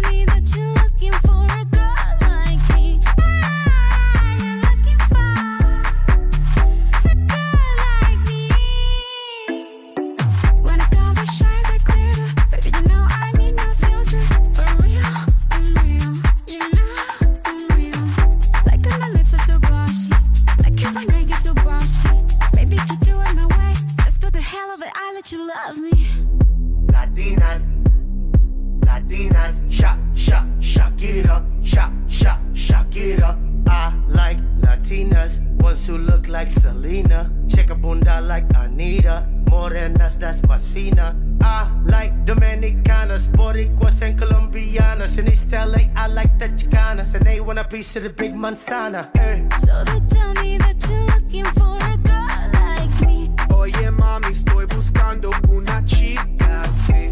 me Latinas, shock, shock, shock it up, shock, shock, shock it up. I like Latinas, ones who look like Selena, shake a bunda like Anita, morenas that's más fina. I like Dominicanas, Boricuas and Colombianas. In East LA, I like the Chicanas, and they want a piece of the big manzana. eh. So they tell me that you're looking for a girl like me. Oye mami, estoy buscando una chica así.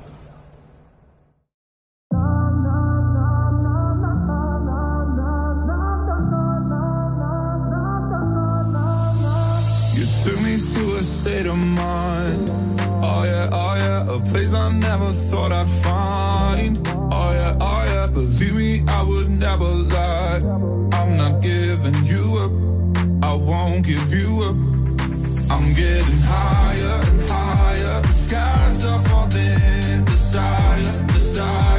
Took me to a state of mind. Oh yeah, oh yeah, a place I never thought I'd find. Oh yeah, oh yeah, believe me, I would never lie. I'm not giving you up. I won't give you up. I'm getting higher and higher. The skies are falling. Desire, desire,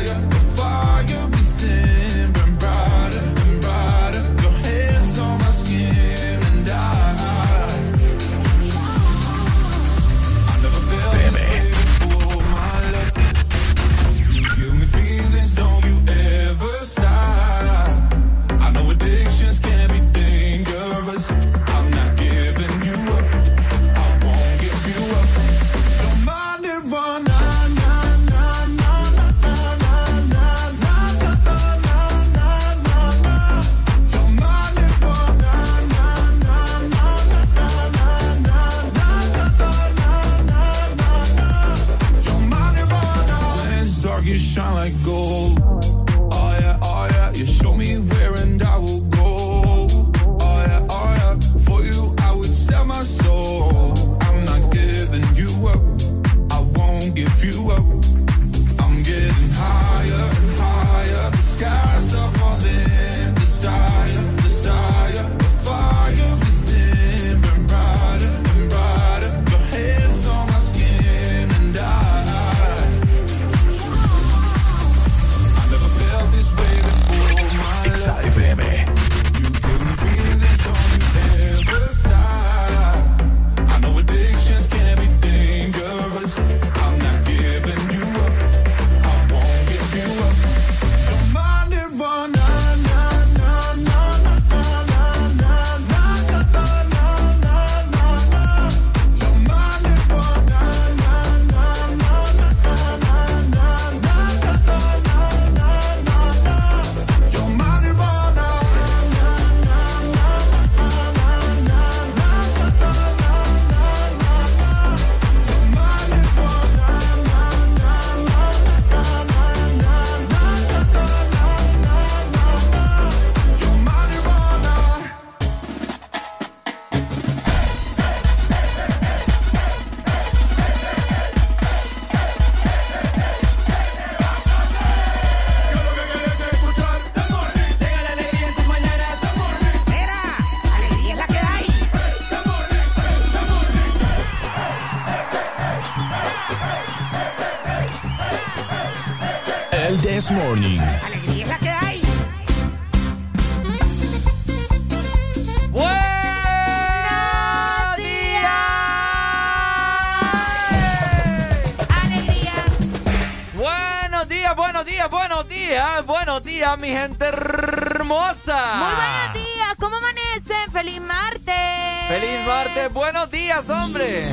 mi gente hermosa. Muy buenos días. ¿Cómo amanecen? ¡Feliz martes! ¡Feliz martes! ¡Buenos días, hombre!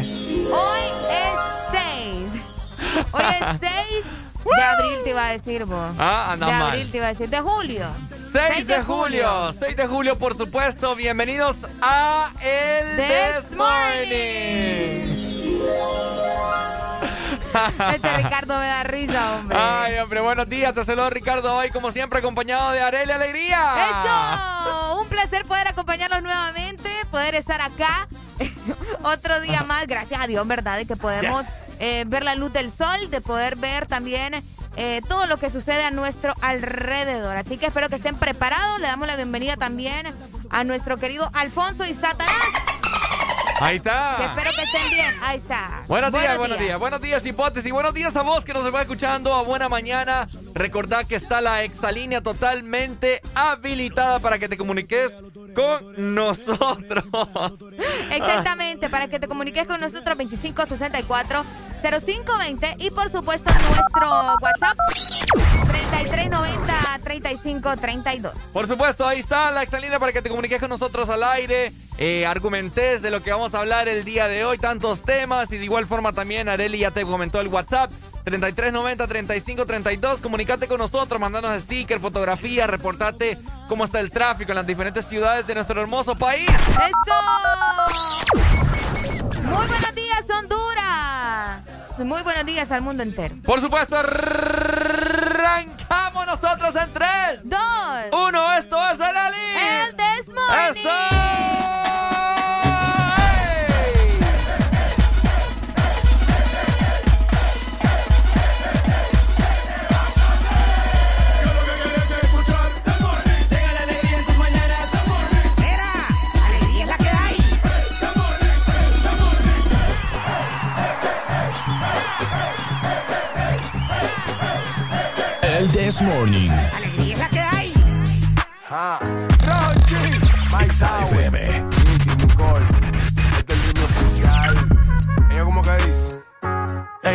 Hoy es 6. Hoy es 6 de abril, te iba a decir vos. Ah, anda De mal. abril te iba a decir. De julio. 6 de julio, 6 de julio, por supuesto. Bienvenidos a el This This Morning. Este Ricardo me da risa, hombre. Ay, hombre, buenos días. Te saludo Ricardo hoy, como siempre, acompañado de Arely Alegría. ¡Eso! Un placer poder acompañarlos nuevamente, poder estar acá otro día más. Gracias a Dios, ¿verdad? De que podemos Yes. eh, ver la luz del sol, de poder ver también eh, todo lo que sucede a nuestro alrededor. Así que espero que estén preparados. Le damos la bienvenida también a nuestro querido Alfonso y Satanás. Ahí está. Que espero que estén bien. Ahí está. Buenos días, buenos días, buenos días, hipótesis. Buenos días a vos que nos va escuchando. A buena mañana. Recordad que está la exalínea totalmente habilitada para que te comuniques con nosotros. Exactamente, para que te comuniques con nosotros 2564 0520 y por supuesto nuestro WhatsApp 3390 3532. Por supuesto, ahí está la exalínea para que te comuniques con nosotros al aire. Eh, argumentes de lo que vamos a hablar el día de hoy, tantos temas. Y de igual forma también, Areli ya te comentó el WhatsApp. 3390-3532. Comunicate con nosotros, mandanos sticker, fotografía, reportate cómo está el tráfico en las diferentes ciudades de nuestro hermoso país. ¡Eso! Muy buenos días, Honduras. Muy buenos días al mundo entero. Por supuesto, arrancamos nosotros en 3, Dos. 1. Esto es. El This Morning. ¡Eso! This Morning. Alegría es la que hay. FM.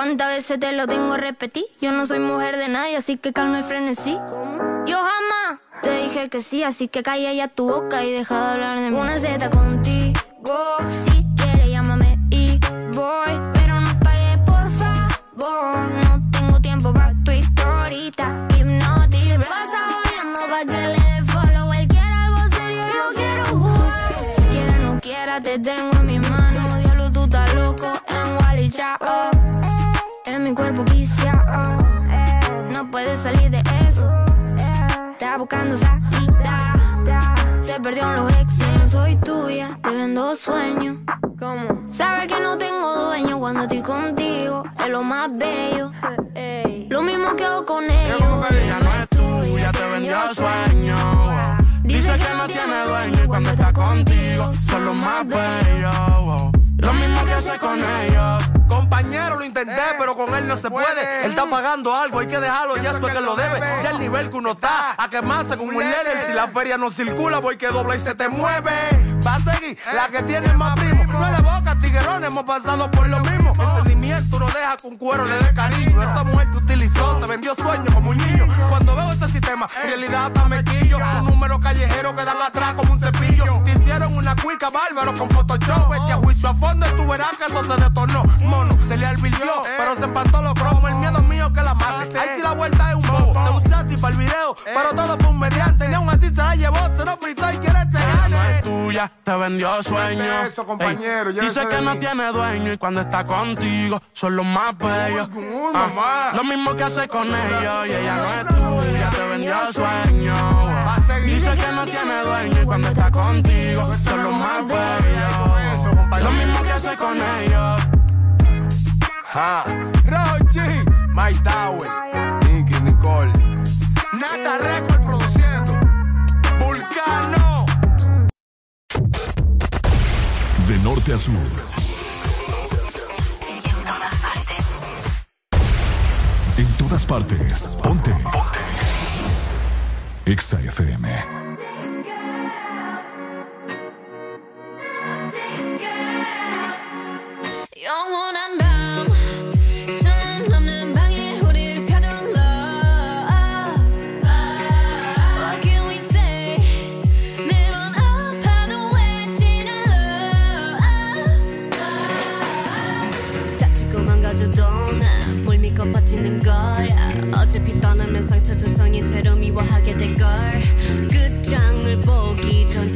¿Cuántas veces te lo tengo que repetir? Yo no soy mujer de nadie, así que calma y frenesí. Yo jamás te dije que sí, así que calla ya tu boca y deja de hablar de mí. Una Z contigo, si quieres llámame y voy, pero no pagues por favor. No tengo tiempo para tu historita, hipnotic. Pasa jodiendo pa' que le dé follow. Él algo serio, yo quiero jugar. Quiera no quiera, te tengo en mis manos. Diablo, tú estás loco en Wally Chao. Mi cuerpo viciado. No puedes salir de eso. Está buscando salida. Se perdió en los exes. No soy tuya, te vendo sueños. ¿Cómo? Sabes que no tengo dueño cuando estoy contigo. Es lo más bello. Lo mismo que hago con ellos. Ella no es tuya, te vendió sueño. Dice que no tiene dueño y cuando está contigo son los más bellos. Lo mismo que hace con ellos. Compañero, lo intenté, pero con él no se puede. Él está pagando algo, hay que dejarlo, ya eso es que lo debe. Ya el nivel que uno está, a quemarse con un líder. Si la feria no circula, voy que dobla y se te mueve. Va a seguir la que tiene más primo. No es de boca, tiguerón, hemos pasado por lo mismo. El sentimiento no deja que un cuero le dé cariño. Esa mujer te utilizó, te vendió sueños como un niño. Cuando veo ese sistema, en realidad hasta me quillo. Un número callejero que dan atrás como un cepillo. Te hicieron una cuica bárbaro con Photoshop. Echa juicio a y tú verás que eso se detornó. Mono, se le advirtió, pero se empató los cromos. El miedo mío que la mate. Ahí sí la vuelta es un bobo. Te usé a ti para el video, pero todo fue un mediante. Ni aún así se la llevó, se lo fritó y quiere este Ella no gane. es tuya, te vendió sueño. Eso, compañero, dice que no tiene dueño y cuando está contigo son los más bellos. Ah, lo mismo que hace con ellos y ella no es tuya, te vendió sueño. Dice que no tiene dueño y cuando está contigo son los más bellos. Lo mismo que hace con ellos. Ah, Rochi, My Tower, Nicky Nicole, Nata Record produciendo, Vulcano. De norte a sur. En todas partes. Ponte. Ponte. Exa FM. 채로 미워하게 될걸. 끝장을 보기 전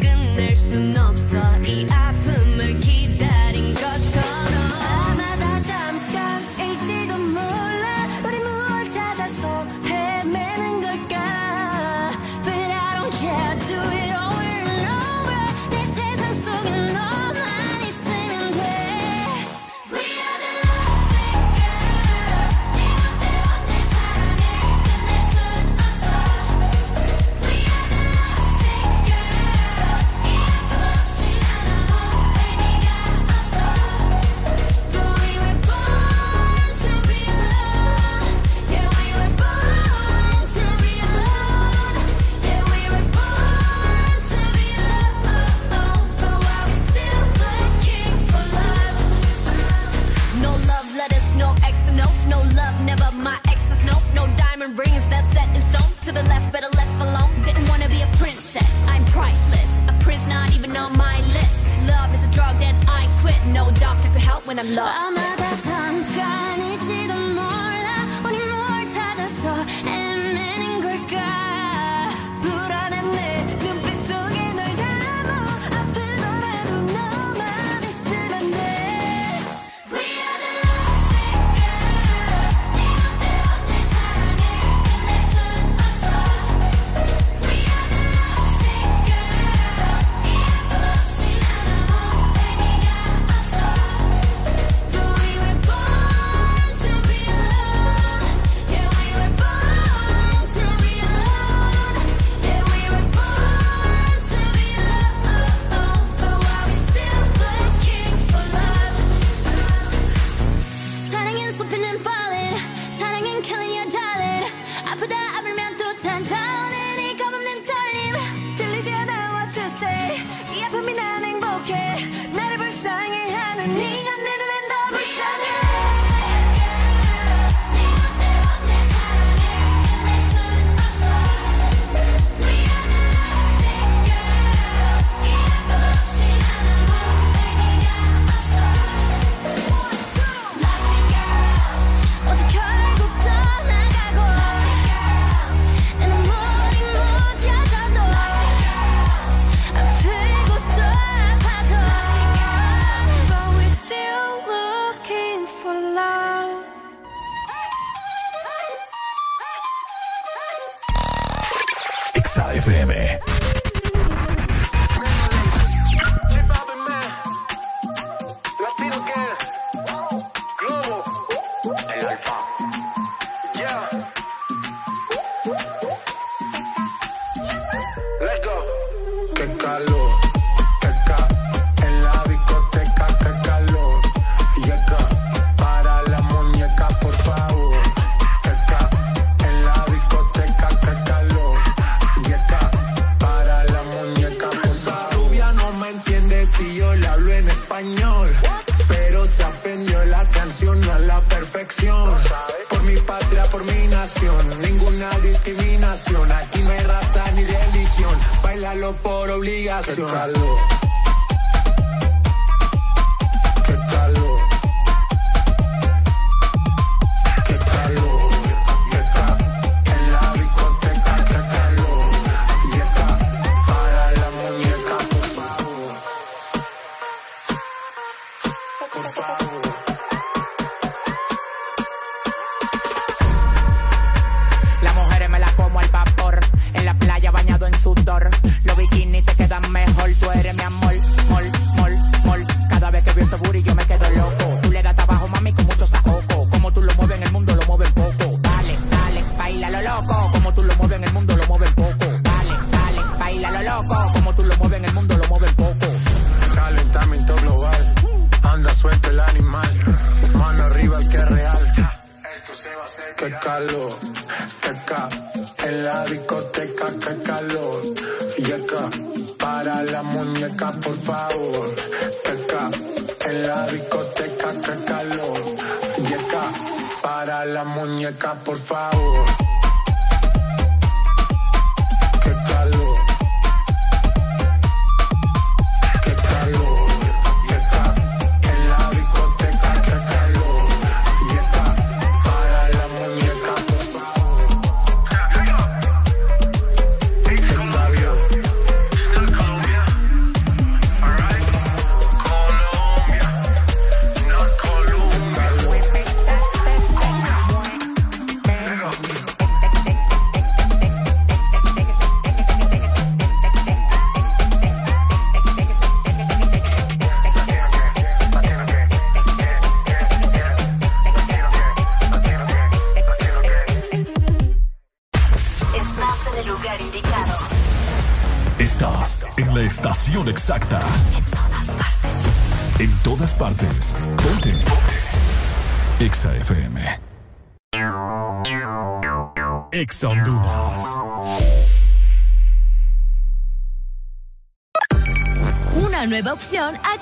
when I'm lost.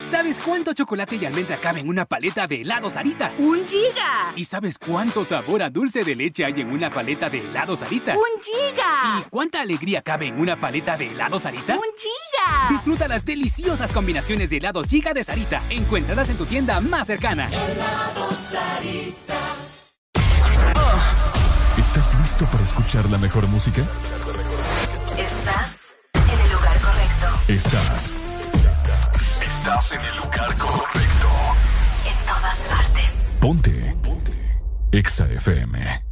¿Sabes cuánto chocolate y almendra cabe en una paleta de helado Sarita? ¡Un giga! ¿Y sabes cuánto sabor a dulce de leche hay en una paleta de helado Sarita? ¡Un giga! ¿Y cuánta alegría cabe en una paleta de helado Sarita? ¡Un giga! Disfruta las deliciosas combinaciones de helados Giga de Sarita. Encuéntralas en tu tienda más cercana. Helado Sarita. ¿Estás listo para escuchar la mejor música? Estás en el lugar correcto. Estás. Estás en el lugar correcto. En todas partes. Ponte. Ponte. Exa FM.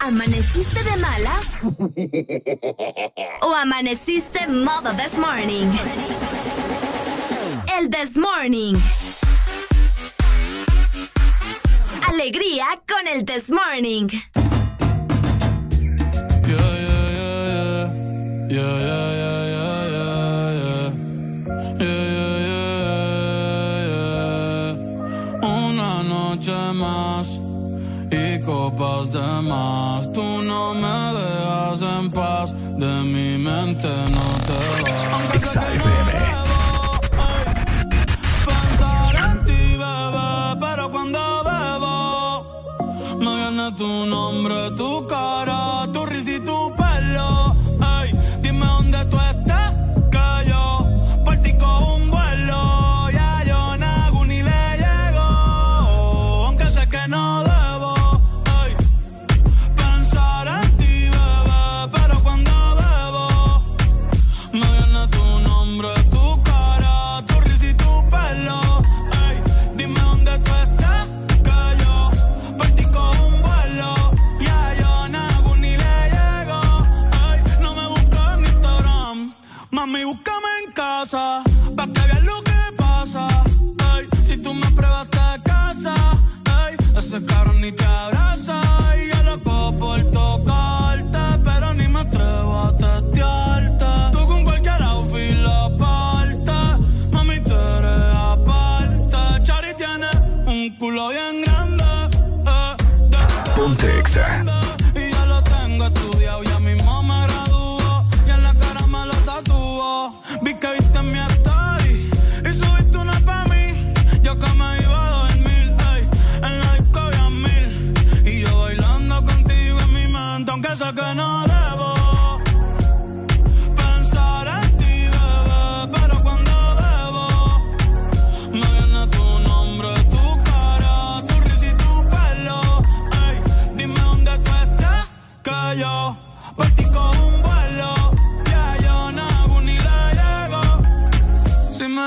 ¿Amaneciste de malas? ¿O amaneciste modo this morning? El this morning. Alegría con el this morning. Yeah, yeah, yeah, yeah. Yeah, yeah, yeah, yeah, más. Tú no me dejas en paz. De mi mente no te vas. Exa FM. Pensar en ti, bebé, pero cuando bebo me viene tu nombre, tu cara, tu risa y tu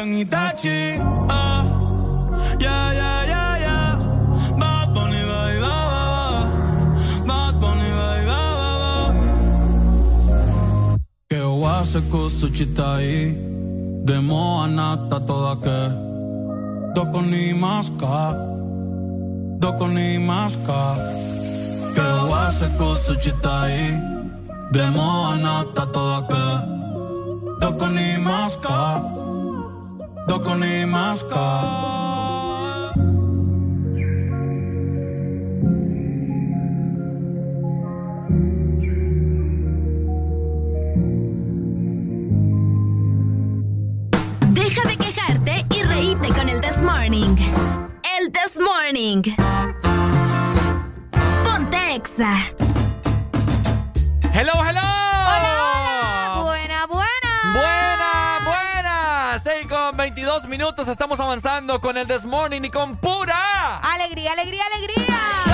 convierto en Itachi Ah, yeah, yeah, yeah, yeah. Ba, ba, ba. Bad Bunny, ba, ba, ba. Que wase kusuchitai Demo anata toda que. Doko ni maska Doko ni maska kusuchitai Demo anata toda Doko ni maska con el This Morning. El This Morning. Ponte Exa. Hello, hello. Minutos. Estamos avanzando con el This Morning y con pura. Alegría, alegría, alegría.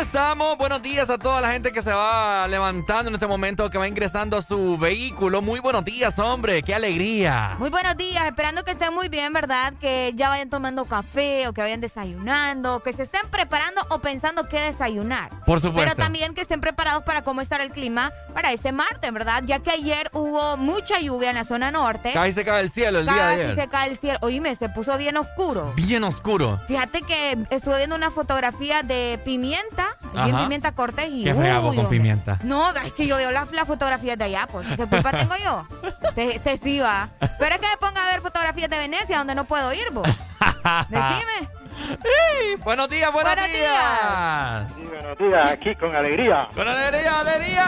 ¿Cómo estamos? Buenos días a toda la gente que se va levantando en este momento, que va ingresando a su vehículo. Muy buenos días, hombre. Qué alegría. Muy buenos días, esperando que estén muy bien, ¿verdad? Que ya vayan tomando café o que vayan desayunando, que se estén preparando o pensando qué desayunar. Por supuesto. Pero también que estén preparados para cómo estará el clima para este martes, ¿verdad? Ya que ayer hubo mucha lluvia en la zona norte. Casi se cae el cielo el día de Casi ayer. se cae el cielo. Oíme, se puso bien oscuro. Bien oscuro. Fíjate que estuve viendo una fotografía de pimienta, bien Ajá. pimienta cortés y Qué fregado uy, con hombre. pimienta. No, es que yo veo las, las fotografías de allá, pues. ¿Qué culpa tengo yo? Te, te sí va. Pero es que me ponga a ver fotografías de Venecia donde no puedo ir, vos. Decime. Buenos días, buenos, Buenos días. Buenos días, aquí con alegría. Con alegría, alegría.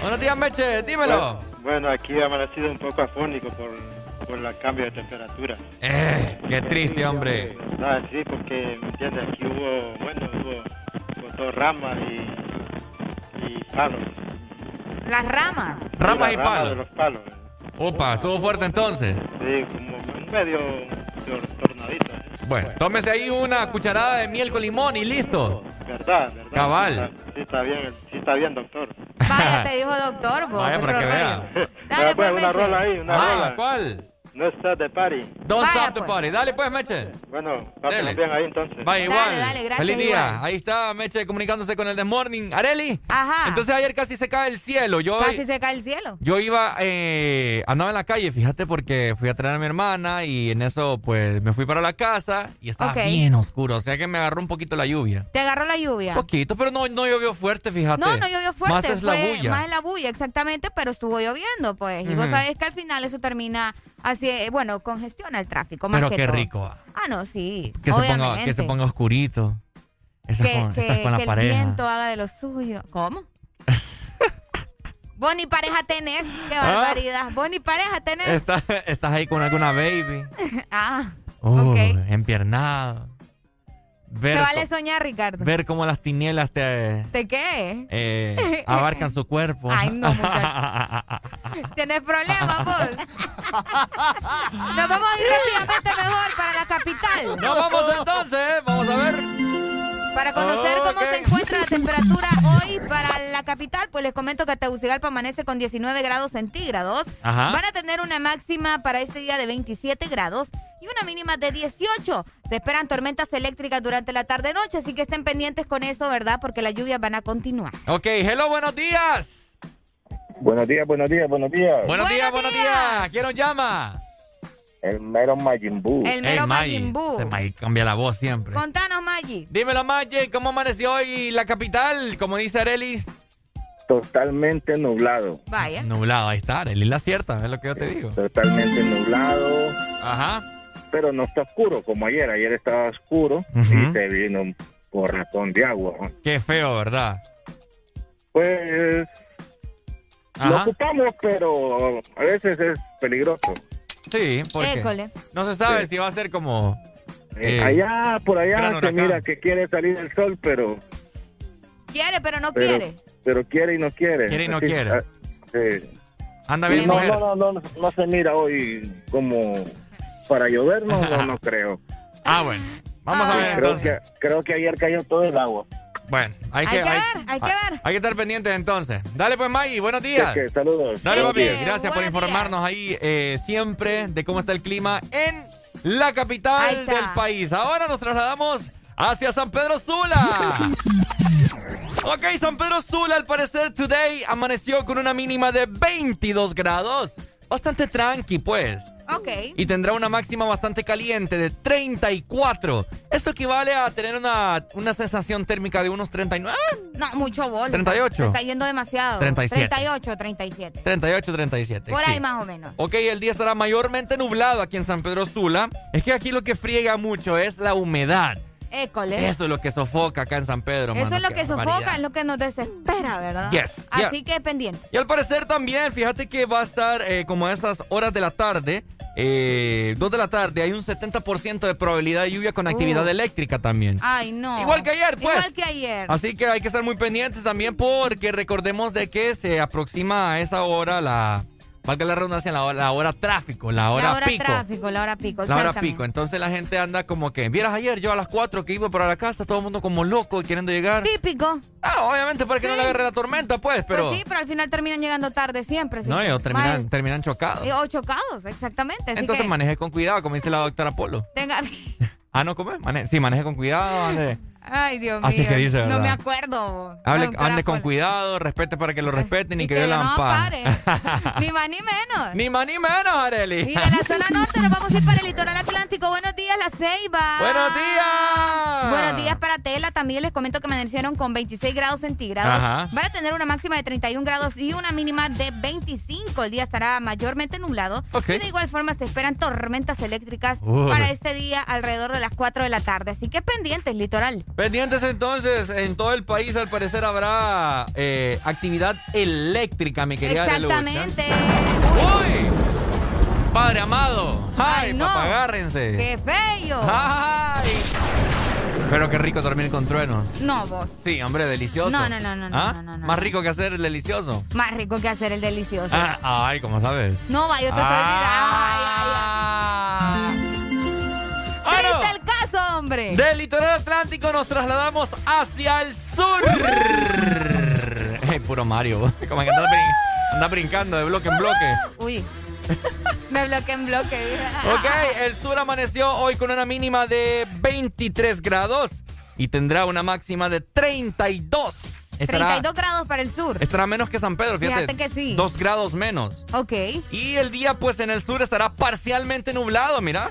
Buenos días, Meche, dímelo. Bueno, aquí ha amanecido un poco afónico por, por el cambio de temperatura. Eh, qué triste, hombre. Ah, sí, porque, ¿me entiendes? Aquí hubo, bueno, hubo, botó ramas y, y palos. Las ramas. Ramas y palos. de los palos. Opa, estuvo fuerte entonces. Sí, como medio tor- tornadito. ¿eh? Bueno, tómese ahí una cucharada de miel con limón y listo. ¿Verdad? ¿Verdad? Cabal. Sí está, sí está bien, sí está bien, doctor. Vaya, te dijo doctor, vos. Vaya, para que vea. Dale, Pero, pues, una rola ahí, una Ah, rola. ¿cuál? No está de party. Don't Vaya, stop the pues. party. Dale pues, Meche. Bueno, pásenlo bien ahí entonces. Vaya, igual. Dale, dale, gracias, Feliz día. igual. Ahí está Meche comunicándose con el The Morning. Areli. Ajá. Entonces ayer casi se cae el cielo. Yo, Casi se cae el cielo. yo iba, eh, andaba en la calle, fíjate, porque fui a traer a mi hermana y en eso pues me fui para la casa y estaba bien oscuro. O sea que me agarró un poquito la lluvia. Te agarró la lluvia. Poquito, pero no, no llovió fuerte, fíjate. No, no llovió fuerte. Más es la bulla. Más es la bulla, exactamente, pero estuvo lloviendo, pues. Y vos sabés que al final eso termina así, eh, bueno, congestiona el tráfico, más Pero que qué todo. rico. Ah, no, sí. Que se, ponga, que se ponga oscurito. Estás que, con, que- estás con la que el pareja. viento haga de lo suyo. ¿Cómo? Vos ni pareja tenés. Qué Ah. barbaridad. Vos ni pareja tenés. Estás, estás ahí con alguna baby. ah, Uh, ok. empiernado. Ver, Se vale soñar, Ricardo. ver cómo las tinieblas te ¿De qué? eh, abarcan su cuerpo. Ay, no, muchacho. ¿Tienes problemas vos? Nos vamos a ir rápidamente mejor para la capital. Nos vamos entonces, vamos a ver. Para conocer cómo se encuentra la temperatura hoy para la capital, pues les comento que Tegucigalpa amanece con 19 grados centígrados. Ajá. Van a tener una máxima para este día de 27 grados y una mínima de 18. Se esperan tormentas eléctricas durante la tarde-noche, así que estén pendientes con eso, ¿verdad? Porque las lluvias van a continuar. Ok, hello, buenos días. Buenos días, buenos días, buenos días. Buenos días, buenos días. ¿Quién nos llama? El mero Majin Buu. El mero Majin Buu. Ese Maggi cambia la voz siempre. Contanos, Maggi. Dímelo, Maggi, ¿cómo amaneció hoy la capital? Como dice Arely. Totalmente nublado. Vaya. Nublado, ahí está, Arely la cierta, es lo que yo te digo. Totalmente nublado. Ajá. Pero no está oscuro como ayer. Ayer estaba oscuro y se vino un porratón de agua. Qué feo, ¿verdad? Pues lo Ajá. ocupamos, pero a veces es peligroso. Sí, porque École. no se sabe si va a ser como... eh, allá, por allá se mira que quiere salir el sol, pero, Quiere, pero no pero, quiere. pero quiere y no quiere. Quiere y no Así, quiere. ah, sí. Anda bien, no, mujer. no, no, no, no se mira hoy como para llover, no, no, no creo. Ah, bueno. Vamos a ver Creo que, creo que ayer cayó todo el agua. Bueno, hay Hay que, que ver, hay que ver. hay que estar pendientes entonces. Dale pues, Maggie, buenos días. Saludos. Dale, papi. Gracias por informarnos ahí eh, siempre de cómo está el clima en la capital del país. Ahora nos trasladamos hacia San Pedro Sula. Ok, San Pedro Sula, al parecer, today amaneció con una mínima de 22 grados. Bastante tranqui, pues. Ok. Y tendrá una máxima bastante caliente de 34. Eso equivale a tener una, una sensación térmica de unos 39. No, mucho bol. 38. Se está yendo demasiado. 37. 38, 37. 38, 37. Por sí. ahí más o menos. Ok, el día estará mayormente nublado aquí en San Pedro Sula. Es que aquí lo que friega mucho es la humedad. École. Eso es lo que sofoca acá en San Pedro, Eso mano, es lo que sofoca, barbaridad. es lo que nos desespera, ¿verdad? Yes, Así yeah. que pendiente. Y al parecer también, fíjate que va a estar eh, como a esas horas de la tarde, eh, 2 de la tarde, hay un 70% de probabilidad de lluvia con actividad Uh. eléctrica también. Ay, no. Igual que ayer, pues. Igual que ayer. Así que hay que estar muy pendientes también porque recordemos de que se aproxima a esa hora la, valga la redundancia, la hora, la hora tráfico, la hora, la hora pico. tráfico, la hora pico. La hora pico. Entonces la gente anda como que, vieras ayer yo a las 4 que iba para la casa, todo el mundo como loco queriendo llegar. Típico. Ah, obviamente para que no le agarre la tormenta, pues, pero... Pues sí, pero al final terminan llegando tarde siempre. sí. no, ellos terminan, terminan chocados. Eh, O chocados, exactamente. Así Entonces que maneje con cuidado, como dice la doctora Polo. tenga... Ah, no, ¿cómo es? Mane- sí, maneje con cuidado, Ay, Dios Así mío. que dice, No ¿verdad? me acuerdo. hable- Doctora ande con cuidado, respete para que lo respeten y, Y que, que Dios la no ampare. Ni más ni menos. ni más ni menos, Areli. Y de la zona norte nos vamos a ir para el litoral atlántico. Buenos días, La Ceiba. ¡Buenos días! Buenos días para Tela. También les comento que me amanecieron con 26 grados centígrados. Ajá. Van a tener una máxima de 31 grados y una mínima de 25. El día estará mayormente nublado. Ok. Y de igual forma se esperan tormentas eléctricas para este día alrededor de las 4 de la tarde. Así que pendientes, litoral. Pendientes entonces, en todo el país al parecer habrá eh, actividad eléctrica, mi querida. Exactamente. ¡Uy! Padre amado. ¡Ay, Ay, no. papá, agárrense! ¡Qué feo! ¡Ay! Pero qué rico dormir con truenos. No, vos. Sí, hombre, delicioso. No, no, no, no, ¿Ah? no, no, no. Más rico que hacer el delicioso. Más rico que hacer el delicioso. Ah, ay, ¿cómo sabes? No, va, yo te Ah. estoy Ay, ay, ay. El caso, hombre. Del litoral atlántico nos trasladamos hacia el sur. Puro Mario. Como que anda, brin- anda brincando de bloque en bloque. Uy. De bloque en bloque. Ok, el sur amaneció hoy con una mínima de 23 grados y tendrá una máxima de 32. Estará, 32 grados para el sur. estará menos que San Pedro, fíjate. Fíjate que sí. Dos grados menos. Ok. Y el día, pues, en el sur estará parcialmente nublado, mira.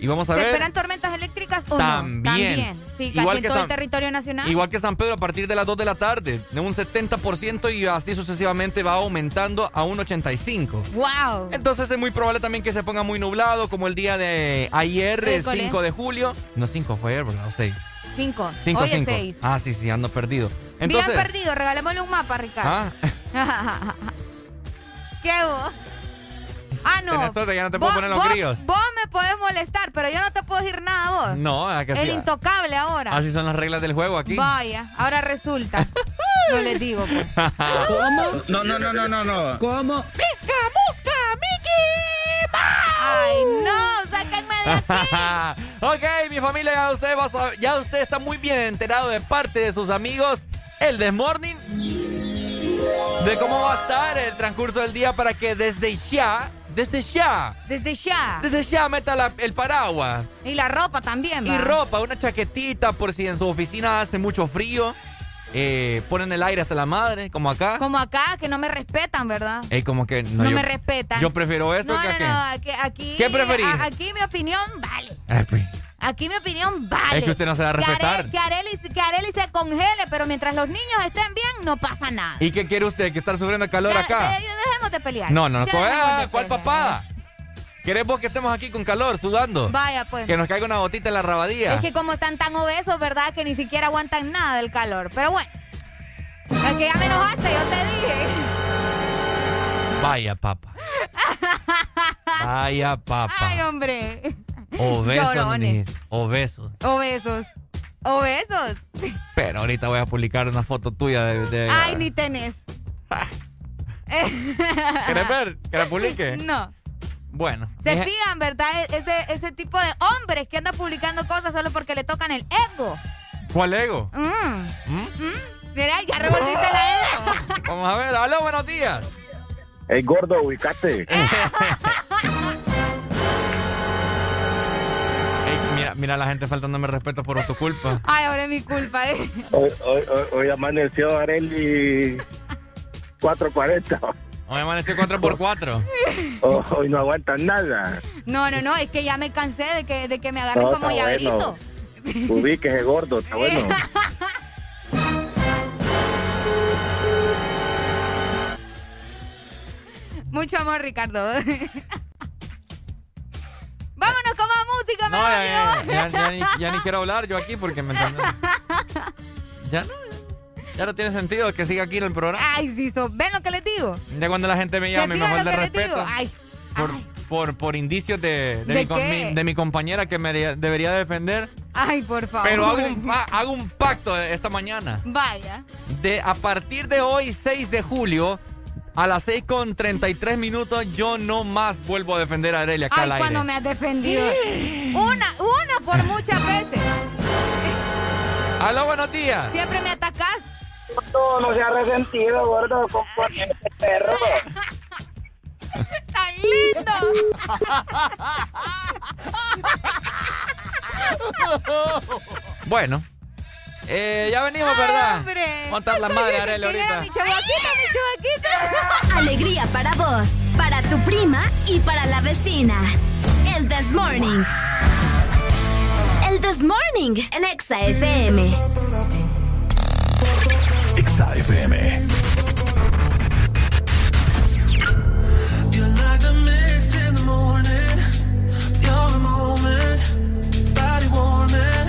Y vamos a ¿Se ver. esperan tormentas eléctricas o También. no? También. Sí, casi Igual en que todo San- el territorio nacional. Igual que San Pedro a partir de las 2 de la tarde, de un 70% y así sucesivamente va aumentando a un 85%. ¡Wow! Entonces es muy probable también que se ponga muy nublado, como el día de ayer, el École. 5 de julio. No, 5 fue ayer, ¿verdad? O 6. Cinco. 5, Hoy es 5. seis. Ah, sí, sí, ando perdido. Entonces, Bien perdido. Regalémosle un mapa, Ricardo. Ah, ¿Qué vos? Ah, no. Tenés suerte, ya no te puedo Vos- poner los vos- me podés molestar, pero yo no te puedo decir nada vos. no, ¿a que El así, intocable ahora. así son las reglas del juego aquí. Vaya, ahora resulta. Yo les digo, pues. ¿Cómo? No, no, no, no, no, no. ¿Cómo? ¡Misca, musca, Mickey ¡Ay, no! ¡Sáquenme de aquí! ok, mi familia, ya usted, a ya usted está muy bien enterado de parte de sus amigos, el Desmorning, de cómo va a estar el transcurso del día para que desde ya, desde ya, Desde ya. desde ya meta la- el paraguas. Y la ropa también, Y va. ropa, una chaquetita por si en su oficina hace mucho frío. eh, ponen el aire hasta la madre, como acá. Como acá, que no me respetan, ¿verdad? Ey, como que No, yo- me respetan. Yo prefiero esto no, que no, aquel. no, aquí, aquí- ¿Qué preferís? a- aquí mi opinión vale. Eh, pues, Aquí mi opinión vale. Es que usted no se va a respetar. Que Areli, que Areli se congele, pero mientras los niños estén bien, no pasa nada. ¿Y qué quiere usted? ¿Que estar sufriendo calor Ya, acá? de- dejemos de pelear. No, no, no. Pues, ah, ¿Cuál pelear. papá? ¿Querés vos que estemos aquí con calor, sudando? Vaya, pues. Que nos caiga una gotita en la rabadilla. Es que como están tan obesos, ¿verdad? Que ni siquiera aguantan nada del calor. Pero bueno. Es que ya me enojaste, yo te dije. Vaya, papa. Vaya, papa. Ay, hombre. Obesos, llorones. Obesos. Obesos. Obesos. Pero ahorita voy a publicar una foto tuya de... de- Ay, ni tenés. ¿Querés ver? ¿Que la publique? No. Bueno. Se mi- fijan, ¿verdad? Ese, ese tipo de hombres que anda publicando cosas solo porque le tocan el ego. ¿Cuál ego? Mm. ¿Mm? Mm. Mira, ya revolviste la ego. Vamos a ver. Aló, buenos días. Ey, gordo, ubicate. Mira, la gente faltándome respeto por tu culpa. Ay, ahora es mi culpa, ¿eh? Hoy, hoy, hoy, hoy amaneció Areli 440. Hoy amaneció 4x4. Oh, hoy no aguantan nada. No, no, no, es que ya me cansé de que, de que me agarren No, como llaverito. bueno. Ubíquese, gordo, está bueno. Mucho amor, Ricardo. Vámonos más música, No, ya, ni, ya ni quiero hablar yo aquí porque me. Ya no, ya no tiene sentido que siga aquí en el programa. Ay, sí, so- ¿ven lo que les digo? Ya cuando la gente me ¿Se llame me falta respeto. Ay, Por, por, por indicios de, de, ¿De mi, de compañera que me debería- defender. ay, por favor. Pero hago un, hago un pacto esta mañana. Vaya. De, a partir de hoy, 6 de julio, a las 6 con 33 minutos, yo no más vuelvo a defender a Arelia acá Ay, al aire. cuando me has defendido. Una, una por muchas veces. Aló, buenos días. Siempre me atacás. No, no se ha resentido, gordo, con, con este perro. ¡Tan lindo! Bueno. Eh, ya venimos, ¿verdad? hombre. Montar la madre, Arelia, ¿Quién era ahorita. mi chavaquita, mi chavaquita? Alegría para vos, para tu prima y para la vecina. El This Morning. El This Morning, el Exa FM. Exa FM. You're like the mist in the morning. You're a moment, body warming.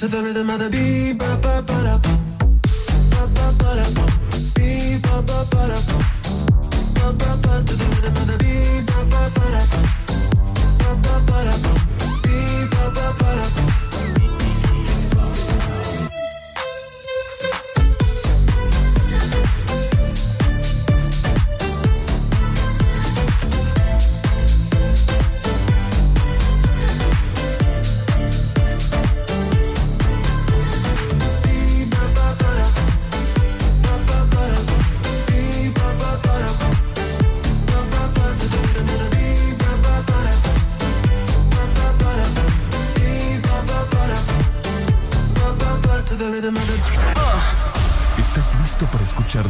To the rhythm of the beat, ba ba ba ba, ba ba ba ba, ba ba ba ba. Ba ba ba the rhythm the beat, ba ba ba ba, ba ba ba ba,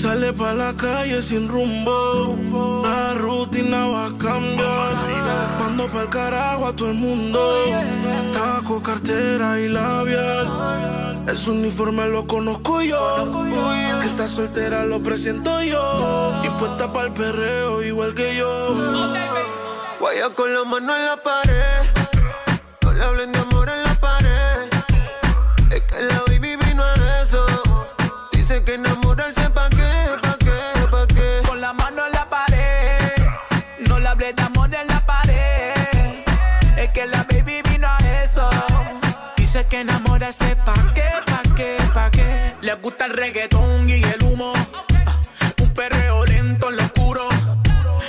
Sale pa' la calle sin rumbo. La rutina va a cambiar. Mando pa'l carajo a todo el mundo. Taco, cartera y labial. Ese uniforme lo conozco yo. Que está soltera lo presento yo. Y puesta pa'l perreo igual que yo. Guaya con la mano en la pared. No le hablen de Que enamorarse pa' qué, pa' qué, pa' qué. Le gusta el reggaetón y el humo. Un perreo lento en lo oscuro.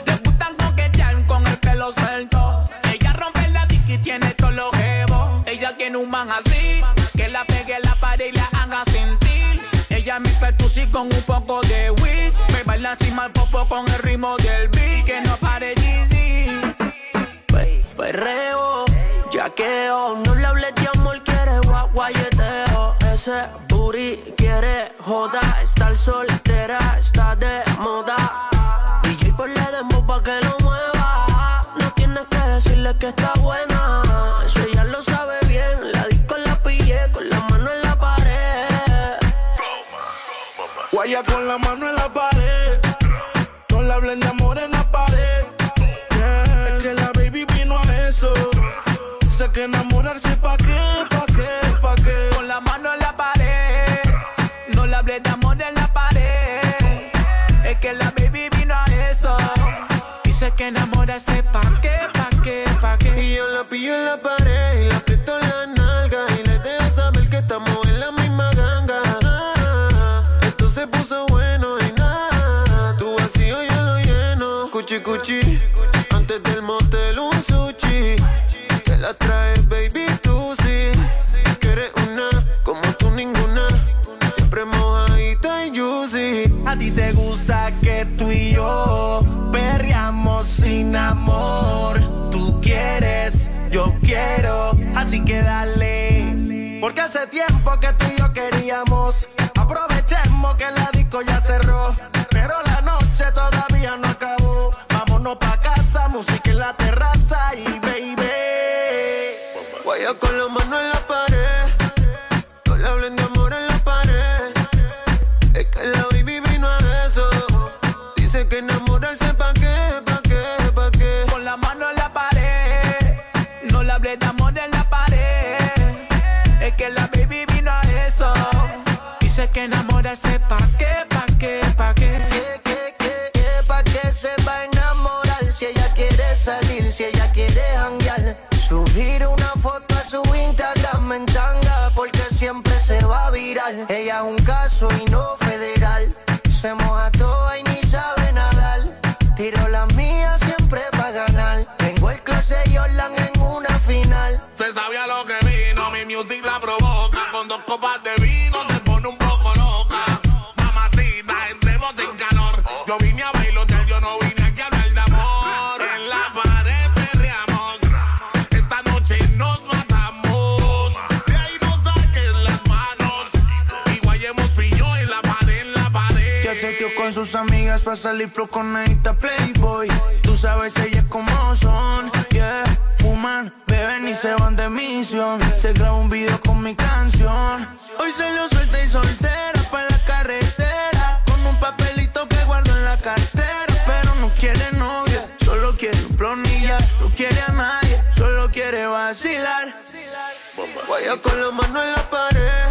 Le gustan coquetear con el pelo suelto. Ella rompe la disco y tiene todos los jevos. Ella tiene un man así. Que la pegue la pared y la haga sentir. Ella me percusi con un poco de weed. Me baila encima el popo con el ritmo del beat. Que no pare. Pe- Perreo, Ese booty quiere joda, estar soltera, está de moda. DJ por la demo pa' que lo mueva. No tienes que decirle que está buena. Eso ella lo sabe bien. La disco la pillé con la mano en la pared. Guaya con la mano en la pared. No le hablen de amor en la pared. Es que la baby vino a eso. Sé que enamorarse pa' que enamorarse pa' qué, pa' qué, pa' qué. Y yo la pillo en la pared Porque hace tiempo que enamorarse pa' qué, pa' qué, pa' qué. ¿Qué, qué, qué, qué? ¿Pa' qué se va a enamorar? Si ella quiere salir, si ella quiere janguear. Subir una foto a su Instagram en tanga porque siempre se va a virar. Ella es un caso y no federal. Se moja toda y ni sabe nadar. Tiro la mía siempre para ganar. Tengo el clase de Jordan en una final. Se sabía lo que vino, mi music la provoca. Con dos copas de sus amigas para salir flow con esta Playboy. Tú sabes ellas como son, yeah. Fuman, beben y se van de misión. Se graba un video con mi canción. Hoy se lo suelta y soltera para la carretera. Con un papelito que guardo en la cartera. Pero no quiere novia, solo quiere un plonilla. No quiere a nadie, solo quiere vacilar. Guaya con la mano en la pared.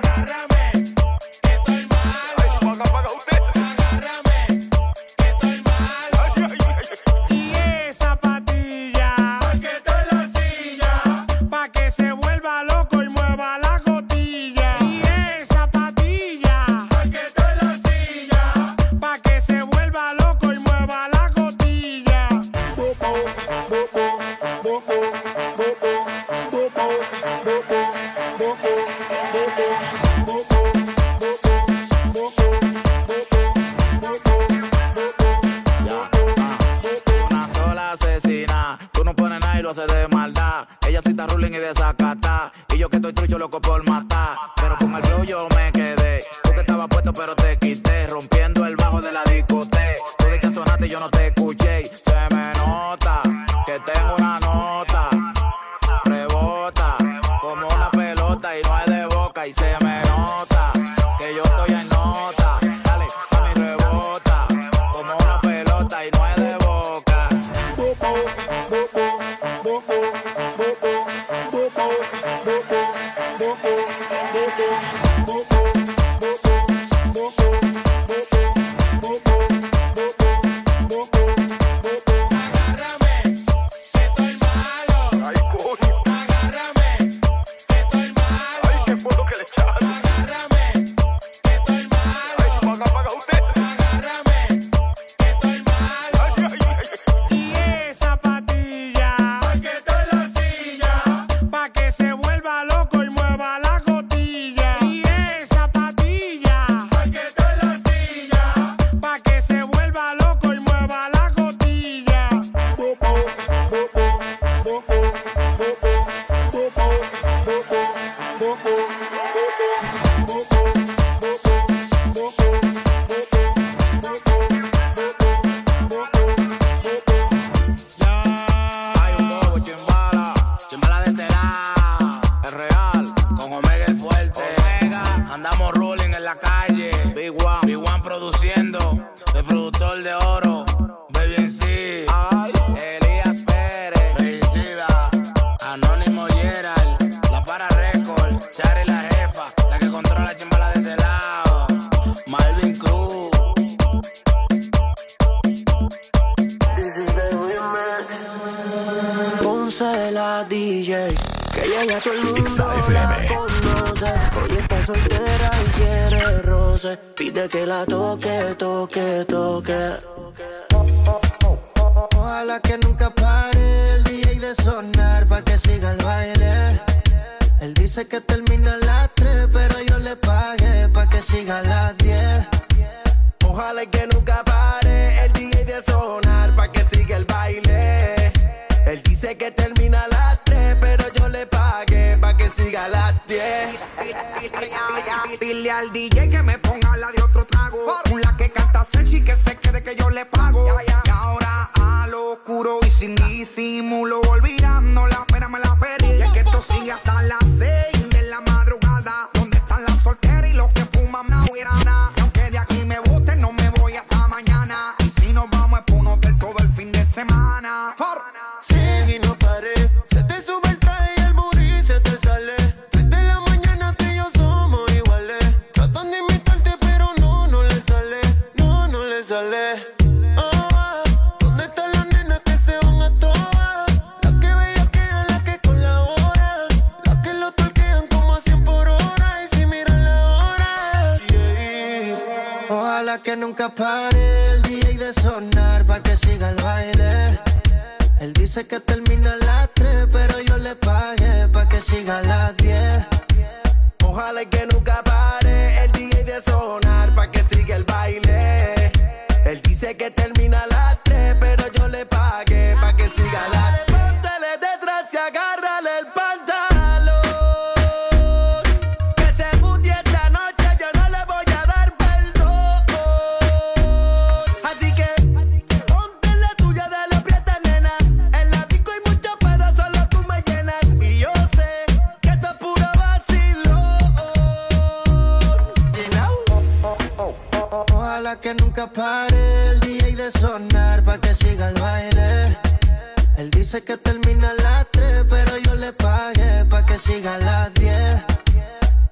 dice que termina a las 3, pero yo le pagué pa' que siga a las 10.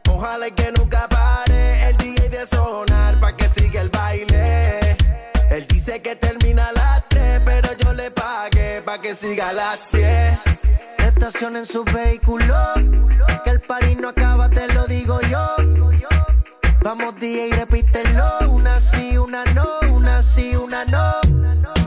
Ojalá y que nunca pare el DJ de sonar pa' que siga el baile. Él dice que termina a las 3, pero yo le pagué pa' que siga a las 10. Estacionen su vehículo, que el party no acaba, te lo digo yo. Vamos DJ, repítelo, una sí, una no, una sí, una no.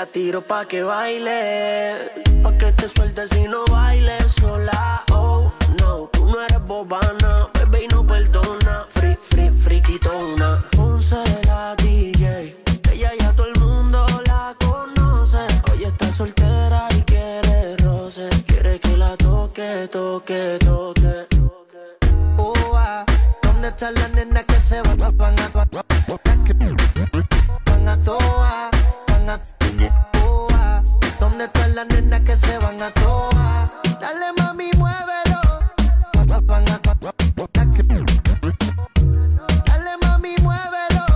La tiro pa' que baile, pa' que te sueltes y no bailes sola. Oh, no, tú no eres bobana, bebé y no perdona. Free, free, friquitona. Ponce la DJ, ella ya todo el mundo la conoce. Hoy está soltera y quiere roce, quiere que la toque, toque, toque. Las nenas que se van a toa? Dale mami, muévelo. Dale mami, muévelo.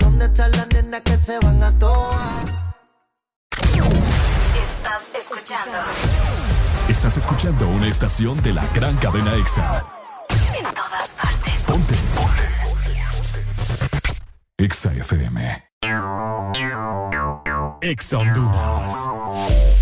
¿Dónde están las nenas que se van a toa? Estás escuchando Estás escuchando una estación de la gran cadena EXA. en todas partes. Ponte. Ponte. EXA FM. EXA Honduras.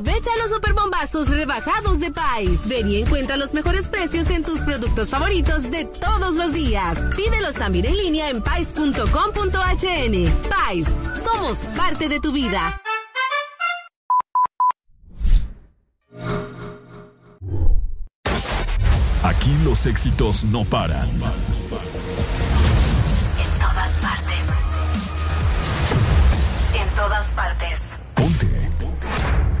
Aprovecha los superbombazos rebajados de Pais. Ven y encuentra los mejores precios en tus productos favoritos de todos los días. Pídelos también en línea en pais.com.hn. Pais, somos parte de tu vida. Aquí los éxitos no paran. En todas partes. En todas partes. Ponte.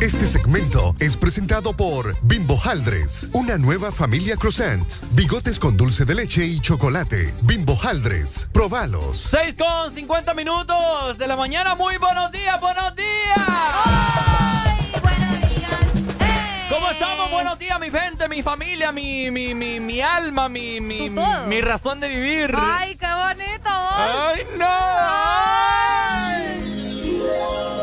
Este segmento es presentado por Bimbo Haldres, una nueva familia croissant, bigotes con dulce de leche y chocolate. Bimbo Haldres, probalos. 6 con 50 minutos de la mañana. Muy buenos días, buenos días. ¿Cómo estamos? Buenos días, mi gente, mi familia, mi, mi, mi, mi alma, mi, mi, mi razón de vivir. ¡Ay, qué bonito! ¡Ay, no! Lo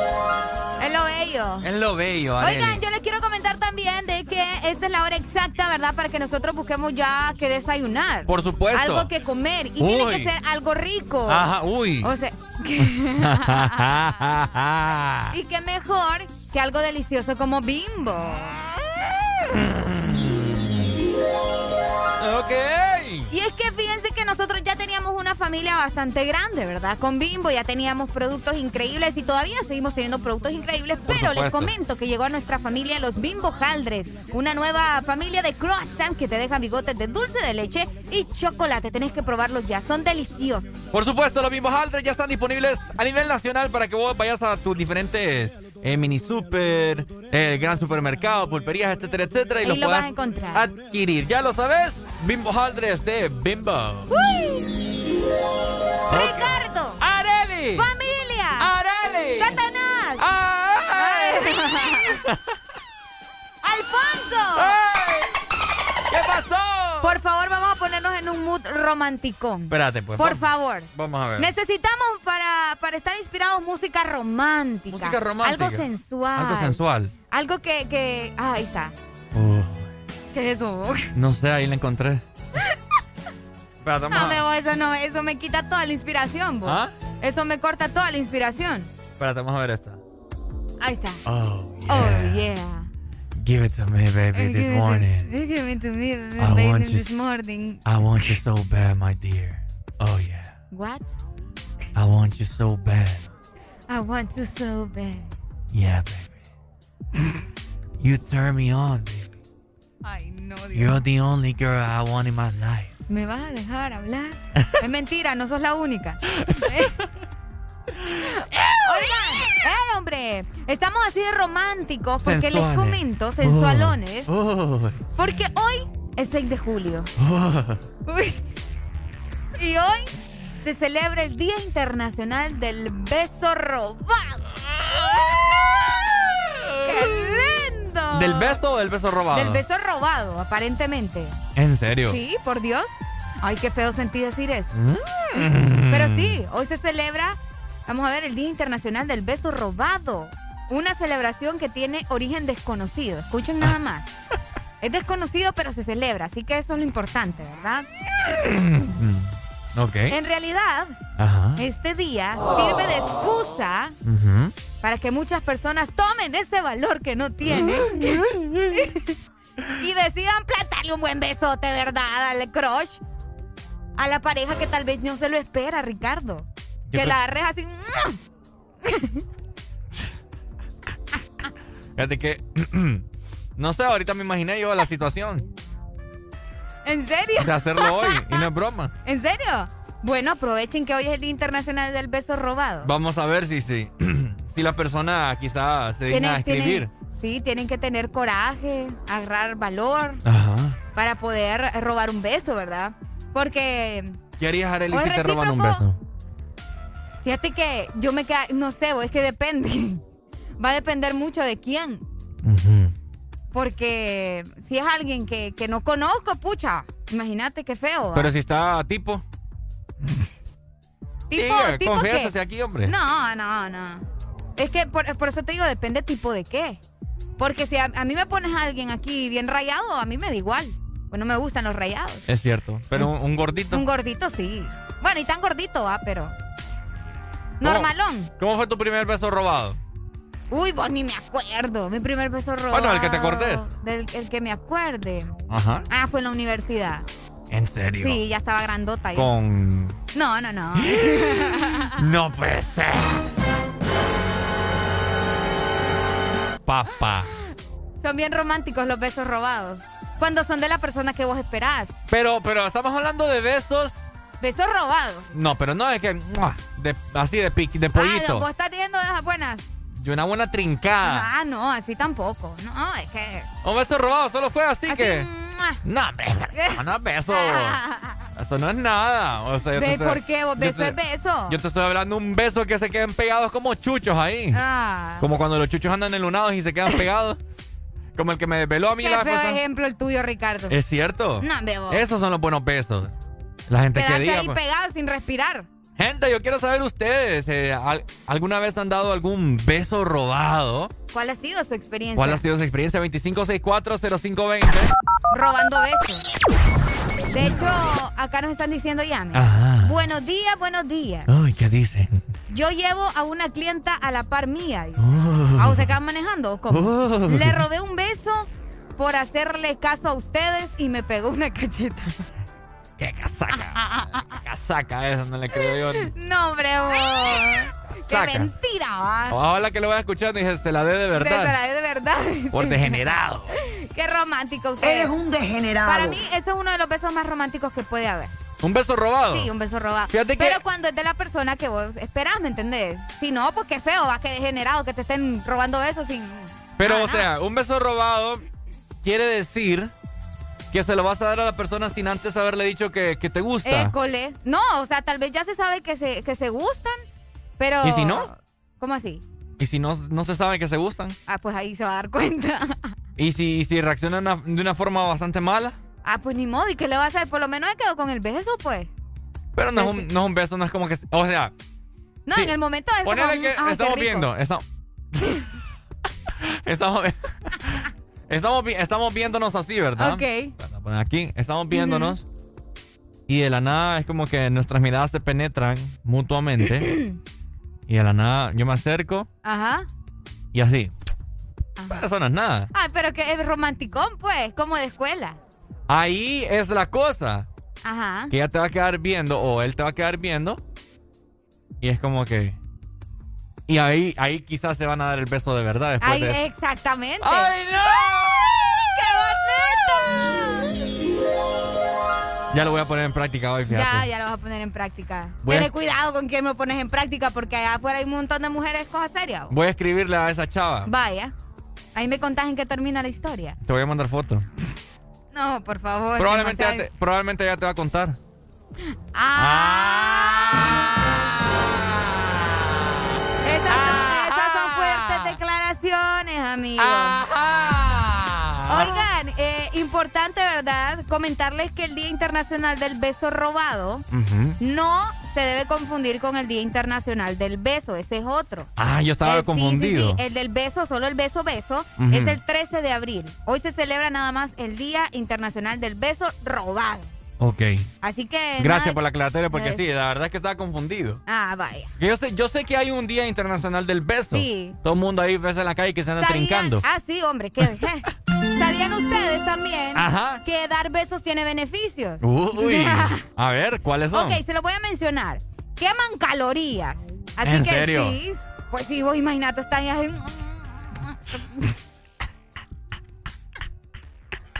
bello. Es lo bello. Oigan, yo les quiero comentar también de que esta es la hora exacta, ¿verdad? Para que nosotros busquemos ya que desayunar. Por supuesto. Algo que comer. Y Uy. tiene que ser algo rico. Ajá, uy. O sea, y qué mejor que algo delicioso como bimbo. Ok. Y es que fíjense que nosotros ya teníamos una familia bastante grande, ¿verdad? Con Bimbo ya teníamos productos increíbles y todavía seguimos teniendo productos increíbles, pero les comento que llegó a nuestra familia los Bimbo Haldres, una nueva familia de croissant que te dejan bigotes de dulce de leche y chocolate. Tenés que probarlos ya, son deliciosos. Por supuesto, los mismos Aldres ya están disponibles a nivel nacional para que vos vayas a tus diferentes eh, mini super, el gran supermercado, pulperías, etcétera, etcétera. Y Ahí lo, vas a encontrar. adquirir. ¿Ya lo sabes? Bimbo Haldres de Bimbo. Ricardo. Areli. Familia. Areli. Satanás. Ay. Alfonso. ¿Qué pasó? Por favor, vamos a en un mood romántico. Espérate, pues. Por vamos- favor. Vamos a ver. Necesitamos para, para estar inspirados música romántica. Música romántica. Algo sensual. Algo sensual. Algo que, que... Ah, ahí está. Uh, ¿Qué es eso? no sé, ahí la encontré. Espérate, vamos No, a- me voy, eso no, eso me quita toda la inspiración, vos. ¿Ah? Eso me corta toda la inspiración. Espérate, vamos a ver esta. Ahí está. Oh, Oh, yeah. Give it to me, baby, this morning. Give it to me, I baby, want you this morning. I want you so bad, my dear. Oh, yeah. What? I want you so bad. I want to so bad. Yeah, baby. you turn me on, baby. Ay, no, Dios. You're the only girl I want in my life. ¿Me vas a dejar hablar? es mentira, no sos la única. Oigan, ¡eh, hombre! Estamos así de románticos porque les comento, sensualones, Oh, porque hoy es 6 de julio. oh. Uy. Y hoy se celebra el Día Internacional del Beso Robado. ¡Qué lindo! ¿Del beso o del beso robado? Del beso robado, aparentemente. ¿En serio? Sí, por Dios. Ay, qué feo sentí decir eso. Mm. Pero sí, hoy se celebra, vamos a ver, el Día Internacional del Beso Robado. Una celebración que tiene origen desconocido. Escuchen nada más. Es desconocido, pero se celebra, así que eso es lo importante, ¿verdad? Mm. Ok. En realidad, Ajá. este día sirve de excusa para que muchas personas tomen ese valor que no tienen y decidan plantarle un buen besote, ¿verdad? Al crush. A la pareja que tal vez no se lo espera, Ricardo. Yo que la agarres así. Fíjate que. no sé, ahorita me imaginé yo la situación ¿En serio? de hacerlo hoy. Y no es broma. ¿En serio? Bueno, aprovechen que hoy es el Día Internacional del Beso Robado. Vamos a ver si, si, si la persona quizás se digna a escribir. tienen- sí, tienen que tener coraje, agarrar valor Ajá. para poder robar un beso, ¿verdad? Porque ¿Qué harías, Arely, ¿O es si te roban un beso? Fíjate que yo me quedo, no sé, es que depende. Va a depender mucho de quién. Porque si es alguien que, que no conozco, pucha, imagínate qué feo. ¿va? Pero si está tipo. tipo, Diga, tipo qué? aquí, hombre. No, no, no. Es que por, por eso te digo, depende tipo de qué. Porque si a, a mí me pones a alguien aquí bien rayado, a mí me da igual. Pues no me gustan los rayados. Es cierto. Pero un, un gordito. Un gordito sí. Bueno, y tan gordito, ah, pero. ¿Cómo- Normalón. ¿Cómo fue tu primer beso robado? Uy, vos ni me acuerdo. Mi primer beso robado. Bueno, el que te acordes. Del, el que me acuerde. Ajá. Ah, fue en la universidad. ¿En serio? Sí, ya estaba grandota. ya. Con. No, no, no. No puede ser. Papá. son bien románticos los besos robados. Cuando son de la persona que vos esperás. Pero, pero estamos hablando de besos. Besos robados. No, pero no es que. ¡mua! de- así de piqui, de Ah, pollito. vos estás teniendo de esas buenas. Y una buena trincada. Ah, no, así tampoco. No, es que. Un beso robado solo fue así, Así, que. No, hombre, no, no es beso. Eso no es nada. O sea, yo te Ve, estoy- ¿por qué? Beso te- es beso. Yo te estoy hablando de un beso que se queden pegados como chuchos ahí. Ah. Como cuando los chuchos andan enlunados y se quedan pegados. Como el que me desveló a mí Qué la feo cosa. ejemplo el tuyo, Ricardo. Es cierto. No, bebo. Esos son los buenos besos. La gente que diga. ahí pues. pegado sin respirar. Gente, yo quiero saber ustedes, eh, ¿al- ¿alguna vez han dado algún beso robado? ¿Cuál ha sido su experiencia? ¿Cuál ha sido su experiencia? 25640520. Robando besos. De hecho, acá nos están diciendo. Ajá. Buenos días, buenos días. Ay, ¿qué dicen? Yo llevo a una clienta a la par mía. Oh. Ah, ¿o se quedan manejando o cómo? Oh. Le robé un beso por hacerle caso a ustedes y me pegó una cacheta. ¡Qué casaca! casaca esa, no le creo yo. No, hombre, vos. ¡Qué mentira, va! Ojalá que lo vaya escuchando y dije, se la dé de De verdad. verdad, de verdad. Por degenerado. Qué romántico usted. Eres un degenerado. Para mí, ese es uno de los besos más románticos que puede haber. ¿Un beso robado? Sí, un beso robado. Fíjate que- Pero cuando es de la persona que vos esperás, ¿me entendés? Si no, pues qué feo, va que degenerado que te estén robando besos sin. Pero, nada, o sea, un beso robado quiere decir que se lo vas a dar a la persona sin antes haberle dicho que, que te gusta. École. No, o sea, tal vez ya se sabe que se, que se gustan, pero. ¿Y si no? ¿Cómo así? Y si no, no se sabe que se gustan. Ah, pues ahí se va a dar cuenta. Y si, y si reaccionan de una forma bastante mala. ah, pues ni modo, ¿y qué le va a hacer? Por lo menos me quedó con el beso, pues. Pero no es, un, no es un beso, no es como que... O sea, No, Sí. en el momento es como que ah, estamos viendo... Estamos, estamos, estamos, estamos viéndonos así, ¿verdad? Ok. Poner Aquí, estamos viéndonos. Y de la nada es como que nuestras miradas se penetran mutuamente. y de la nada yo me acerco Ajá. y así. Pero eso no es nada. Ay, pero que es romanticón, pues, como de escuela. Ahí es la cosa. Ajá. Que ella te va a quedar viendo o él te va a quedar viendo. Y es como que... Y ahí, ahí quizás se van a dar el beso de verdad después Ay, de eso. exactamente. ¡Ay, no! ¡Qué bonito! Ya lo voy a poner en práctica hoy, fíjate. Ya, ya lo vas a poner en práctica. Voy a- Ten cuidado con quién me pones en práctica porque allá afuera hay un montón de mujeres cosas serias. Voy a escribirle a esa chava. Vaya. Ahí me contás en qué termina la historia. Te voy a mandar fotos. No, por favor. Probablemente ya, te, probablemente ya te va a contar. Esas, amigos. Oigan, eh, importante, ¿verdad? Comentarles que el Día Internacional del Beso Robado no se debe confundir con el Día Internacional del Beso. Ese es otro. Ah, yo estaba Eh, sí, confundido. Sí, sí, el del beso, solo el beso beso, es el 13 de abril. Hoy se celebra nada más el Día Internacional del Beso Robado. Ok. Así que... Gracias nada- por la aclaratoria porque Eh. sí, la verdad es que estaba confundido. Ah, vaya. Que Yo sé, yo sé que hay un Día Internacional del Beso. Sí. Todo el mundo ahí ves en la calle que se anda ¿Sabían- trincando. Ah, sí, hombre. je. ¿Sabían ustedes también Ajá. que dar besos tiene beneficios? Uy. A ver, ¿cuáles son? Ok, se los voy a mencionar. Queman calorías. Así ¿En que serio? sí. Pues sí, vos imagínate, están ahí.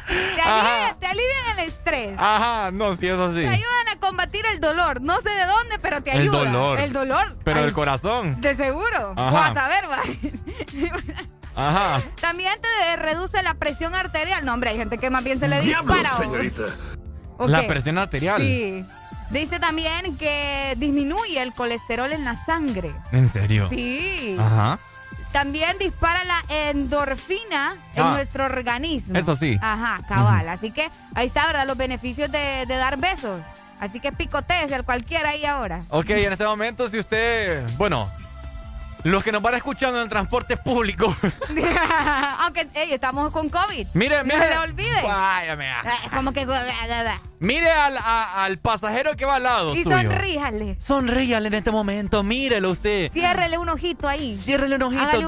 Te alivian, te alivian el estrés. Ajá, no, sí, eso sí. Te ayudan a combatir el dolor. No sé de dónde, pero te El ayudan. dolor. El dolor. Pero Ay, del corazón. De seguro. Ajá. O a saber, va. Ajá. También te reduce la presión arterial. No, hombre, hay gente que más bien se le dispara. ¿o? La Ok. presión arterial. Sí. Dice también que disminuye el colesterol en la sangre. ¿En serio? Sí. Ajá. También dispara la endorfina en Ah. nuestro organismo. Eso sí. Ajá, cabal. Así que ahí está, ¿verdad? Los beneficios de, de dar besos. Así que picotees al cualquiera ahí ahora. Ok, en este momento, si usted. Bueno, los que nos van escuchando en el transporte público. Aunque, ey, estamos con COVID. Mire, No mire. se le olvide. Váyame. Eh, Como que... Mire al, a- al pasajero que va al lado Y suyo. sonríjale. Sonríale en este momento, mírelo usted. Ciérrele un ojito ahí. Ciérrele un ojito,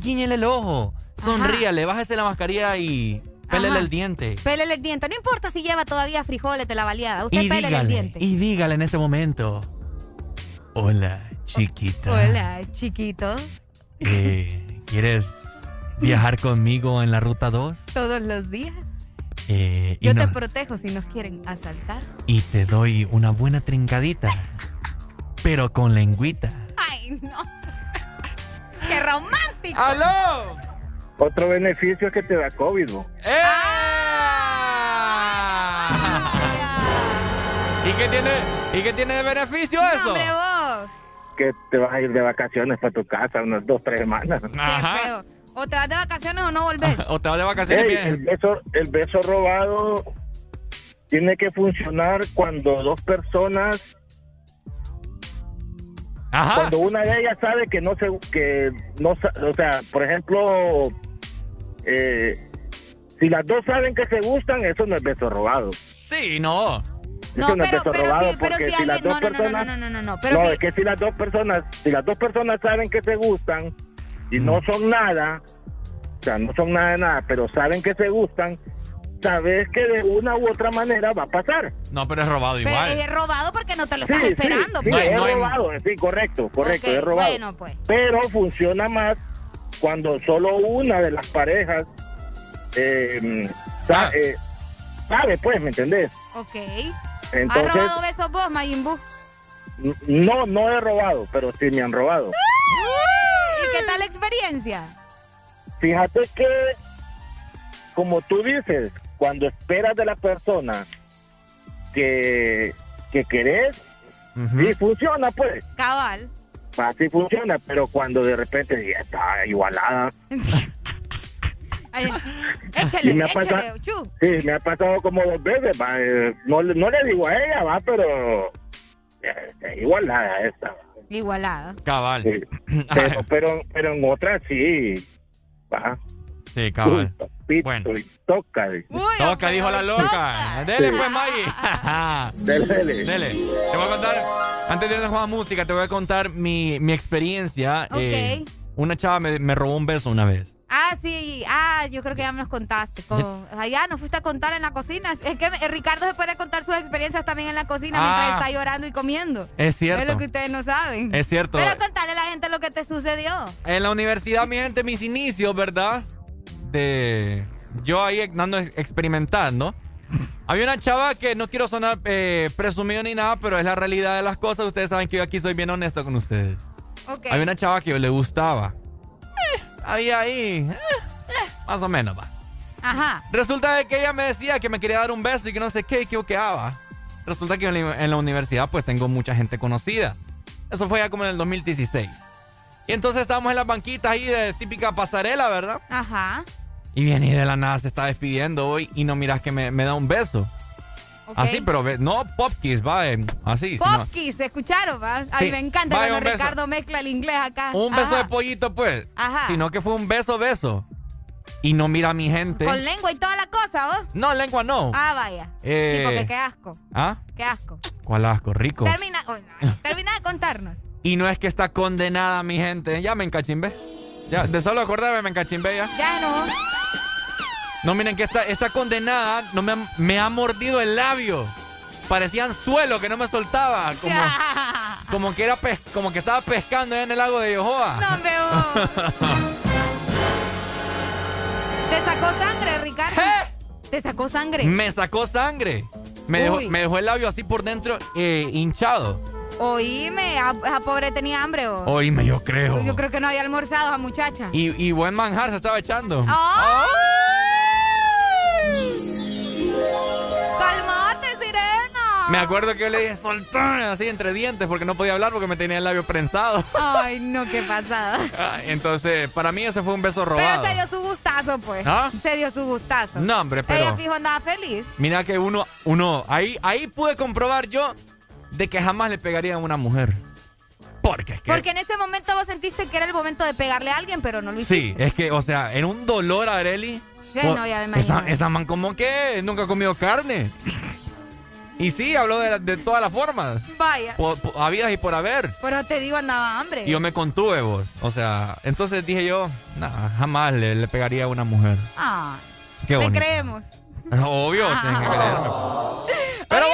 guiñele el ojo. Sonríale, bájese la mascarilla y pélele Ajá. el diente. Pélele el diente. No importa si lleva todavía frijoles de la baleada. Usted Y pélele el diente. y dígale en este momento. Hola, chiquita. Hola, chiquito. Eh, ¿Quieres viajar conmigo en la ruta 2? Todos los días. Eh, Yo no- te protejo si nos quieren asaltar. y te doy una buena trincadita, pero con lengüita. Ay, no. ¡Qué romántico! ¡Aló! Otro beneficio es que te da COVID, ¿no? ¿Y qué tiene, y qué tiene de beneficio eso? ¡Hombre, vos! Que te vas a ir de vacaciones para tu casa unas dos, tres semanas. ¡Qué feo! O te vas de vacaciones o no volvés. o te vas de vacaciones Ey, bien. el, beso, el beso robado tiene que funcionar cuando dos personas cuando una de ellas sabe que no se que no o sea por ejemplo eh, si las dos saben que se gustan eso no es beso robado Sí, no. No, no es pero, pero robado sí, pero si si las alguien. dos No, no, no, no, personas no, no, no, no. Pero no, si. es que si las dos personas, si las dos personas saben que se gustan y no son nada, o sea, no son nada de nada, pero saben que se gustan, sabes que de una u otra manera va a pasar. No, pero es robado pero igual. es robado porque no te lo Sí, estás sí, esperando. sí, pues. es robado, sí, correcto, correcto, Ok, es robado. bueno, pues. Pero funciona más cuando solo una de las parejas eh, sa- Ah. eh, sabe, pues, ¿me entendés? Ok. ¿Has Entonces, robado besos vos, Mayimbu? no, no he robado, pero sí me han robado. ¿Y qué tal la experiencia? Fíjate que, como tú dices, cuando esperas de la persona que, que querés, sí funciona, pues. Cabal. Así funciona, pero cuando de repente ya está igualada. Ay, échale, Y me échale. Sí, me ha pasado como dos veces, va, eh, no, le- no le digo a ella, va, pero eh, eh, igualada esta. Igualada. Cabal. Pero, pero, pero en otras sí, va. Sí, cabal. Bueno. Y toca. Toca, dijo la loca. Dele, pues, Maggie. Dele, dele. Dele. Te voy a contar, antes de irnos la música, te voy a contar mi, mi experiencia. Ok. Eh, una chava me, me robó un beso una vez. Ah, sí. Ah, yo creo que ya me los contaste. Como, allá nos fuiste a contar en la cocina. Es que Ricardo se puede contar sus experiencias también en la cocina mientras Ah. está llorando y comiendo. Es cierto. Es lo que ustedes no saben. Es cierto. Pero contarle a la gente lo que te sucedió. En la universidad, mi gente, mis inicios, ¿verdad? De. Yo ahí andando experimentando. Había una chava que no quiero sonar eh, presumido ni nada, pero es la realidad de las cosas. Ustedes saben que yo aquí soy bien honesto con ustedes. Ok. Había una chava que yo le gustaba. Había ahí. eh, eh, más o menos, va. Ajá. Resulta de que ella me decía que me quería dar un beso y que no sé qué, y que haga. Resulta que en la, en la universidad pues tengo mucha gente conocida. Eso fue ya como en el 2016. Y entonces estábamos en las banquitas ahí de típica pasarela, ¿verdad? Ajá. Y viene y de la nada se está despidiendo hoy y no miras que me, me da un beso. Así, pero ve- no pop kiss, va, eh, así. sino- Popkis, ¿se escucharon? Va? A mí Sí. me encanta Vaya, cuando. Ricardo mezcla el inglés acá. un beso de pollito, pues. Ajá. Sino que fue un beso, beso. Y no mira a mi gente. Con lengua y toda la cosa, ¿vos? No, lengua no. Ah, vaya. Eh. Sí, porque qué asco. ¿Ah? Qué asco. ¿Cuál asco? Rico. Termina, oh, no. termina de contarnos. Y no es que está condenada mi gente. Ya me encachimbé. Ya, de solo acordarme me encachimbé ya. Ya no. No, miren que esta, esta condenada no me, ha- me ha mordido el labio. Parecía anzuelo que no me soltaba. Como, como que era pes- como que estaba pescando en el lago de Yohoa. No veo. ¿Te sacó sangre, Ricardo? ¿Te sacó sangre? Me sacó sangre. Me dejó, me dejó el labio así por dentro eh, hinchado. Oíme, a- esa pobre tenía hambre. ¿o? Oíme, yo creo. Yo creo que no había almorzado esa muchacha. Y, y buen manjar se estaba echando. ¡Ay! ¡Calmate, sirena! Me acuerdo que yo le dije soltá así entre dientes porque no podía hablar porque me tenía el labio prensado. Ay, no, qué pasada. Ah, Entonces, para mí ese fue un beso Pero robado. se dio su gustazo, pues. ¿Ah? Se dio su gustazo. No, hombre, pero- Ella fijo andaba feliz. Mira que uno, uno, ahí, ahí pude comprobar yo de que jamás le pegaría a una mujer. Porque es que. Porque en ese momento vos sentiste que era el momento de pegarle a alguien, pero no lo hiciste. Sí, es que, o sea, en un dolor Areli. Ya me imagino. esa, esa man como que nunca ha comido carne. y sí, habló de, de todas las formas. Vaya. Por, por- habidas y por haber. Pero te digo, andaba hambre. Y yo me contuve vos. O sea, entonces dije yo, nada, jamás le, le pegaría a una mujer. Ah, Qué te bonito. creemos. Obvio, tienes que creerme. Pero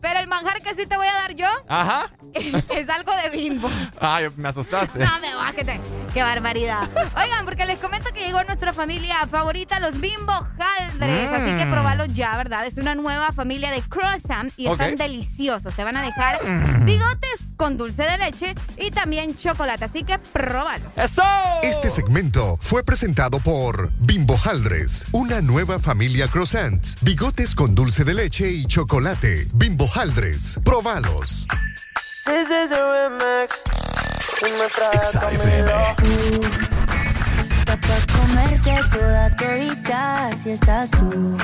pero el manjar que sí te voy a dar yo Ajá. es algo de bimbo. Ay, me asustaste. No me bájate. Qué barbaridad. Oigan, porque les comento que llegó nuestra familia favorita, los Bimbo Haldres. Mm. Así que probalo ya, ¿verdad? Es una nueva familia de croissant y están deliciosos. Te van a dejar Mm. bigotes con dulce de leche y también chocolate. Así que próbalo. ¡Eso! Este segmento fue presentado por Bimbo Haldres, una nueva familia croissant, bigotes con dulce de leche y chocolate. Bimbo Haldres, probalos. This is a remix. Y me trae comerte toda todita si estás tú.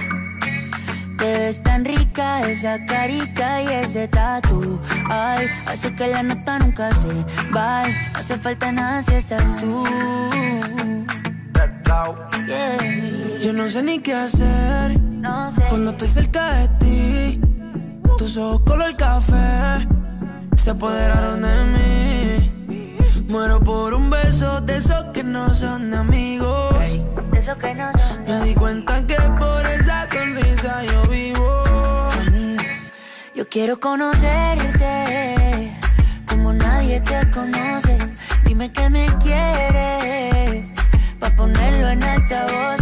Te ves tan rica esa carita y ese tatu. Ay, hace que la nota nunca se va. No hace falta nada si estás tú. Yeah. Yo no sé ni qué hacer cuando estoy cerca de ti. Tus ojos color café se apoderaron de mí. Muero por un beso de esos que no son de amigos. De esos que no son Me di cuenta que por esa sonrisa yo vivo. Yo quiero conocerte como nadie te conoce. Dime que me quieres pa ponerlo en altavoces,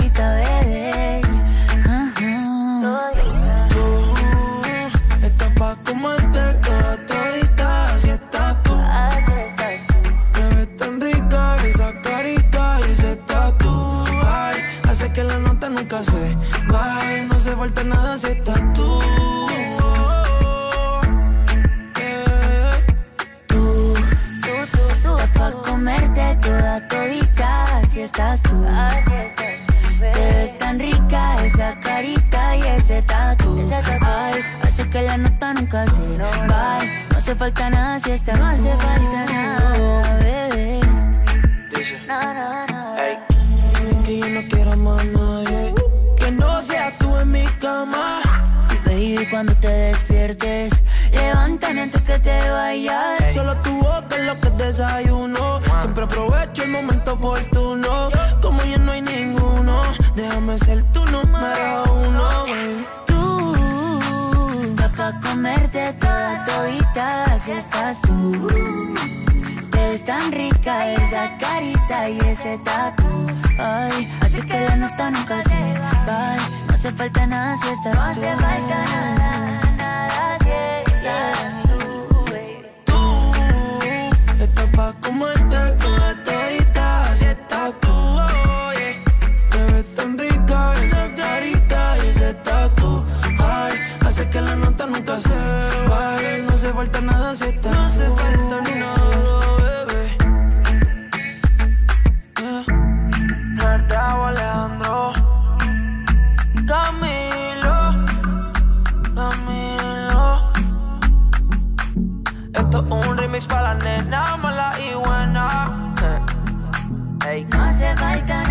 No falta nada si estás tú. Tú, tú, tú, tú, está pa' comerte toda todita, así estás tú. Te ves tan rica esa carita y ese tatu. Ay, hace que la nota nunca se vaya. No hace falta nada si estás No hace falta nada, bebé. No, no, no. Que yo no quiero más Baby, cuando te despiertes, levántame antes que te vayas. Solo tu boca es lo que desayuno. Siempre aprovecho el momento oportuno. Como ya no hay ninguno, déjame ser tu número uno. baby. Tú, pa' comerte toda todita, así estás tú. Ves tan rica esa carita y ese tatu. Ay, así que la nota nunca se va. No hace falta nada si estás No hace falta nada, nada si estás Tú estás pa' comerte toda todita, así estás tú. oye. Te ves tan rica esa carita y ese tatu. Ay, hace que la nota nunca se vaya. No hace falta nada si estás Esto es un remix para la nena mala y buena Ey. No hace falta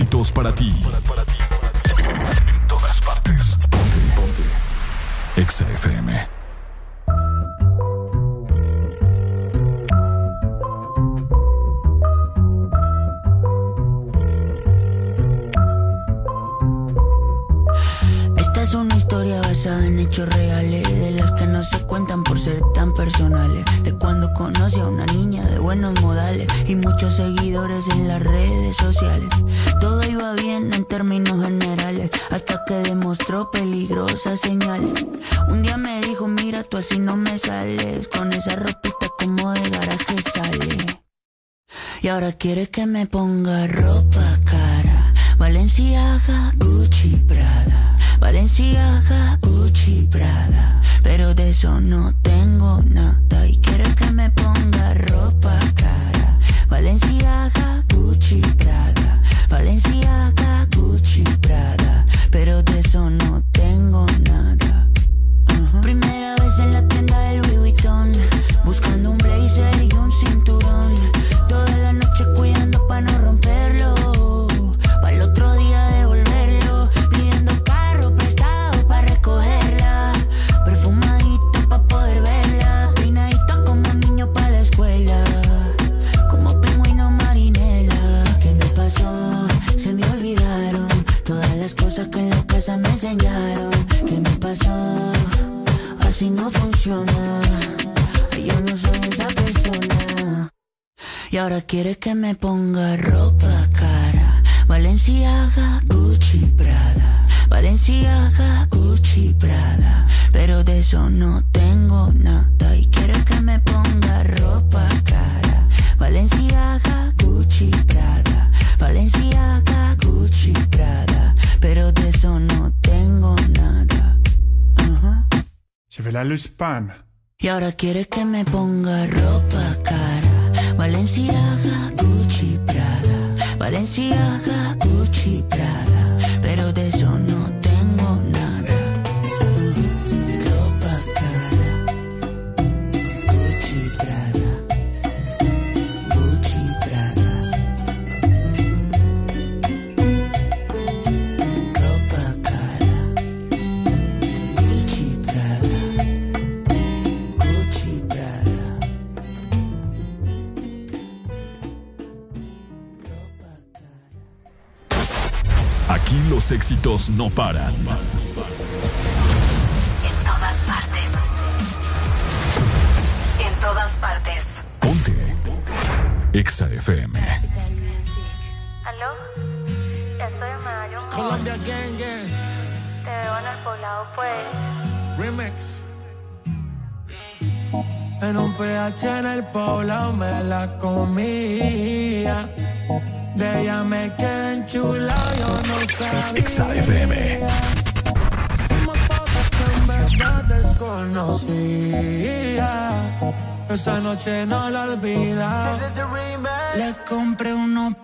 Éxitos para ti. quieres que no paran. En todas partes. En todas partes. Ponte. Exa FM. ¿Aló? Estoy en Colombia Gang Te veo en el poblado, pues. Remix. En un PH en el poblado me la con noche no la olvida. Le compré unos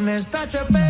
con el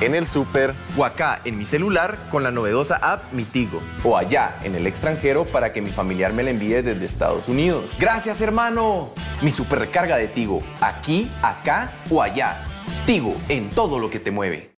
en el súper o acá en mi celular con la novedosa app Mi Tigo o allá en el extranjero para que mi familiar me la envíe desde Estados Unidos. Gracias, hermano. Mi super recarga de Tigo, aquí, acá o allá. Tigo en todo lo que te mueve.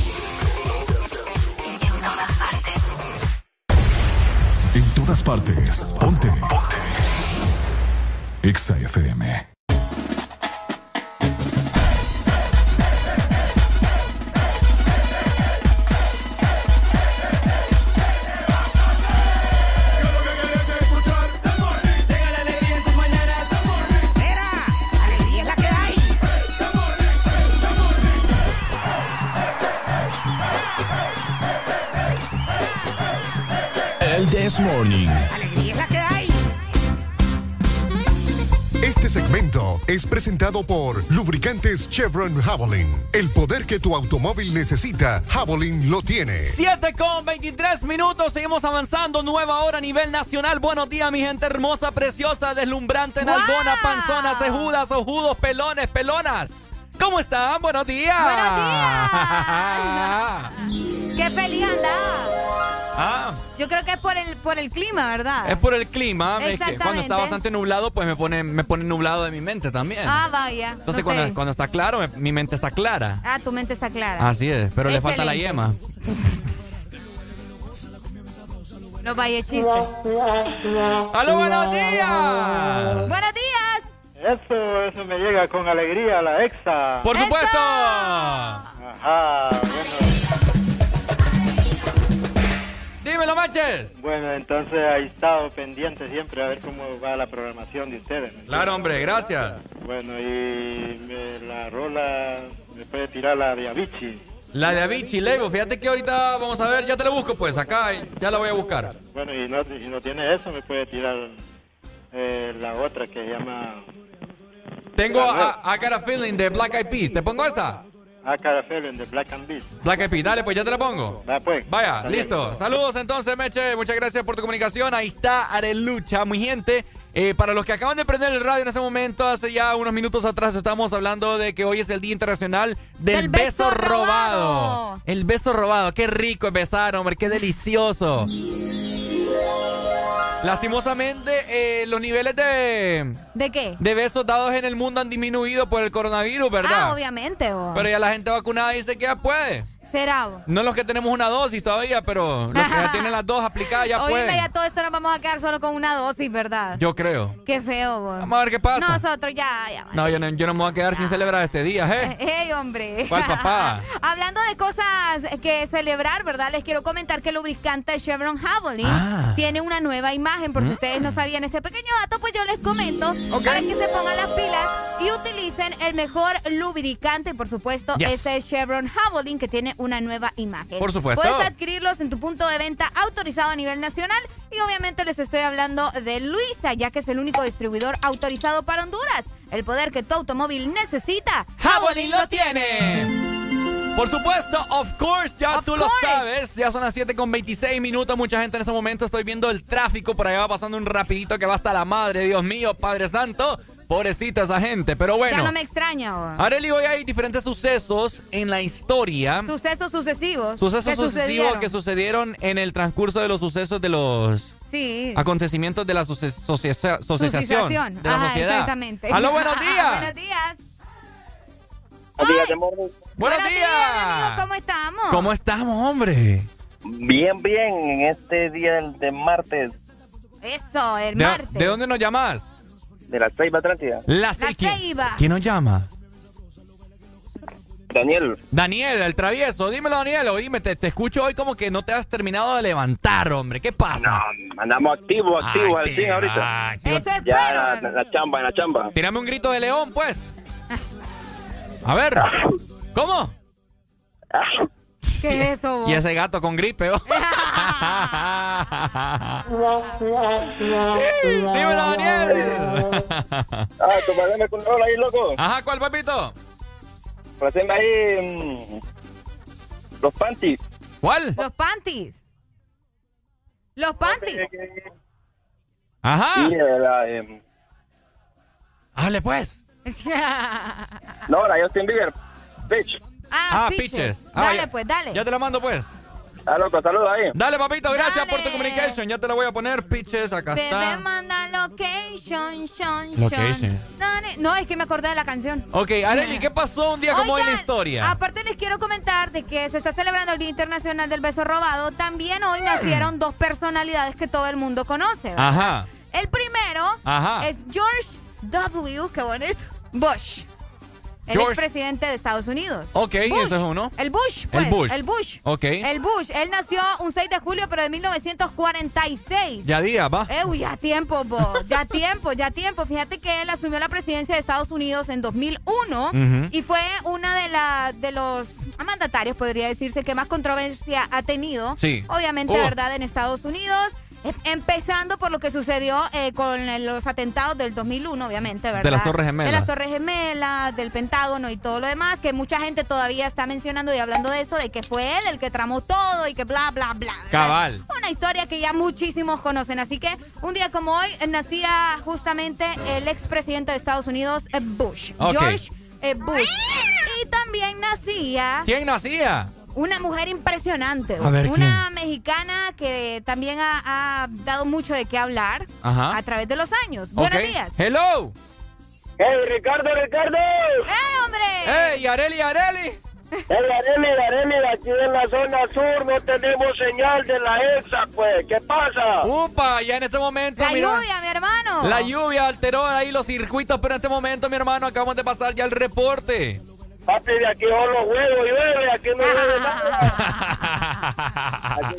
Todas partes. Ponte. Exa FM. El This Morning. Alegría es la que hay. Este segmento es presentado por Lubricantes Chevron Javelin. El poder que tu automóvil necesita, Javelin lo tiene. 7 con 23 minutos, seguimos avanzando, nueva hora a nivel nacional. Buenos días, mi gente hermosa, preciosa, deslumbrante, nalgona, panzona, cejudas, ojudos, pelones, pelonas. ¿Cómo están? Buenos días. Buenos ¡Qué feliz andaba! Ah, Yo creo que es por el, por el clima, ¿verdad? es por el clima. es que Exactamente. cuando está bastante nublado, pues me pone, me pone nublado de mi mente también. Ah, vaya. Entonces, no cuando, te- cuando está claro, me- mi mente está clara. Ah, tu mente está clara. Así es, pero le falta la yema. No vaya chiste. ¡Aló, buenos días! ¡Buenos días! Eso, eso me llega con alegría a la exa. ¡Por supuesto! Ajá, bueno. Dímelo, manches. Bueno, entonces ahí estado pendiente siempre a ver cómo va la programación de ustedes. ¿me Claro, hombre, gracias. Bueno, y me- la rola me puede tirar la de Avicii. La de Avicii, Leibo, fíjate que ahorita vamos a ver, ya te la busco pues, acá, ya la voy a buscar. Bueno, y no, y no tiene eso, me puede tirar eh, la otra que se llama Tengo a, I Got a Feeling de Black Eyed Peas, ¿te pongo esta? A Cara Feeling de Black and Beat. Black Eyed Peas, dale pues, ya te la pongo. Va, pues. Vaya, Está bien. listo. Saludos entonces, Meche, muchas gracias por tu comunicación. Ahí está Arelucha, mi gente. Eh, para los que acaban de prender el radio en este momento, hace ya unos minutos atrás estamos hablando de que hoy es el Día Internacional del, Del beso, beso robado. robado. El beso robado, qué rico es besar, hombre, qué delicioso. Lastimosamente, eh, los niveles de, ¿De qué? de besos dados en el mundo han disminuido por el coronavirus, ¿verdad? Ah, obviamente. Pero ya la gente vacunada dice que ya puede. Será. No los que tenemos una dosis todavía, pero los que ya tienen las dos aplicadas ya Oíme, pueden. ya todo esto nos vamos a quedar solo con una dosis, ¿verdad? Yo creo. Qué feo, bo. Vamos a ver qué pasa. Nosotros ya, ya. No, yo no, yo no me voy a quedar sin celebrar este día, ¿eh? ¡Ey, hombre! ¿Cuál papá? Hablando de cosas que celebrar, ¿verdad? Les quiero comentar que el lubricante Chevron Javelin Ah. tiene una nueva imagen. Por si Mm. ustedes no sabían este pequeño dato, pues yo les comento para que se pongan las pilas y utilicen el mejor lubricante. Por supuesto, Yes. este es Chevron Javelin que tiene una nueva imagen. Por supuesto. Puedes adquirirlos en tu punto de venta autorizado a nivel nacional. Y obviamente les estoy hablando de Luisa, ya que es el único distribuidor autorizado para Honduras. El poder que tu automóvil necesita. Javelin lo tiene. Por supuesto, of course, ya tú lo sabes. Ya son las 7 con 26 minutos. Mucha gente en este momento estoy viendo el tráfico. Por allá va pasando un rapidito que va hasta la madre. Dios mío, Padre Santo. Pobrecita esa gente. Pero bueno. Ya no me extraña. bo. Areli, hoy hay diferentes sucesos en la historia. Sucesos sucesivos. Sucesos sucesivos sucedieron. que sucedieron en el transcurso de los sucesos de los Sí. acontecimiento de la asociación Sucesión. de la Ajá, sociedad. exactamente. ¡Aló, buenos días! buenos días. ¡Buenos, Buenos días! amigo, ¿Cómo estamos? ¿Cómo estamos, hombre? Bien, bien, en este día del- de martes Eso, el ¿De, martes. de dónde nos llamas? De la Ceiba Atlántida. La, La ¿quién- Ceiba. ¿Quién nos llama? Daniel. Daniel, el travieso. Dímelo, Daniel. Oíme, te, te escucho hoy como que no te has terminado de levantar, hombre. ¿Qué pasa? Andamos activos, activos al 100 ahorita. activo. Eso Ya en la, en la chamba, en la chamba. Tírame un grito de león, pues. A ver. ¿Cómo? ¿Qué es eso? vos? Y ese gato con gripe. oh. Dímelo, Daniel. Ah, tu padre me controla ahí, loco. Ajá, ¿cuál, papito? Haceme ahí mm, los panties. ¿Cuál? Los panties. Los panties. Ajá. Sí, eh, la, em, Hable pues. no, la Justin Bieber. Bitch. Ah, Ah, pitches. pitches. Ah, Dale, ya- pues, dale. Ya te la mando pues. Ah, loco, saludos ahí. Dale, papito, gracias por tu communication. Ya te la voy a poner, pitches, acá Bebé está. manda location, shon, Location. No, es que me acordé de la canción. Ok, Areli, ¿qué pasó un día como hoy en la historia? Aparte les quiero comentar de que se está celebrando el Día Internacional del Beso Robado. También hoy nacieron dos personalidades que todo el mundo conoce. ¿verdad? Ajá. El primero Ajá. es George W. Qué bonito. Bush. El George- expresidente de Estados Unidos. Ok, ese es uno. El Bush, pues. El Bush. El Bush. Ok. El Bush. Él nació un 6 de julio, pero de 1946. Ya día, va. Eh, uy, ya tiempo, bo. Ya tiempo, ya tiempo. Fíjate que él asumió la presidencia de Estados Unidos en 2001 Ujú. y fue una de, la, de los mandatarios, podría decirse, que más controversia ha tenido. Sí. Obviamente, Uh. ¿verdad? En Estados Unidos. Empezando por lo que sucedió eh, con los atentados del 2001, obviamente, ¿verdad? De las Torres Gemelas. De las Torres Gemelas, del Pentágono y todo lo demás, que mucha gente todavía está mencionando y hablando de eso, de que fue él el que tramó todo y que bla, bla, bla. ¿verdad? Cabal. Una historia que ya muchísimos conocen. Así que un día como hoy nacía justamente el expresidente de Estados Unidos, eh, Bush. George eh, Bush. Y también nacía ¿Quién nacía? Una mujer impresionante. A ver, una mexicana que también ha, ha dado mucho de qué hablar Ajá. a través de los años. Buenos días. Hello. ¡Hey, Ricardo, Ricardo! ¡Eh, hombre! ¡Ey, Areli, Areli! ¡Hey, Areli, Areli! Aquí en la zona sur no tenemos señal de la EXA, pues. ¿Qué pasa? Upa, ya en este momento, La mira. lluvia, mi hermano. La lluvia alteró ahí los circuitos, pero en este momento, mi hermano, acabamos de pasar ya el reporte. Papi, de aquí son los huevos llueve, aquí no llueve nada. Aquí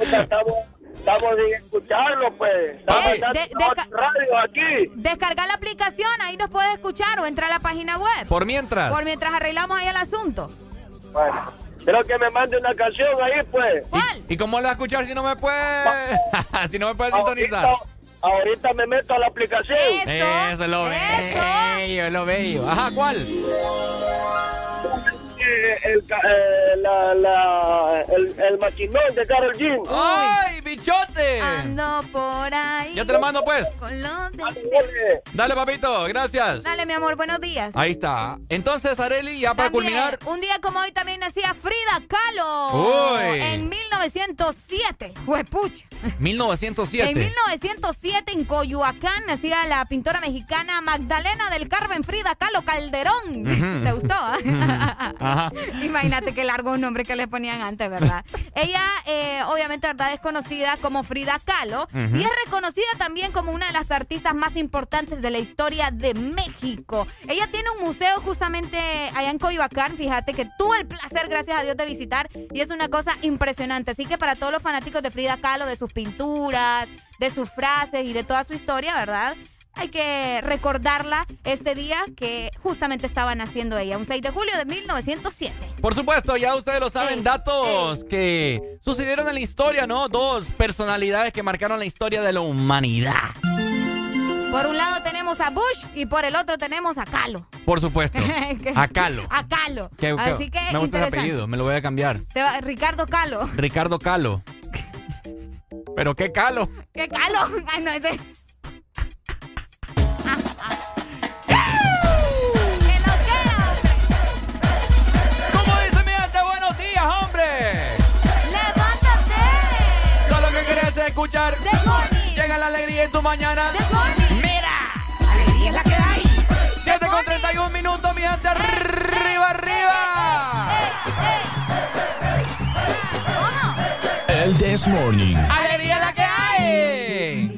estamos, estamos, estamos sin escucharlo, pues. Estamos Eh, de- radio aquí. Descarga la aplicación, ahí nos puedes escuchar o entra a la página web. Por mientras. Por mientras arreglamos ahí el asunto. Bueno, quiero que me mande una canción ahí, pues. ¿Cuál? ¿Y cómo la escuchar si no me puede, si no me puede sintonizar? Ahorita, me meto a la aplicación. Eso es lo bello, es lo bello. Ajá, ¿cuál? Eh, el, ca- eh, la, la, el, el maquinón de Carol G. ¡Ay, bichote! Ando por ahí. Ya te lo mando, pues. Con lo de- Dale, papito, gracias. Dale, mi amor, buenos días. Ahí está. Entonces, Areli, ya para También, culminar. Un día como hoy también nacía Frida Kahlo. Uy. En 1907. Huepucha. 1907. En 1907 en Coyoacán nacía la pintora mexicana Magdalena del Carmen Frida Kahlo Calderón. Ujú. ¿Te gustó? ah? Ajá. Imagínate qué largos nombres que le ponían antes, ¿verdad? Ella, eh, obviamente, ¿verdad? Es conocida como Frida Kahlo y es reconocida también como una de las artistas más importantes de la historia de México. Ella tiene un museo justamente allá en Coyoacán, fíjate que tuve el placer, gracias a Dios, de visitar y es una cosa impresionante. Así que para todos los fanáticos de Frida Kahlo, de sus pinturas, de sus frases y de toda su historia, ¿verdad? Hay que recordarla este día que justamente estaba naciendo ella, un 6 de julio de 1907. Por supuesto, ya ustedes lo saben, datos que sucedieron en la historia, ¿no? Dos personalidades que marcaron la historia de la humanidad. Por un lado tenemos a Bush y por el otro tenemos a Kahlo. Por supuesto. A Calo. A Kahlo. Que- Así que me gusta ese apellido, me lo voy a cambiar. Te va- Ricardo Calo. Ricardo Calo. ¿Pero qué Calo? ¿Qué Calo? Ay, no, ese. ¿Cómo dice mi gente? Buenos días, hombre. ¡Levántate! Todo lo que querés es escuchar. Llega la alegría en tu mañana. Mira. Alegría es la que hay. 7 con 31 minutos, mi gente. Arriba, arriba. El This Morning. Alegría es la que hay.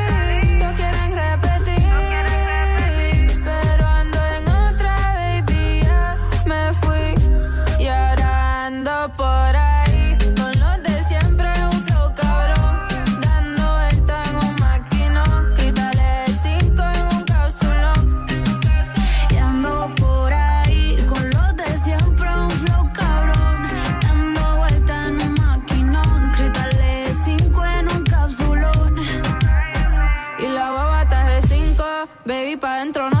pa' dentro no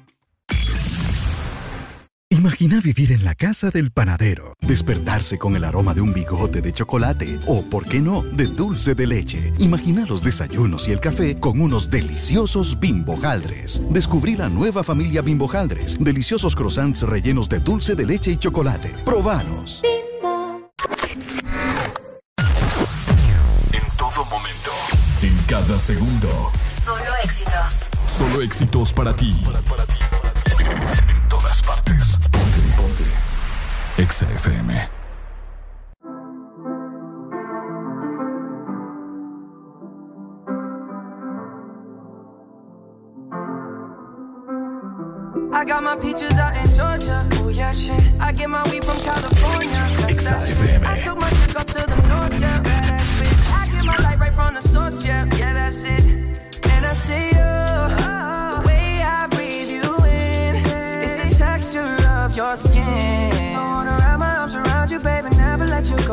Imagina vivir en la casa del panadero, despertarse con el aroma de un bigote de chocolate o, por qué no, de dulce de leche. Imagina los desayunos y el café con unos deliciosos bimbojaldres. Descubrí la nueva familia bimbojaldres, deliciosos croissants rellenos de dulce de leche y chocolate. Probanos. En todo momento. En cada segundo. Solo éxitos. Solo éxitos para ti. En todas partes. Ponte, ponte. Exa FM. I got my peaches out in Georgia. Oh yeah, shit. I get my weed from California. That's that. I took my chick up to the north, yeah. I get my light right from the source, yeah. Yeah, that's it.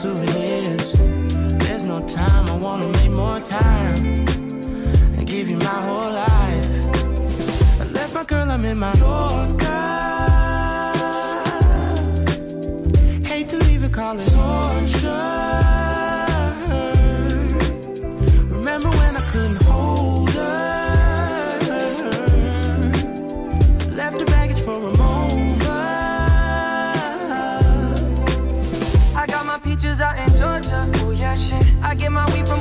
souvenirs. There's no time, I wanna make more time and give you my whole life. I left my girl, I'm in my Yorker.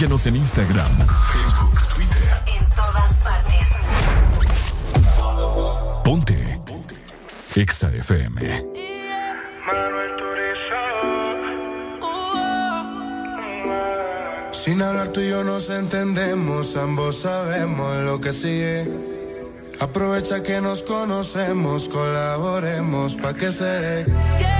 Síguenos en Instagram, Facebook, Twitter. En todas partes. Ponte. Ponte. Exa FM. Sin hablar tú y yo nos entendemos, ambos sabemos lo que sigue. Aprovecha que nos conocemos, colaboremos pa' que se dé.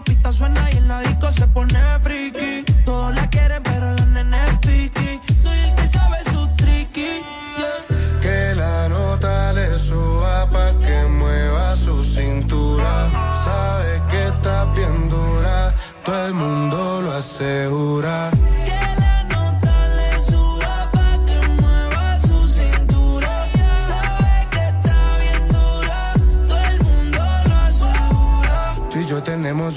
La pista suena y en la disco se pone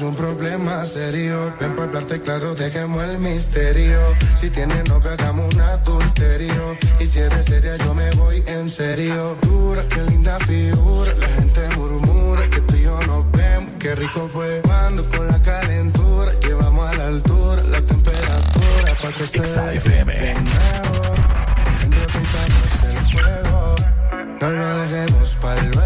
un problema serio. Ven para hablarte claro, dejemos el misterio. Si tienes no hagamos un adulterio. Y si eres seria, yo me voy en serio. Dura, qué linda figura. La gente murmura que tú y yo nos vemos. Qué rico fue cuando con la calentura llevamos a la altura la temperatura. para que se de nuevo. el fuego. No lo dejemos para el.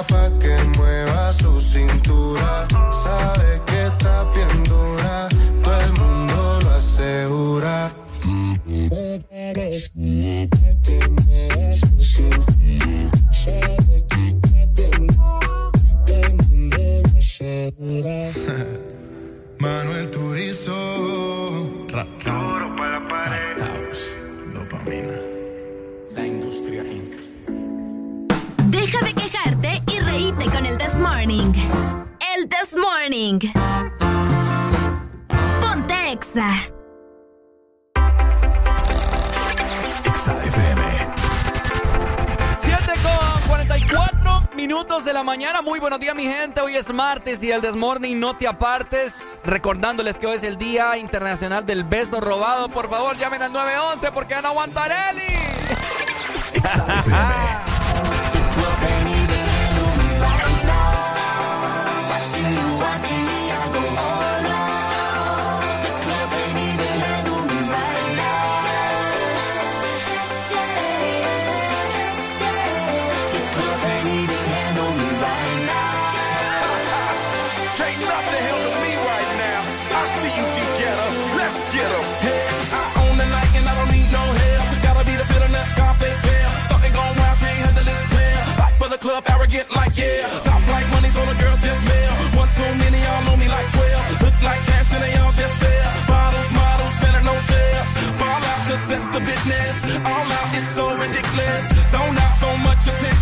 está pa' que mueva su cintura. Sabe que está bien dura, todo el mundo lo asegura. Mm, mm. Exa. Exa FM. 7 con 44 minutos de la mañana. Muy buenos días, mi gente. Hoy es martes y el Desmorning no te apartes. Recordándoles que hoy es el Día Internacional del Beso Robado. Por favor, llamen al 911 porque ya no aguantaré. Exa FM. Ah.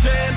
legend.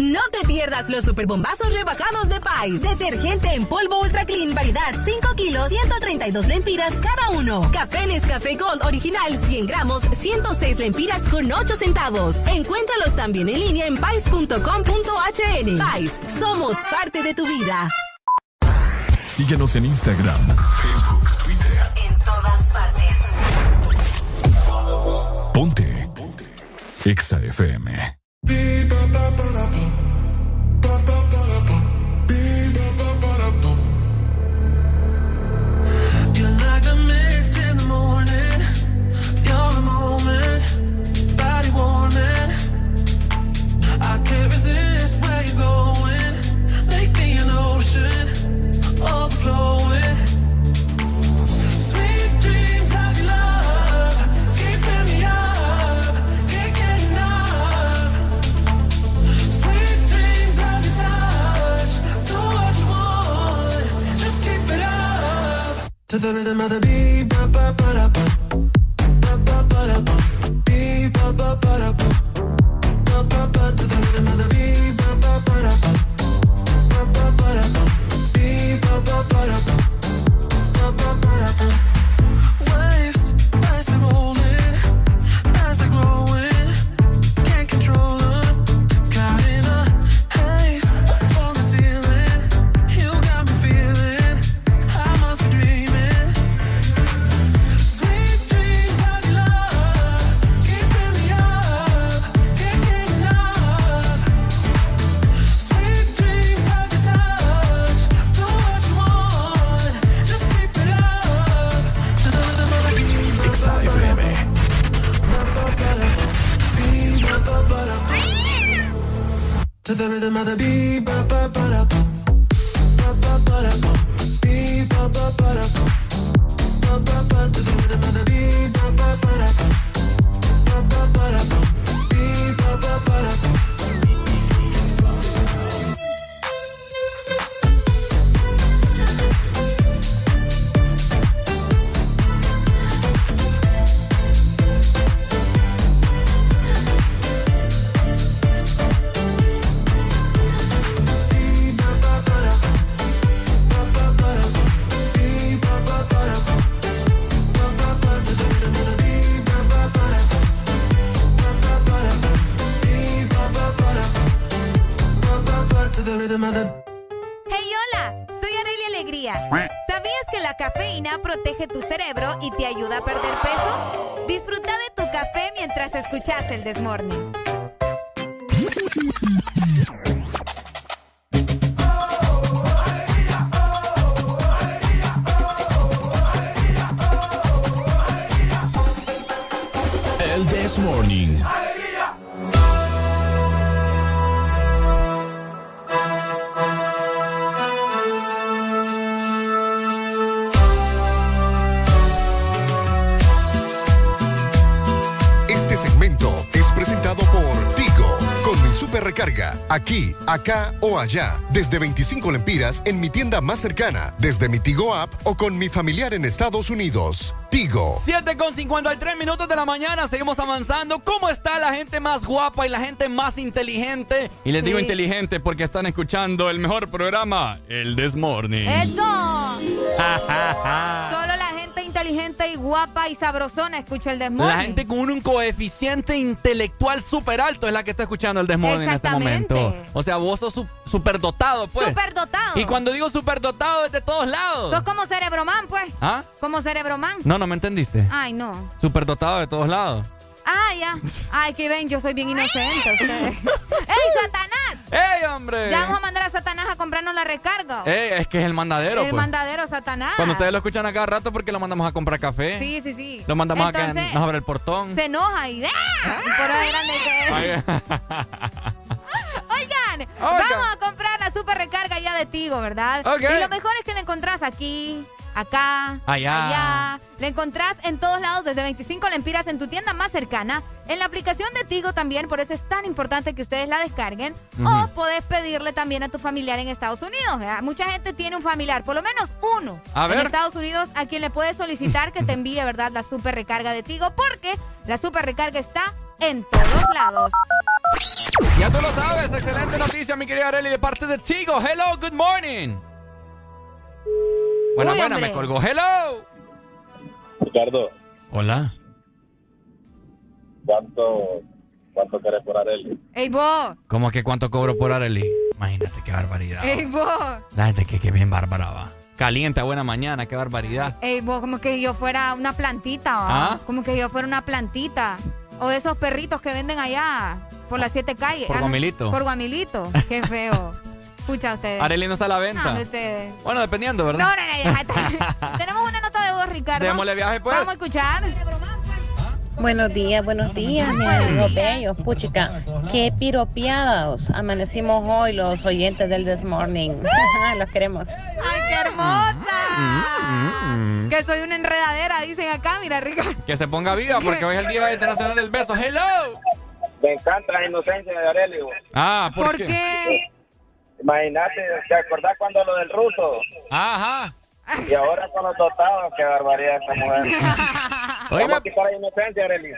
No te pierdas los superbombazos rebajados de Pais. Detergente en polvo Ultra Clean, variedad 5 kilos, 132 lempiras cada uno. Café Nescafé Gold original 100 gramos, 106 lempiras con 8 centavos. Encuéntralos también en línea en pais.com.hn. Pais, somos parte de tu vida. Síguenos en Instagram, Facebook, Twitter. En todas partes. Ponte. Ponte. Exa FM. You're To the rhythm of the beat, ba ba ba da ba, el Desmorning. Acá o allá. Desde 25 lempiras en mi tienda más cercana. Desde mi Tigo app o con mi familiar en Estados Unidos. Tigo. 7 con 53 minutos de la mañana, seguimos avanzando. ¿Cómo está la gente más guapa y la gente más inteligente? Y les digo Sí. inteligente porque están escuchando el mejor programa, el This Morning. ¡Eso! Inteligente y guapa y sabrosona escucha el desmorning. La gente con un coeficiente intelectual súper alto es la que está escuchando el Desmorning en este momento. O sea, vos sos su- superdotado, pues. Superdotado. Y cuando digo superdotado es de todos lados. Sos como cerebroman, pues. ¿Ah? Como cerebroman. No, no me entendiste. Ay, no. Superdotado de todos lados. Ah, ya. Ay, que ven, yo soy bien inocente. ustedes. ¡Ey, Satanás! ¡Ey, hombre! Ya vamos a mandar a Satanás a comprarnos la recarga. Eh, es que es el mandadero, el pues. mandadero Satanás. Cuando ustedes lo escuchan a cada rato porque lo mandamos a comprar café. Sí, sí, sí. Lo mandamos a que nos abra el portón. Se enoja y ¡ah! Y por ahí grande que- Ay, Oigan, vamos a comprar la super recarga ya de Tigo, ¿verdad? Ok. Y lo mejor es que la encontrás aquí, acá, Allá. allá. La encontrás en todos lados desde 25 lempiras en tu tienda más cercana. En la aplicación de Tigo también, por eso es tan importante que ustedes la descarguen. O podés pedirle también a tu familiar en Estados Unidos. ¿verdad? Mucha gente tiene un familiar, por lo menos uno, A en ver. Estados Unidos, a quien le puedes solicitar que te envíe, ¿verdad? La super recarga de Tigo, porque la super recarga está en todos lados. Ya tú lo sabes, excelente noticia, mi querida Arely, de parte de Tigo. Hello, good morning. Buena, buena, me colgó. Hello. Ricardo, Hola. ¿cuánto, cuánto querés por Areli? ¡Ey, vos! ¿Cómo que cuánto cobro por Arely? Imagínate qué barbaridad. ¡Ey, vos! La gente que, que bien bárbara va. Caliente, buena mañana, qué barbaridad. Ey, vos, como que yo fuera una plantita, ¿va? ¿Ah? Como que yo fuera una plantita. O de esos perritos que venden allá por las siete calles. Por Ah, no, Guamilito. Por Guamilito. Qué feo. Escucha ustedes. Arely no está a la venta. No, ustedes. Bueno, dependiendo, No, ¿verdad? no, no, ya está. Tenemos una nota de voz, Ricardo. Démosle viaje, pues. Vamos a escuchar. Buenos días, buenos días, mis amigos bellos. Puchica, qué piropiados amanecimos hoy los oyentes del This Morning. los queremos. ¡Ay, qué hermosa! Que soy una enredadera, dicen acá, mira, Ricardo. Que se ponga viva porque hoy es el Día Internacional del Beso. Hello. Me encanta la inocencia de Areli. güey. Ah, ¿por, ¿Por qué? Imagínate, ¿te acordás cuando lo del ruso? Ajá. Y ahora con los dotados, qué barbaridad esta mujer. Vamos a quitar la inocencia, Areli.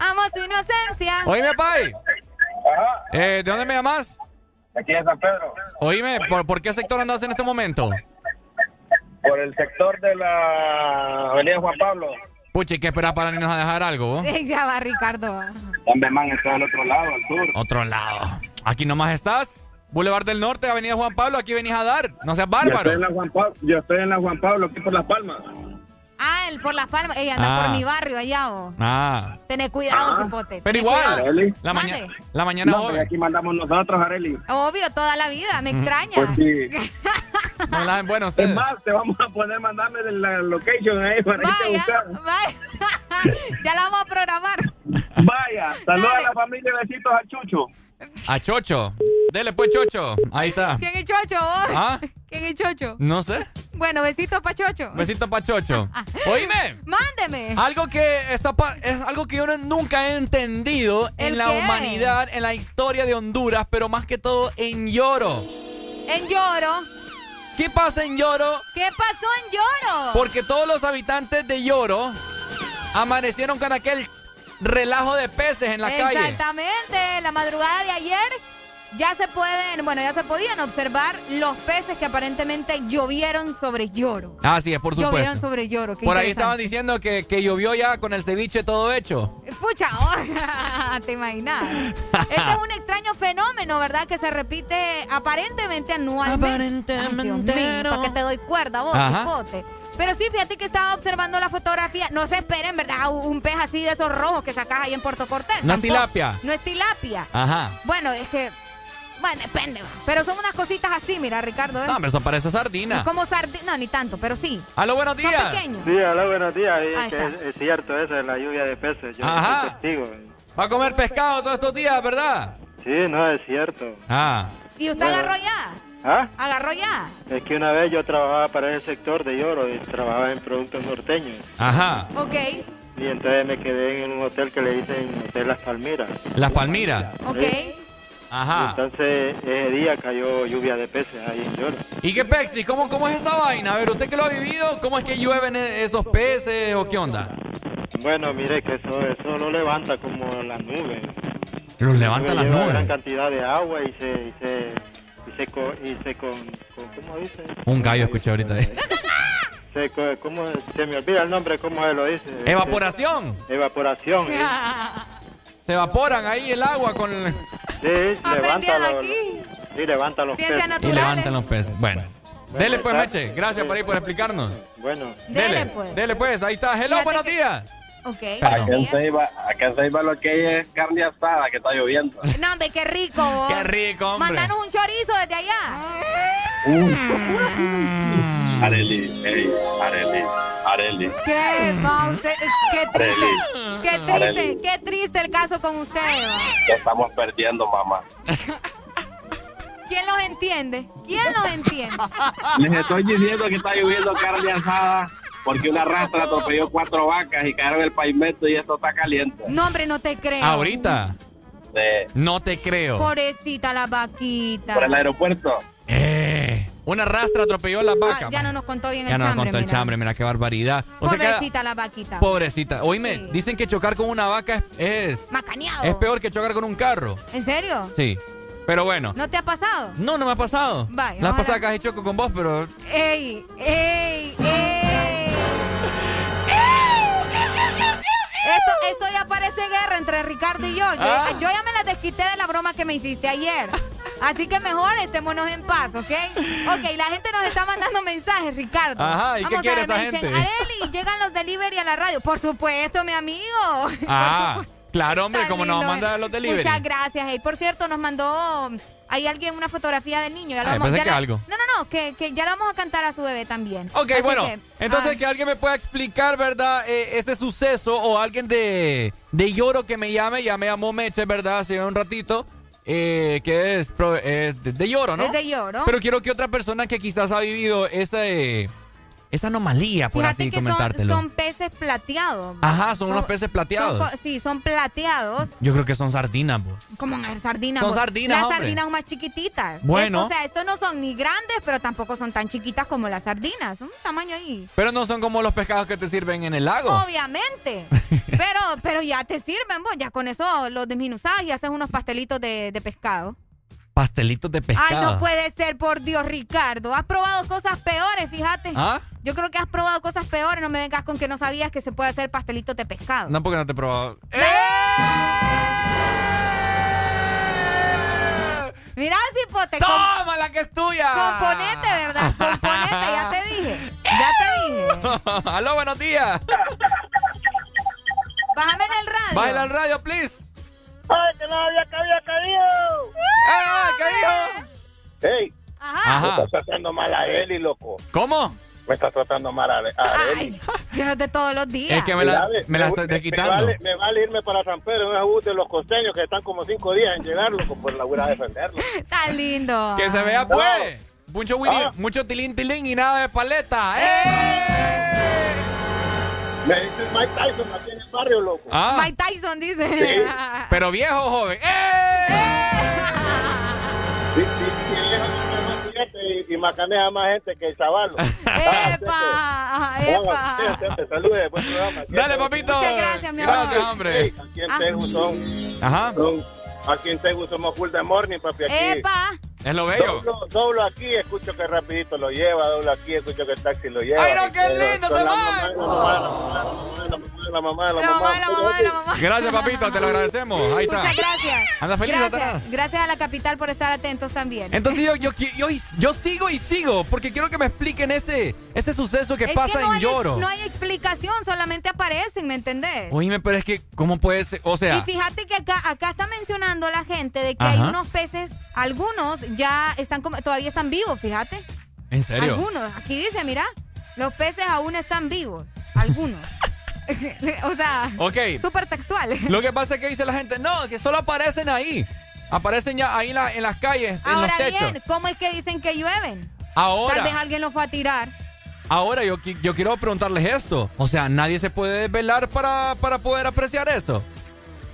Amo su inocencia. Oíme, Pai. Ajá, Eh, ¿De dónde me llamas? aquí en San Pedro. Oíme, ¿por, por qué sector andas en este momento? Por el sector de la Avenida Juan Pablo. Puchi, ¿qué esperas para irnos a dejar algo? vos? Ya va, Ricardo. Hombre, man, está al otro lado, al sur. Otro lado. Aquí nomás estás. Boulevard del Norte, Avenida Juan Pablo, aquí venís a dar. No seas Yo estoy, bárbaro. en la Juan Pablo, yo estoy en la Juan Pablo, aquí por Las Palmas. Ah, el por las palmas. Ella anda Ah. por mi barrio allá, vos. Ah. Tené cuidado, cipote. Pero Tené igual, la, mañana la mañana No, hoy. aquí mandamos nosotros, Areli. Obvio, toda la vida. Me extraña. Pues sí. No la bueno ustedes. Es más, te vamos a poner mandarme de la location ahí para irte a Vaya, buscar. vaya. ya la vamos a programar. Vaya, saluda a la familia, besitos a Chucho. A Chocho. Dele pues, Chocho. Ahí está. ¿Quién es Chocho? ¿Ah? ¿Quién es Chocho? No sé. Bueno, besito pa' Chocho. Besito pa' Chocho. Oíme. Mándeme. Algo que está pa- es algo que yo no- nunca he entendido en ¿El la qué? humanidad, en la historia de Honduras, pero más que todo en Lloro. En Lloro. ¿Qué pasa en Lloro? ¿Qué pasó en Lloro? Porque todos los habitantes de Lloro amanecieron con aquel relajo de peces en la calle. Exactamente. La madrugada de ayer ya se pueden, bueno, ya se podían observar los peces que aparentemente llovieron sobre Lloro. Así es, por Llovieron supuesto. sobre Lloro. qué Por ahí estaban diciendo que, que llovió ya con el ceviche todo hecho. Pucha, oh, te imaginas. Este es un extraño fenómeno, ¿verdad? Que se repite aparentemente anualmente. Aparentemente. ¿Para qué te doy cuerda vos? Pero sí, fíjate que estaba observando la fotografía. No se esperen, ¿verdad? Un pez así de esos rojos que sacas ahí en Puerto Cortés. No es tilapia. No es tilapia. Ajá. Bueno, es que. Bueno, depende. Pero son unas cositas así, mira, Ricardo. ¿eh? No, pero eso parece sardina. Es como sardina. No, ni tanto, pero sí. Aló, buenos Son días. pequeños. Sí, hola, buenos días. Ahí Es, que es, es cierto eso de la lluvia de peces. Yo Ajá. soy testigo. Va a comer pescado todos estos días, ¿verdad? Sí, no, es cierto. Ah. ¿Y usted Bueno. agarró ya? ¿Ah? ¿Agarró ya? Es que una vez yo trabajaba para ese sector de Lloro y trabajaba en productos norteños. Ajá. Ok, Y entonces me quedé en un hotel que le dicen Hotel Las Palmiras. Las Palmiras. ok. Ajá. Entonces, ese día cayó lluvia de peces ahí en Lloro. ¿Y qué Pexi? ¿Cómo, ¿Cómo es esa vaina? A ver, ¿usted que lo ha vivido? ¿Cómo es que llueven e- esos peces o qué onda? Bueno, mire que eso, eso lo levanta como las nubes. Los levantan las nubes. gran cantidad de agua y se... Y se y se, co- y se con, con- ¿Cómo dice? Un gallo escuché ahorita. ahí. Se, co- ¿cómo, se me olvida el nombre, ¿cómo se lo dice? Evaporación. Evaporación. ¿eh? Se evaporan ahí el agua con... Sí, levanta los, aquí. sí, levanta los Ciencias peces. Y levantan los peces. Bueno. Dele pues, Meche. Gracias por ahí por explicarnos. Bueno. Dele, pues. Dele pues, ahí está. Hello, Fíjate buenos que- días. Ok, Acá en. Ceiba, acá en Ceiba lo que hay es carne asada que está lloviendo. No, hombre, qué rico. vos. Qué rico, hombre. Mandanos un chorizo desde allá. Areli, ey, Areli, Areli. ¿Qué? Qué triste. Qué triste, Arely. qué triste el caso con ustedes. Ya estamos perdiendo, mamá. ¿Quién los entiende? ¿Quién los entiende? Les estoy diciendo que está lloviendo carne asada porque una rastra atropelló cuatro vacas y cayeron en el pavimento y esto está caliente. No, hombre, no te creo. Ahorita. De- No te creo. Pobrecita la vaquita. por el aeropuerto. Eh, una rastra atropelló las Ah, vacas. ya no nos contó bien Ya el no nos chambre, contó el chambre, mira qué barbaridad. O sea que, Pobrecita la vaquita. pobrecita. Oíme, dicen que chocar con una vaca es, es, Macaneado. es peor que chocar con un carro. ¿En serio? Sí. Pero bueno. ¿No te ha pasado? No, no me ha pasado. Vaya, La ojalá. pasada casi choco con vos, pero ¡Ey! ¡Ey! ¡Ey! Esto, esto ya parece guerra entre Ricardo y yo. Yo, Ah. yo ya me la desquité de la broma que me hiciste ayer. Así que mejor estémonos en paz, ¿ok? Ok, la gente nos está mandando mensajes, Ricardo. Ajá, ¿y qué Vamos a quiere ver, esa me dicen, gente? Areli, llegan los delivery a la radio. Por supuesto, mi amigo. Ah, claro, hombre, como nos eh. los delivery. Muchas gracias. Hey, por cierto, nos mandó ahí alguien una fotografía del niño. Ya lo Ay, vamos- ya que algo. No, no, no, que, que ya le vamos a cantar a su bebé también. Ok, Así bueno, que, entonces ah, que alguien me pueda explicar, ¿verdad? Eh, ese suceso o alguien de, de Lloro que me llame, ya me llamó Meche, ¿verdad? Hace un ratito, eh, que es, pro- de, de Lloro, ¿no? Es de Lloro. Pero quiero que otra persona que quizás ha vivido esa, eh, esa anomalía, por Fíjate así que son, comentártelo. son peces plateados. Ajá, son unos peces plateados. son sí, son plateados. Yo creo que son sardinas, vos. Como sardinas. Son vos. sardinas, Las hombre. sardinas son más chiquititas. Bueno. Es- o sea, estos no son ni grandes, pero tampoco son tan chiquitas como las sardinas. Son un tamaño ahí. Pero no son como los pescados que te sirven en el lago. Obviamente. pero, pero ya te sirven, vos. Ya con eso los disminuzás y haces unos pastelitos de, de pescado. Pastelitos de pescado. Ay, no puede ser, por Dios, Ricardo. Has probado cosas peores, fíjate. ¿Ah? Yo creo que has probado cosas peores. No me vengas con que no sabías que se puede hacer pastelitos de pescado. No, porque no te he probado. Mira, Cipote. ¡Toma la que es tuya! Componente, ¿verdad? Componente, ya te dije. Ya te dije. Aló, buenos días. Bájame en el radio. Baila al radio, please. ¡Ay, que no había que había caído! ¡Eh, qué dijo! ¡Ey! Ajá. Me estás tratando mal a Eli, loco. ¿Cómo? Me estás tratando mal a, a Eli. Yo no de todos los días. Es que me la, me la estoy quitando. Me vale, me vale irme para San Pedro en un bus de los costeños que están como cinco días en llegar, loco, por la voy a defenderlo. Tan lindo. Que se vea, pues. Mucho, Willy, mucho tilín, tilín y nada de paleta. ¡Eh! Me dice Mike Tyson barrio, loco. Ah. Mike Tyson dice. Pero viejo, joven. ¡Eh! Sí, sí, sí, y, y macanea a más gente que el chavalo. ¡Epa! ¡Epa! Saludos, buen programa. Dale, papito. Muchas gracias, mi amor. Gracias, hombre. Aquí en Ah. Tegu son, Ajá. son- Aquí en Tegu somos full de morning, papi. Aquí. ¡Epa! Es lo bello. Doblo, doblo aquí, escucho que rapidito lo lleva, doblo aquí, escucho que el taxi lo lleva. ¡Ay, no, qué lindo, con la mamá, La mamá, la mamá, la mamá. Gracias, papito. Te lo agradecemos. Ahí está. Muchas gracias. Anda feliz, gracias. Gracias a la capital por estar atentos también. Entonces yo, yo, yo, yo sigo y sigo porque quiero que me expliquen ese, ese suceso que Es pasa no en hay Lloro. no hay explicación, solamente aparecen, ¿me entendés? Oíme, pero es que, ¿cómo puede ser? O sea, Y fíjate que acá, acá está mencionando la gente de que hay unos peces, algunos ya están como- todavía están vivos, fíjate. ¿en serio? Algunos, aquí dice, mira, los peces aún están vivos, algunos. o sea, Ok. súper textual. Lo que pasa es que dice la gente, no, que solo aparecen ahí. Aparecen ya ahí en, la- en las calles, en Ahora los techos. bien, ¿cómo es que dicen que llueven? Ahora. Tal vez alguien lo fue a tirar. Ahora yo quiero preguntarles esto. O sea, nadie se puede desvelar para, para poder apreciar eso.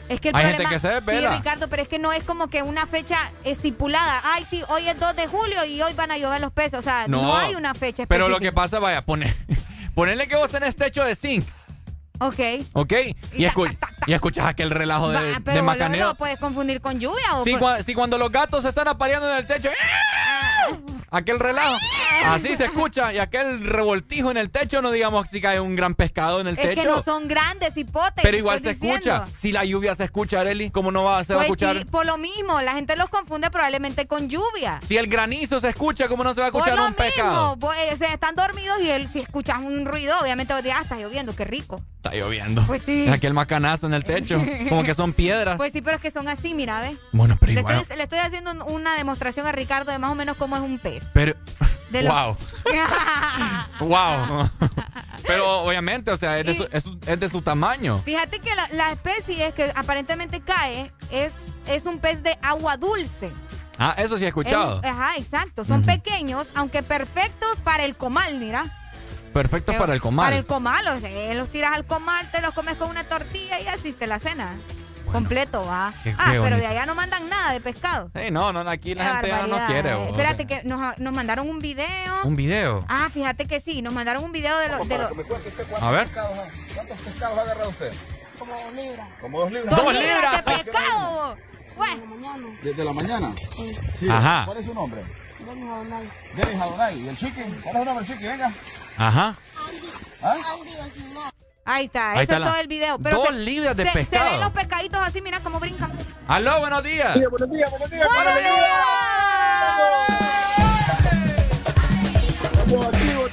Es que el Hay problema, gente que se sí. Ricardo, pero es que no es como que una fecha estipulada. Ay, sí, hoy es 2 de julio y hoy van a llover los pesos. O sea, no, hay una fecha específica. Pero lo que pasa, vaya, poner, ponerle que vos tenés techo de zinc, Ok. ¿ok? Y, escu- y escuchas aquel relajo de, Va, de pero macaneo. lo puedes confundir con lluvia o por- cua- cuando los gatos se están apareando en el techo, aquel relajo, así se escucha, y aquel revoltijo en el techo, no digamos si cae un gran pescado en el Es techo. que no son grandes hipotes. pero igual se escucha. Si la lluvia se escucha, Areli, ¿cómo no va, se va a Pues escuchar? sí, por lo mismo, la gente los confunde probablemente con lluvia. Si el granizo se escucha, ¿cómo no se va a Por escuchar lo un pescado? mismo, vos, eh, se están dormidos y él, si escuchas un ruido, obviamente vos dirás, ah, está lloviendo, qué rico. Está lloviendo. Pues sí. Es aquel macanazo en el techo, como que son piedras. Pues sí, pero es que son así, mira, ¿ves? bueno, pero Le igual. estoy, le estoy haciendo un- una demostración a Ricardo de más o menos cómo es un pez. Pero. De wow. wow. pero obviamente, o sea, es de, su, es su- es de su tamaño. Fíjate que la, la especie que aparentemente cae es, es un pez de agua dulce. Ah, eso sí he escuchado. Es- ajá, exacto. Son pequeños, aunque perfectos para el comal, mira. Perfecto para el comal. Para el comal, o sea, los tiras al comal, te los comes con una tortilla y así te la cena. Completo, va. Qué- ah, qué pero de allá no mandan nada de pescado. Hey, no, no, aquí la Qué gente ya no quiere. vos, Espérate que nos, nos mandaron un video. Un video. Ah, fíjate que sí, nos mandaron un video de los... De los A ver. ¿Cuántos pescados ha agarrado usted? Como dos libras. Como dos libras. ¡Dos libras de pescado! Bueno, Desde la mañana. Sí. Ajá. ¿Cuál es su nombre? Denis Adonai. ¿Y el chiqui? ¿Cuál es su nombre, chiqui? Venga. Ajá. ¿Ah? Ahí está, Ahí ese está es la- todo el video. dos libras de se, pescado. Se ven los pescaditos así, mira cómo brincan. Aló, buenos días. buenos días, buenos días. ¡Buenos Estamos activos,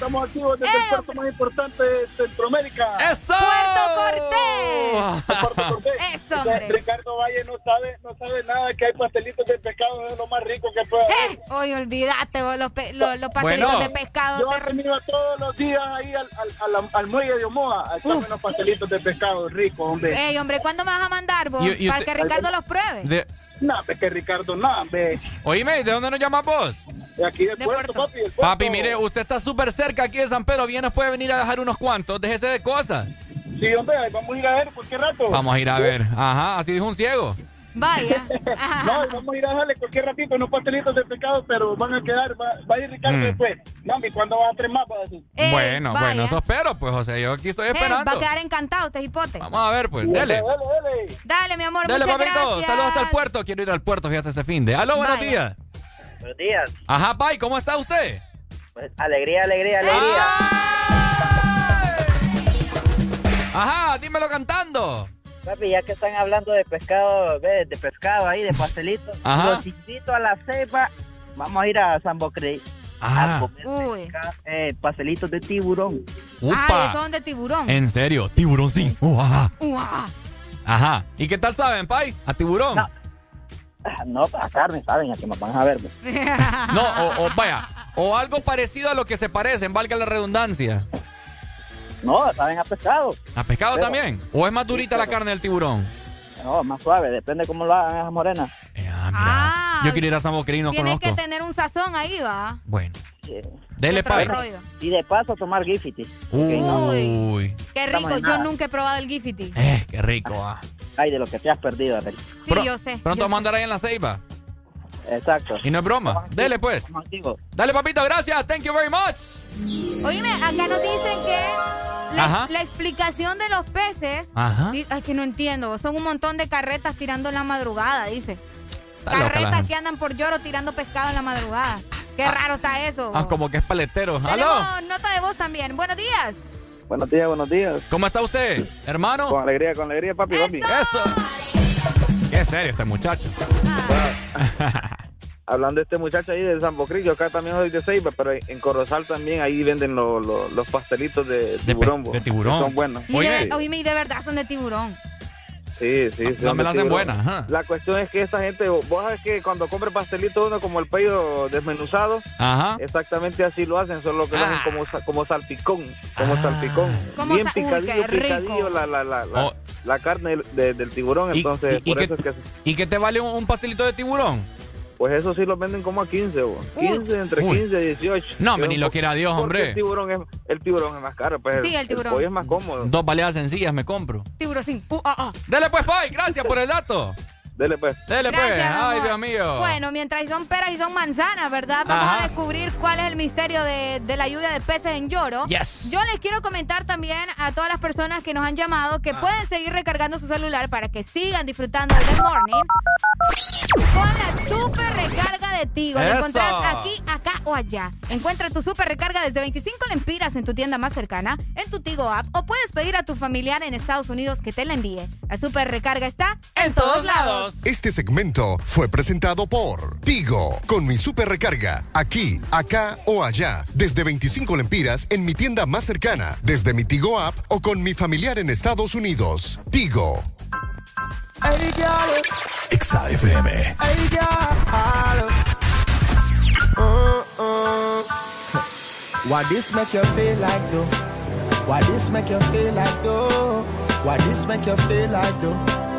estamos activos desde el puerto más importante de Centroamérica. ¡Eso! ¡Puerto Puerto Cortés. Eso, hombre. Ricardo Valle no sabe, no sabe nada que hay pastelitos de pescado, es lo más rico que puede haber. Eh, Oye, olvídate vos, los, pe- los, los pastelitos Bueno. de pescado. Yo te- he venido todos los días ahí al, al, al, al muelle de Omoa a echarme unos pastelitos de pescado ricos, hombre. Ey, hombre, ¿cuándo me vas a mandar vos? Y- y Para usted- que Ricardo los pruebe. De- No, es que Ricardo, no, hombre. Oíme, ¿de dónde nos llamas vos? De aquí de, Puerto, papi. del Puerto. Papi, mire, usted está súper cerca aquí de San Pedro. Bien nos puede venir a dejar unos cuantos. Déjese de cosas. Sí, hombre, vamos a ir a ver cualquier rato. Vamos a ir a ver. Ajá, así dijo un ciego. Vaya. No, vamos a ir a dejarle cualquier ratito unos pastelitos de pescado, pero van a quedar, va, va a ir Ricardo Mm. después. Mami, ¿cuándo vas a traer más? Decir. bueno, vaya. bueno, eso espero, pues, José. Yo aquí estoy Eh, esperando. va a quedar encantado este hipote. Vamos a ver, pues. Dele. Dale, mi amor, Dale, muchas papito. gracias. Saludos hasta el puerto. Quiero ir al puerto, fíjate, este fin de. Aló, buenos Vaya. días. Buenos días. Ajá, Pai, ¿cómo está usted? Pues, alegría, alegría, alegría. Ajá, dímelo cantando. Papi, ya que están hablando de pescado, ve, de pescado ahí, de pastelito, Ajá. los invito a la ceiba. Vamos a ir a San Bocre Ah. a comer Uy. pesca- eh, pastelitos de tiburón. Ah, Upa. esos son de tiburón. En serio, tiburón sí. Uah. Uah. Ajá. ¿Y qué tal saben, Pai? A tiburón. Ah, No, para carne, ¿saben? A que nos van a ver. pues. No, o, o vaya, o algo parecido a lo que se parecen, valga la redundancia. No, saben a pescado. ¿A pescado Pero- también? ¿O es más durita la carne del tiburón? No, más suave, depende cómo lo hagan esas morenas. Ah, Yo quiero ir a San Boquerín, no Tienes conozco. que tener un sazón ahí, va. Bueno. Dele, Pai. rollo. Y de paso tomar Gifty. Uy. Qué Estamos rico. Yo nunca he probado el Gifty. Eh, qué rico. ah. Ay, de lo que te has perdido, Arely. Sí, yo sé. Pronto yo vamos a andar ahí en la ceiba. Exacto. Y no es broma. Dele, pues. Dale, papito, gracias. Thank you very much. Oíme, acá nos dicen que la, explicación de los peces. Ajá. Ay, que no entiendo. Son un montón de carretas tirando en la madrugada, dice. Está Carretas que andan por lloro tirando pescado en la madrugada. Qué raro está eso. Ah, como que es paletero. ¡Aló! Nota de voz también. Buenos días. Buenos días, buenos días. ¿Cómo está usted, hermano? Con alegría, con alegría, papi, papi. Eso. Qué serio este muchacho. Hablando de este muchacho ahí de San Bocri, yo acá también soy de Ceiba, pero en Corozal también ahí venden lo- lo- los pastelitos de tiburón. de tiburón. que Son buenos. Y de, oíme, y de verdad son de tiburón. Sí, sí, sí. No me la hacen buena, ajá. La cuestión es que esta gente, vos sabes que cuando compre pastelito uno como el pello desmenuzado, Ajá. exactamente así lo hacen, solo que lo hacen como, sa- como salpicón, como salpicón. Como Bien sa- uy, picadillo, picadillo la, la, la, la, Oh. la carne del, de- del tiburón, ¿Y- entonces y- y por qué- eso es que... ¿Y qué te vale un, un pastelito de tiburón? Pues eso sí lo venden como a 15, bo. 15, entre Uy. 15 y 18. No, hombre, ni lo quiera Dios, porque hombre. El tiburón, es, el tiburón es más caro, pues Sí, el tiburón. pollo es más cómodo. Dos baleadas sencillas me compro. Tiburón sin. Uh, ah, ah. Dele pues, Pai, gracias por el dato. Dele pues. Dele pues. Gracias, mi Ay. Dios mío. Bueno, mientras son peras y son manzanas, ¿verdad? Vamos Ajá. a descubrir cuál es el misterio de, de la lluvia de peces en lloro. Yes. Yo les quiero comentar también a todas las personas que nos han llamado Ah. que pueden seguir recargando su celular para que sigan disfrutando del morning con la super recarga de Tigo. La Eso. encontrás aquí, acá o allá. Encuentra tu super recarga desde 25 lempiras en tu tienda más cercana, en tu Tigo app, o puedes pedir a tu familiar en Estados Unidos que te la envíe. La super recarga está en, todos lados. Este segmento fue presentado por Tigo, con mi super recarga, aquí, acá o allá, desde 25 lempiras en mi tienda más cercana, desde mi Tigo app o con mi familiar en Estados Unidos. Tigo. Hey, girl. Exa FM. Hey, girl. Uh. What this make you feel like though? What this make you feel like though? What this make you feel like though?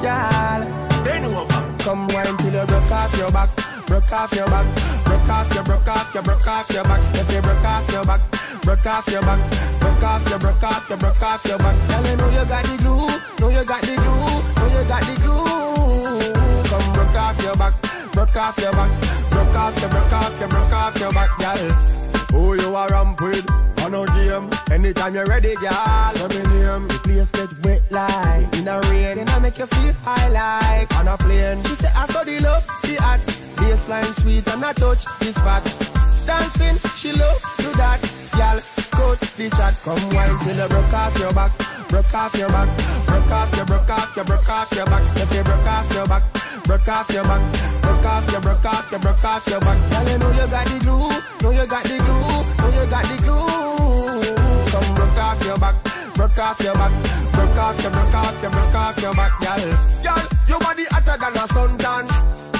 Girl, bend over. Come wine till you broke off your back, broke off your back, broke off your, broke off your, broke off your back. If you broke off your back, broke off your back, broke off your, broke off your, broke off your back. Girl, you know you got the glue, know you got the glue, know you got the glue. Come broke off your back, broke off your back, broke off your, broke off your, broke off your back, girl. Who you are ramp with? On no game. Anytime you're ready, girl. Let me name. The place get wet like in a rain. Then I make you feel high like on a plane. She say I saw the love, the hot. Baseline sweet and I touch the spot. Dancing, she love do that. Girl, coach the chat. Come wine till you broke off your back. Broke off your back. Broke off your, broke off your, broke off your back. If you broke off your back. Broke off your back, broke off your, broke off your, broke off your back. Girl, you know you got the glue, know you got the glue, know you got the glue. Come broke off your back, broke off your back, broke off your, broke off your, broke off your back, girl. Girl, your body hotter than a suntan.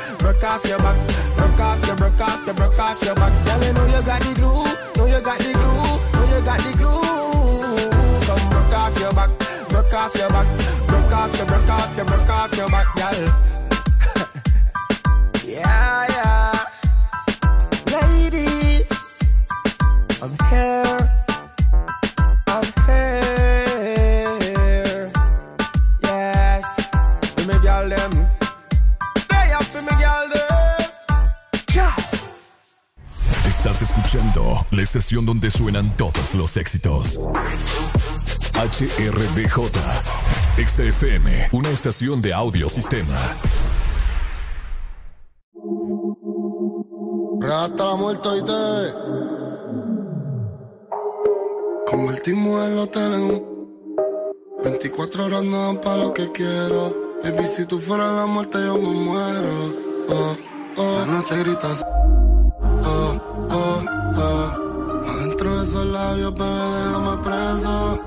broke off your back, broke off your, broke off your, broke off your back. Girl, you know you got the glue, know you got the glue, know you got the glue. Come broke off your back, broke off your back, broke off your, broke off your, broke off your back, girl. yeah, yeah. Ladies, I'm here. Estación donde suenan todos los éxitos. HRDJ, XFM, una estación de audio sistema. Hasta la muerte y te convertimos el hotel en un 24 horas no dan pa' lo que quiero. Baby, si tú fueras la muerte, yo me muero. Oh, oh. La noche gritas. Labios, bebé, déjame preso.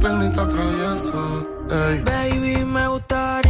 Pendiente atravieso. Ey. Baby, me gustaría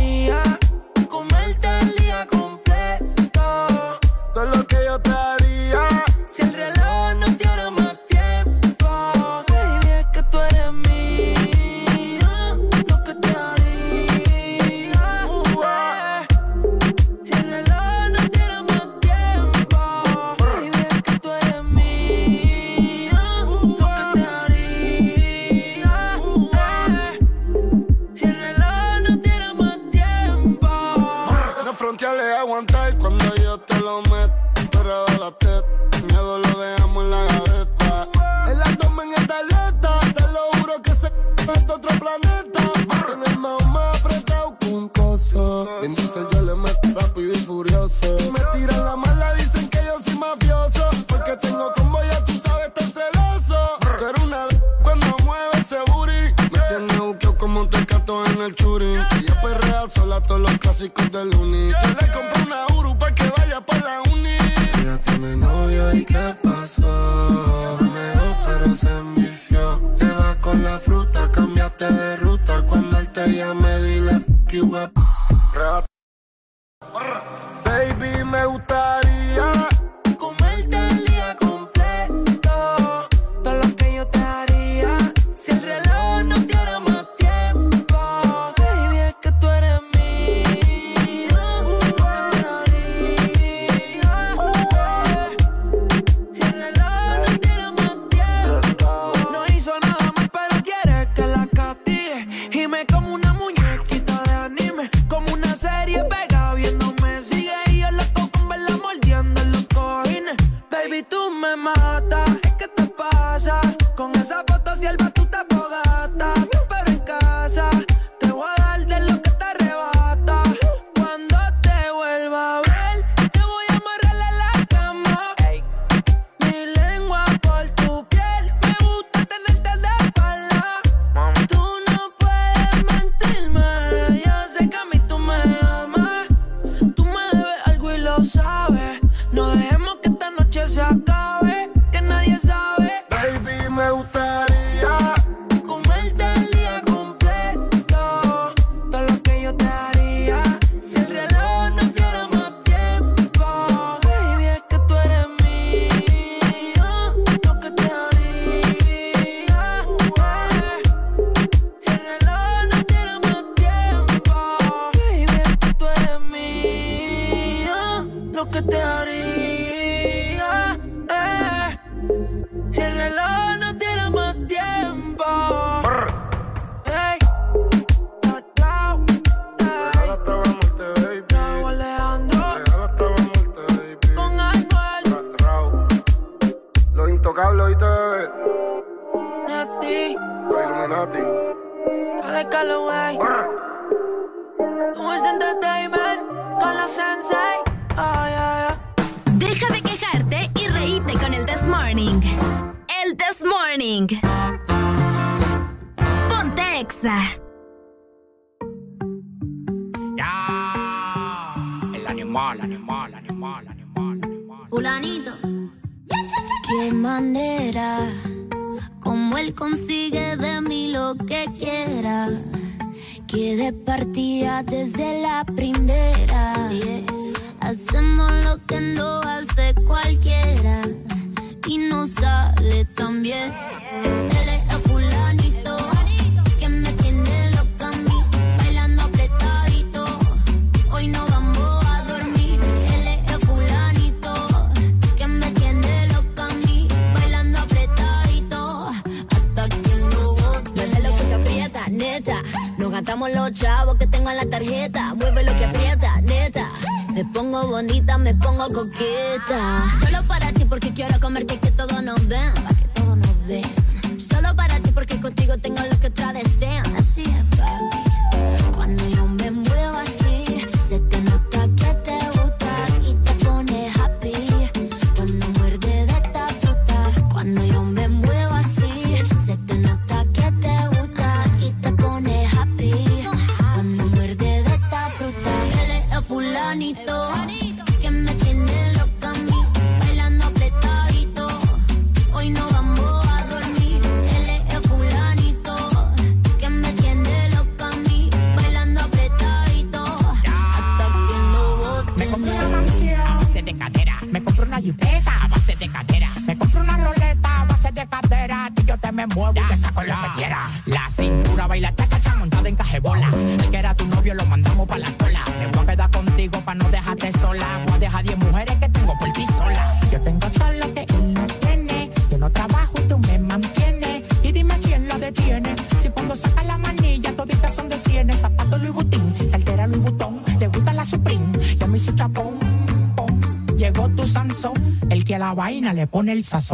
le pone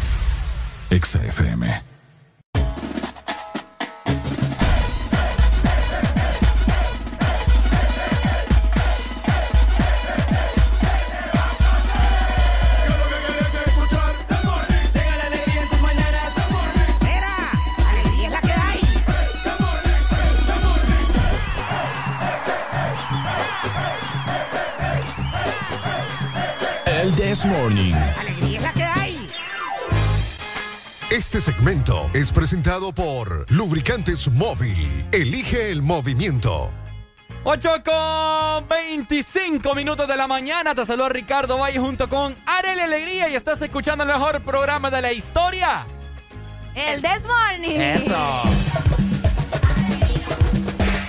Exa FM. Alegría es la que hay. El This Morning. Este segmento es presentado por Lubricantes Móvil. Elige el movimiento. 8 con 25 minutos de la mañana. Te saluda Ricardo Valle junto con Arely Alegría y estás escuchando el mejor programa de la historia. El This Morning. Eso.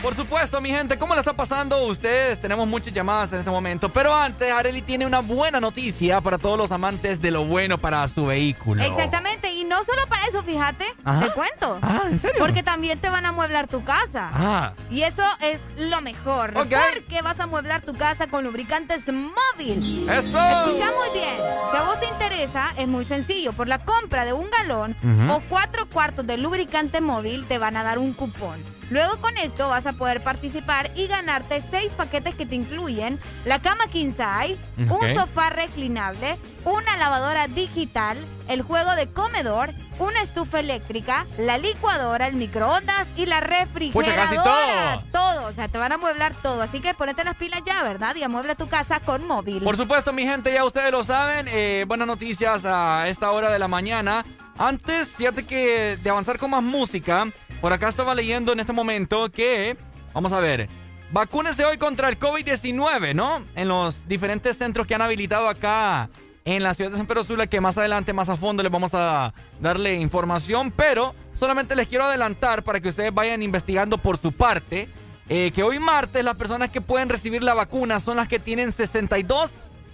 Por supuesto, mi gente, ¿cómo la está pasando ustedes? Tenemos muchas llamadas en este momento, pero antes, Areli tiene una buena noticia para todos los amantes de lo bueno para su vehículo. Exactamente, y no solo para eso, fíjate, Ajá. te cuento. Ah, ¿en serio? Porque también te van a amueblar tu casa. Ah. Y eso es lo mejor. Ok. Porque vas a amueblar tu casa con lubricantes móvil. ¡Eso! Escucha muy bien. Si a vos te interesa, es muy sencillo. Por la compra de un galón o cuatro cuartos de lubricante móvil, te van a dar un cupón. Luego con esto vas a poder participar y ganarte seis paquetes que te incluyen la cama king size, un sofá reclinable, una lavadora digital, el juego de comedor, una estufa eléctrica, la licuadora, el microondas y la refrigeradora. casi todo. Todo, o sea, te van a amueblar todo. Así que ponete las pilas ya, ¿verdad? Y amuebla tu casa con móvil. Por supuesto, mi gente, ya ustedes lo saben. eh, buenas noticias a esta hora de la mañana. Antes, fíjate que de avanzar con más música, por acá estaba leyendo en este momento que, vamos a ver, vacúnese hoy contra el COVID-19, ¿no? En los diferentes centros que han habilitado acá en la ciudad de San Pedro Sula, que más adelante, más a fondo, les vamos a darle información, pero solamente les quiero adelantar para que ustedes vayan investigando por su parte, eh, que hoy martes las personas que pueden recibir la vacuna son las que tienen 62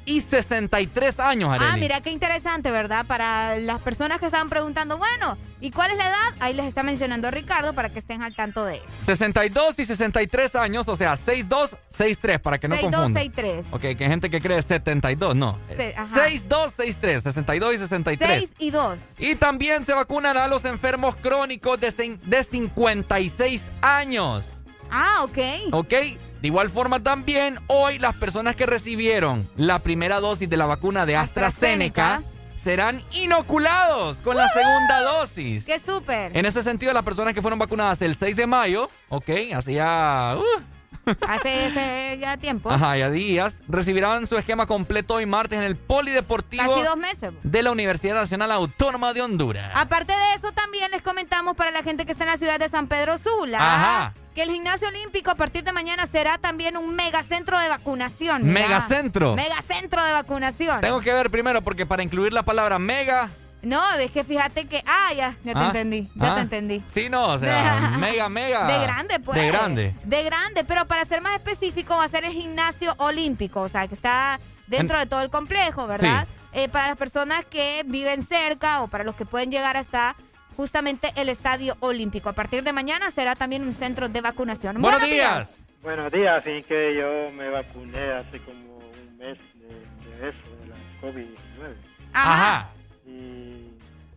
y 63 años, Arely. Ah, mira qué interesante, ¿verdad? Para las personas que estaban preguntando, bueno, ¿y cuál es la edad? Ahí les está mencionando Ricardo para que estén al tanto de eso. 62 y 63 años, o sea, 62, 63, para que no 62, confundan. 63. Ok, que hay gente que cree 72, no. Se- ajá. 62, 63, 62 y 63. 6 y 2. Y también se vacunará a los enfermos crónicos de, de 56 años. Ah, ok. ¿Ok? De igual forma también, hoy las personas que recibieron la primera dosis de la vacuna de AstraZeneca, AstraZeneca. serán inoculados con la segunda dosis. ¡Qué súper! En este sentido, las personas que fueron vacunadas el 6 de mayo, ok, hacía... uh, Hace ese ya tiempo. Ajá, ya días. Recibirán su esquema completo hoy martes en el Polideportivo Casi dos meses. de la Universidad Nacional Autónoma de Honduras. Aparte de eso, también les comentamos para la gente que está en la ciudad de San Pedro Sula. Ajá. Que el gimnasio olímpico a partir de mañana será también un megacentro de vacunación. ¿Megacentro? Megacentro de vacunación. Tengo que ver primero porque para incluir la palabra mega... No, es que fíjate que. Ah, ya, ya te Ah, entendí. Ya ah, te entendí. Sí, no, o sea, mega, mega. De grande, pues. De grande. De grande, pero para ser más específico va a ser el gimnasio olímpico, o sea, que está dentro En- de todo el complejo, ¿verdad? Eh, para las personas que viven cerca o para los que pueden llegar hasta justamente el estadio olímpico. A partir de mañana será también un centro de vacunación. Buenos días. Buenos días, así que yo me vacuné hace como un mes de, de eso, de la COVID-19. Ajá. Y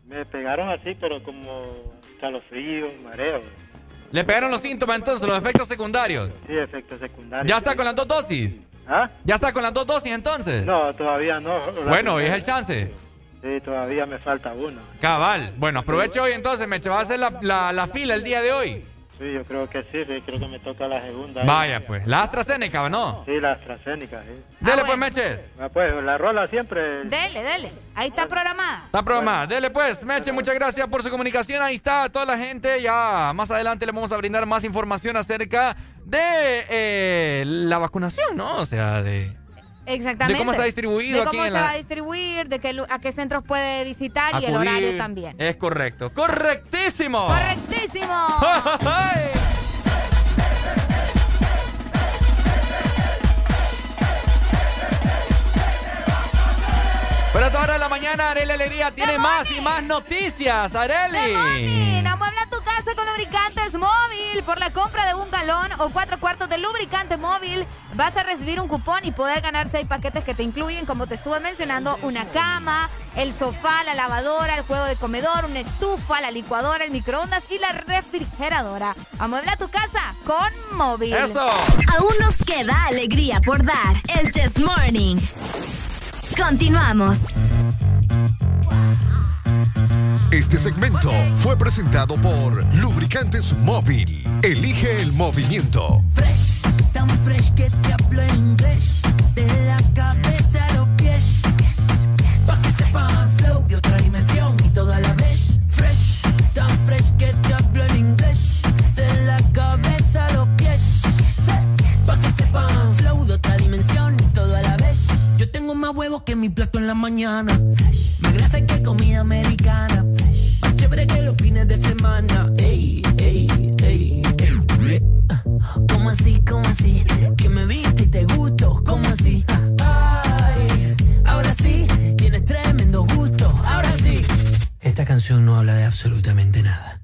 me pegaron así, pero como calofríos, mareos. Le pegaron los síntomas entonces, los efectos secundarios. Sí, efectos secundarios. ¿Ya está con las dos dosis? ¿Ah? ¿Ya está con las dos dosis entonces? No, todavía no. Bueno, es el chance. Sí, todavía me falta uno. Cabal. Bueno, aprovecho hoy entonces, Meche. ¿Vas a hacer la, la- la fila el día de hoy? Sí, yo creo que sí, sí, creo que me toca la segunda. Vaya, pues. La AstraZeneca, ¿no? Sí, la AstraZeneca, sí. Dele, pues, Meche. Ah, pues, la rola siempre. Dele, dele. Ahí está programada. Está programada. Dele, pues, Meche, muchas gracias por su comunicación. Ahí está toda la gente. Ya más adelante le vamos a brindar más información acerca de eh, la vacunación, ¿no? O sea, de... Exactamente. De cómo está distribuido De aquí cómo en se la- va a distribuir, de qué, a qué centros puede visitar y el horario también. Es correcto. ¡Correctísimo! ¡Correctísimo! Pero a toda hora de la mañana, Areli Alegría tiene más y más noticias. Areli. No muebla tu casa con lubricantes móvil. Por la compra de un galón o cuatro cuartos de lubricante móvil, vas a recibir un cupón y poder ganar seis paquetes que te incluyen, como te estuve mencionando, una cama, el sofá, la lavadora, el juego de comedor, una estufa, la licuadora, el microondas y la refrigeradora. Amuebla tu casa con móvil. Aún nos queda alegría por dar. El Chess Morning. Continuamos. Este segmento fue presentado por Lubricantes Móvil. Elige el movimiento. Fresh, tan fresh que te hablo en inglés. De la cabeza a los pies. Pa' que sepan huevos que mi plato en la mañana. Más grasa que comida americana. Más chévere que los fines de semana. Ey, ey, ey, ey. ¿Cómo así? ¿Cómo así? Que me viste y te gusto. ¿Cómo así? Ay, ahora sí, tienes tremendo gusto. Ahora sí. Esta canción no habla de absolutamente nada.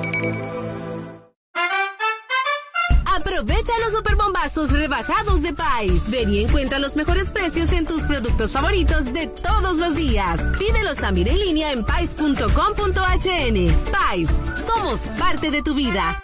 Superbombazos rebajados de Pais. Ven y encuentra los mejores precios en tus productos favoritos de todos los días. Pídelos también en línea en pais.com.hn. Pais, somos parte de tu vida.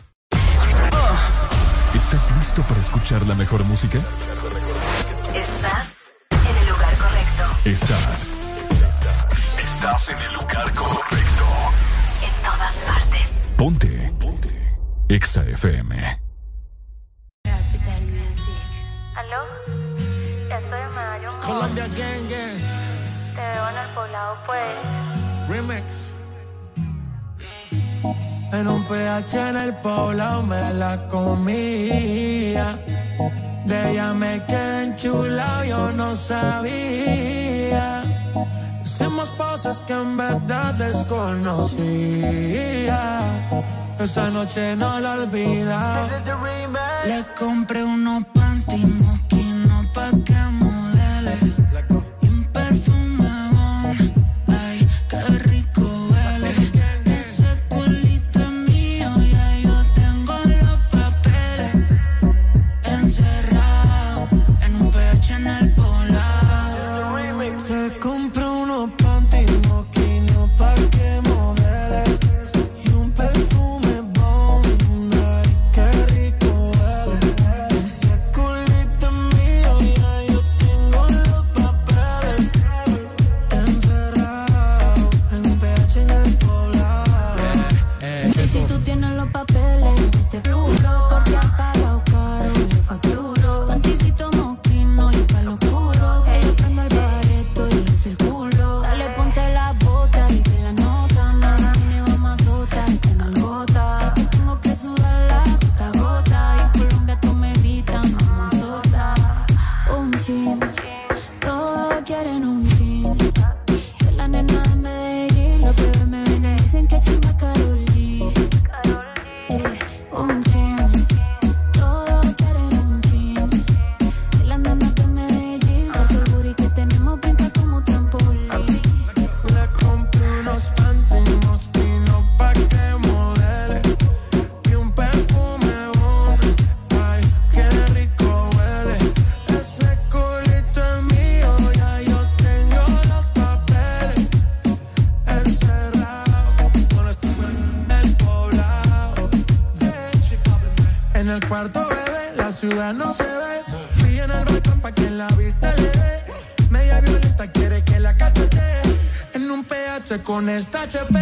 ¿Estás listo para escuchar la mejor música? Estás en el lugar correcto. Estás. Estás en el lugar correcto. En todas partes. Ponte. Ponte. Exa FM. Capital ¿Aló? Ya estoy en Medallo. Colombia Gang Gang. Te veo en el poblado, pues. Remix. En un PH en el poblado me la comía. De ella me quedé enchulado, yo no sabía. Hicimos cosas que en verdad desconocía. Esa noche no la olvida. Le compré unos panty moquinos pa' que no se ve. Fui en el balcón pa' quien la vista le dé. Media violenta quiere que la cachete. En un PH con esta HP.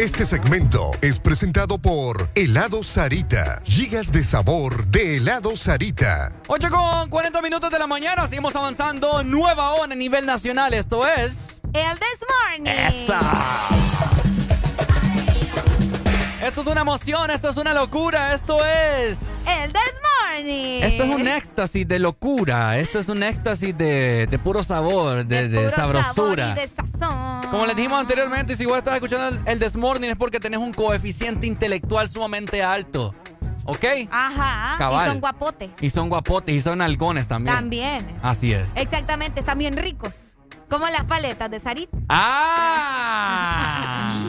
Este segmento es presentado por Helado Sarita. Gigas de sabor de helado Sarita. 8 con 40 minutos de la mañana, seguimos avanzando. Nueva ONU a nivel nacional, esto es. El This Morning. ¡Esa! Esto es una emoción, esto es una locura, esto es. El This Morning. Esto es un éxtasis de locura, esto es un éxtasis de, de puro sabor, de, de Puro sabrosura. sabor y de sazón. Como les dijimos anteriormente, si vos estás escuchando el, el This Morning es porque tenés un coeficiente intelectual sumamente alto. ¿Ok? Ajá. Cabal. Y son guapotes. Y son guapotes y son halcones también. También. Así es. Exactamente, están bien ricos. Como las paletas de Sarita. ¡Ah!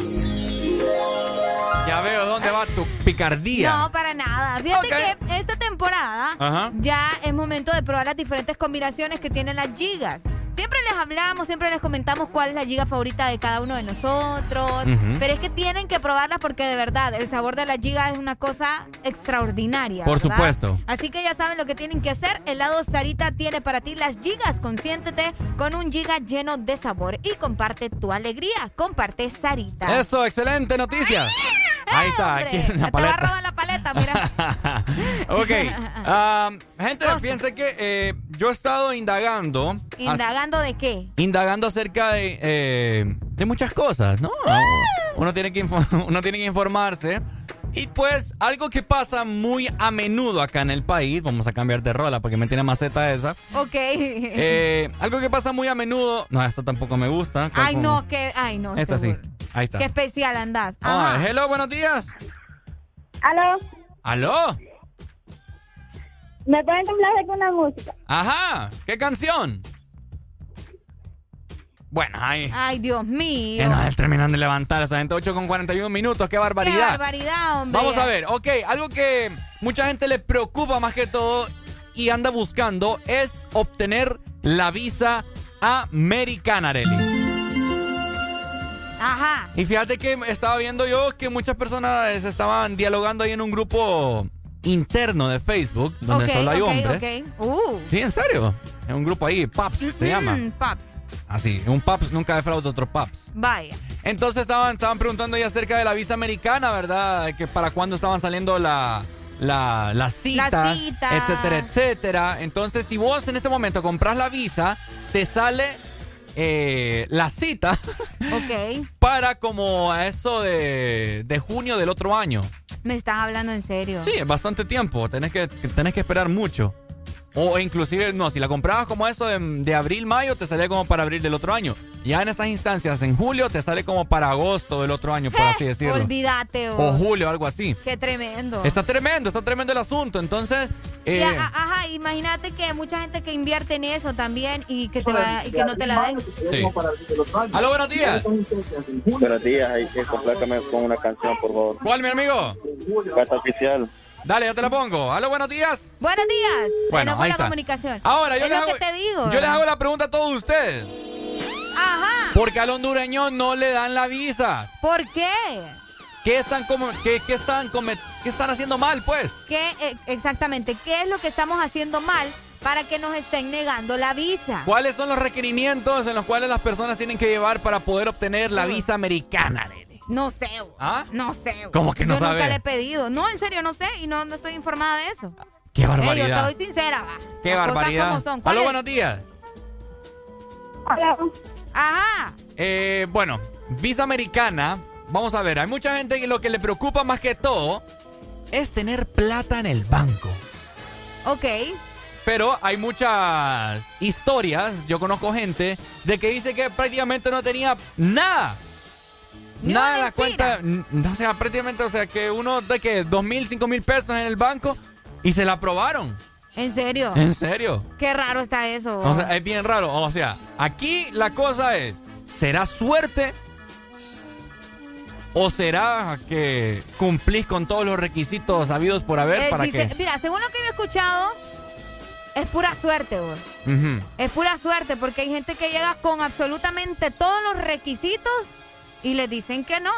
Ya veo dónde va tu picardía. No, para nada. Fíjate que esta temporada Ajá. ya es momento de probar las diferentes combinaciones que tienen las gigas. Siempre les hablamos, siempre les comentamos cuál es la giga favorita de cada uno de nosotros. Pero es que tienen que probarlas porque de verdad el sabor de la giga es una cosa extraordinaria. Por ¿verdad? supuesto. Así que ya saben lo que tienen que hacer. Helado Sarita tiene para ti las gigas. Consiéntete con un giga lleno de sabor y comparte tu alegría. Comparte Sarita. Eso, excelente noticia. Ahí está, aquí en la te va a paleta. robar la paleta, mira. ok. um, gente, fíjense que eh, yo he estado indagando. ¿Indagando de qué? indagando acerca de, eh, de muchas cosas, ¿no? Uno tiene, que uno tiene que informarse. Y pues algo que pasa muy a menudo acá en el país, vamos a cambiar de rola porque me tiene maceta esa. Ok. Eh, algo que pasa muy a menudo, no, esto tampoco me gusta. ¿cuál ay, no, que. Ay, no. Esta sí, ahí está. Qué especial andás. Ah, Ajá. hello, buenos días. Aló, ¿Aló? ¿me pueden complacer con una música? Ajá, ¿qué canción? Bueno, ahí. Ay, Dios mío. Que nos terminan de levantar esa gente 8 con 41 minutos, qué Qué barbaridad. barbaridad, hombre. Vamos a ver, ok, algo que mucha gente le preocupa más que todo y anda buscando es obtener la visa americana, Arely. Ajá. Y fíjate que estaba viendo yo que muchas personas estaban dialogando ahí en un grupo interno de Facebook, donde solo hay hombres. ok. Uh. Sí, en serio. En un grupo ahí, Paps se llama. Paps. Así, un Paps nunca defrauda otro Paps. Vaya. Entonces estaban, estaban preguntando ya acerca de la visa americana, ¿verdad? Que para cuándo estaban saliendo la, la, la cita, La cita. etcétera, etcétera. Entonces, si vos en este momento compras la visa, te sale eh, la cita Ok. para como a eso de, de junio del otro año. Me estás hablando en serio. Sí, es bastante tiempo, tenés que, tenés que esperar mucho. O inclusive, no, si la comprabas como eso de, de abril, mayo, te salía como para abril del otro año. Ya en estas instancias, en julio, te sale como para agosto del otro año, por así decirlo. Olvídate. O oh. julio, algo así. Qué tremendo. Está tremendo, está tremendo el asunto. Entonces, Y eh, a- a- ajá, imagínate que hay mucha gente que invierte en eso también y que te va, y que no te la den. sí. Aló, buenos días. Buenos días, hay que complácame con una canción, por favor. ¿Cuál, mi amigo? Carta oficial. Dale, ya te la pongo. Aló, buenos días. Buenos días. Bueno, ahí la está. comunicación. Ahora, yo es les lo hago, que te digo. yo les hago la pregunta a todos ustedes. Ajá. ¿Por qué al hondureño no le dan la visa? ¿Por qué? ¿Qué están, como, qué, qué están, come- qué están haciendo mal, pues? ¿Qué, eh, exactamente, ¿qué es lo que estamos haciendo mal para que nos estén negando la visa? ¿Cuáles son los requerimientos en los cuales las personas tienen que llevar para poder obtener la visa americana, nene? No sé. ¿Ah? No sé. ¿Cómo que no Yo sabe? nunca le he pedido. No, en serio, no sé y no, no estoy informada de eso. ¡Qué Eh, yo barbaridad! te doy sincera, va. ¡Qué Las cosas barbaridad! como son. Buenos días. Ajá. Eh, bueno, visa americana. Vamos a ver, hay mucha gente que lo que le preocupa más que todo es tener plata en el banco. Ok. Pero hay muchas historias, yo conozco gente, de que dice que prácticamente no tenía nada. Ni nada en la cuenta. O sea, prácticamente, o sea, que uno de que dos mil, cinco mil pesos en el banco y se la aprobaron. ¿En serio? ¿En serio? Qué raro está eso. O sea, es bien raro. O sea, aquí la cosa es, ¿será suerte? ¿O será que cumplís con todos los requisitos habidos por haber Eh, para dice- que... Mira, según lo que yo he escuchado, es pura suerte, vos. Ujú. Es pura suerte porque hay gente que llega con absolutamente todos los requisitos y les dicen que no.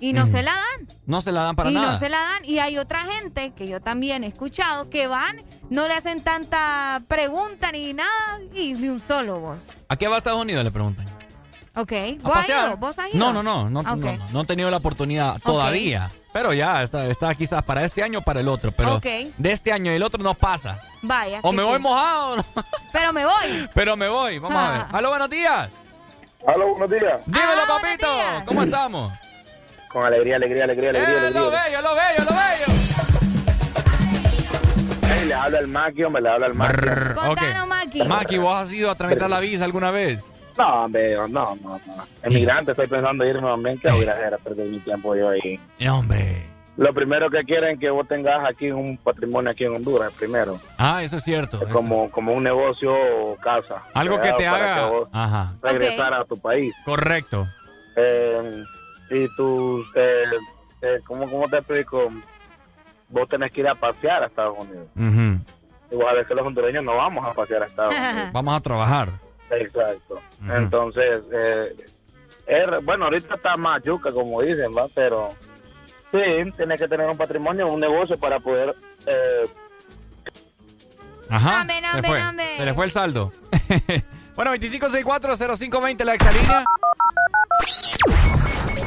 Y no Ujú. se la dan. No se la dan para y nada. no se la dan. Y hay otra gente que yo también he escuchado que van, no le hacen tanta pregunta ni nada y de un solo vos. ¿A qué va a Estados Unidos? Le preguntan. Ok. ¿A ¿Vos has ido? ¿Vos has ido? No, no, no, no, Ok. no, no, no he tenido la oportunidad todavía. Pero ya, está, está quizás para este año o para el otro. Pero Ok. de este año y el otro no pasa. Vaya. O me voy cool. mojado. Pero me voy. pero me voy. Vamos a ver. Aló, buenos días. Aló, buenos días. Dímelo, papito. ¿Cómo estamos? Con alegría, alegría, alegría, alegría, Eh, lo alegría. bello, lo bello, lo bello. Ey, le habla el Maki, hombre, le habla el Maki. Contanos, Maki. Maki, ¿vos has ido a tramitar la visa alguna vez? No, hombre, no, no, no. Emigrante, estoy pensando irme también, que voy a perder mi tiempo yo ahí. No, hombre. Lo primero que quieren es que vos tengas aquí un patrimonio aquí en Honduras, primero. Ah, eso es cierto. eso- Como, como un negocio o casa. Algo que te haga. que vos Ajá. regresar a tu país. Correcto. Eh, y tus, eh, eh, ¿cómo, ¿cómo te explico? Vos tenés que ir a pasear a Estados Unidos. Ujú. Y vos a veces los hondureños no vamos a pasear a Estados Unidos. Vamos a trabajar. Exacto. Ujú. Entonces, eh, bueno, ahorita está más yuca, como dicen, ¿va? Pero sí, tienes que tener un patrimonio, un negocio para poder... Eh, Ajá. Dame, se dame, fue. dame. Se le fue el saldo. bueno, 2564-0520, la exalínea.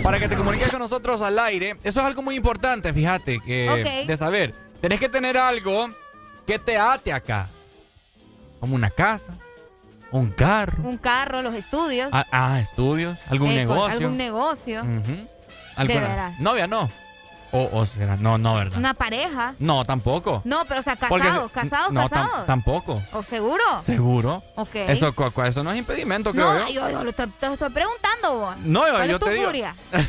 Para que te comuniques con nosotros al aire. Eso es algo muy importante, fíjate, que Ok. de saber. Tenés que tener algo que te ate acá. Como una casa, un carro. Un carro, los estudios. Ah, ah, estudios, algún eh, negocio. Algún negocio. Ujú. ¿Alguna- veras. Novia no. O, o será, no, no, ¿verdad? Una pareja. No, tampoco. No, pero o sea, Porque- casados, casados, no, tam- casados. tampoco. ¿O seguro? ¿Seguro? Ok. Eso, cu- cu- eso no es impedimento, creo No, yo. yo, yo lo estoy, te estoy preguntando vos. No, yo- ¿Cuál yo es tu te digo. furia?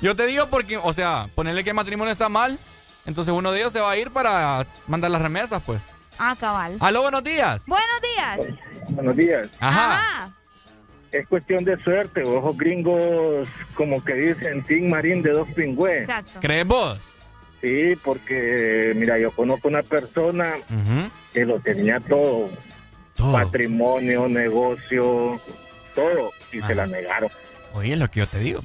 Yo te digo porque, o sea, ponerle que el matrimonio está mal, entonces uno de ellos se va a ir para mandar las remesas, pues. Ah, cabal. Aló, buenos días. Buenos días. buenos días. Ajá. Ajá. Es cuestión de suerte, ojos gringos, como que dicen, Team Marín de dos pingües. Exacto. ¿Crees vos? Sí, porque, mira, yo conozco una persona que lo tenía todo. Todo. Patrimonio, negocio, todo. Y Ajá. se la negaron. Oye, es lo que yo te digo.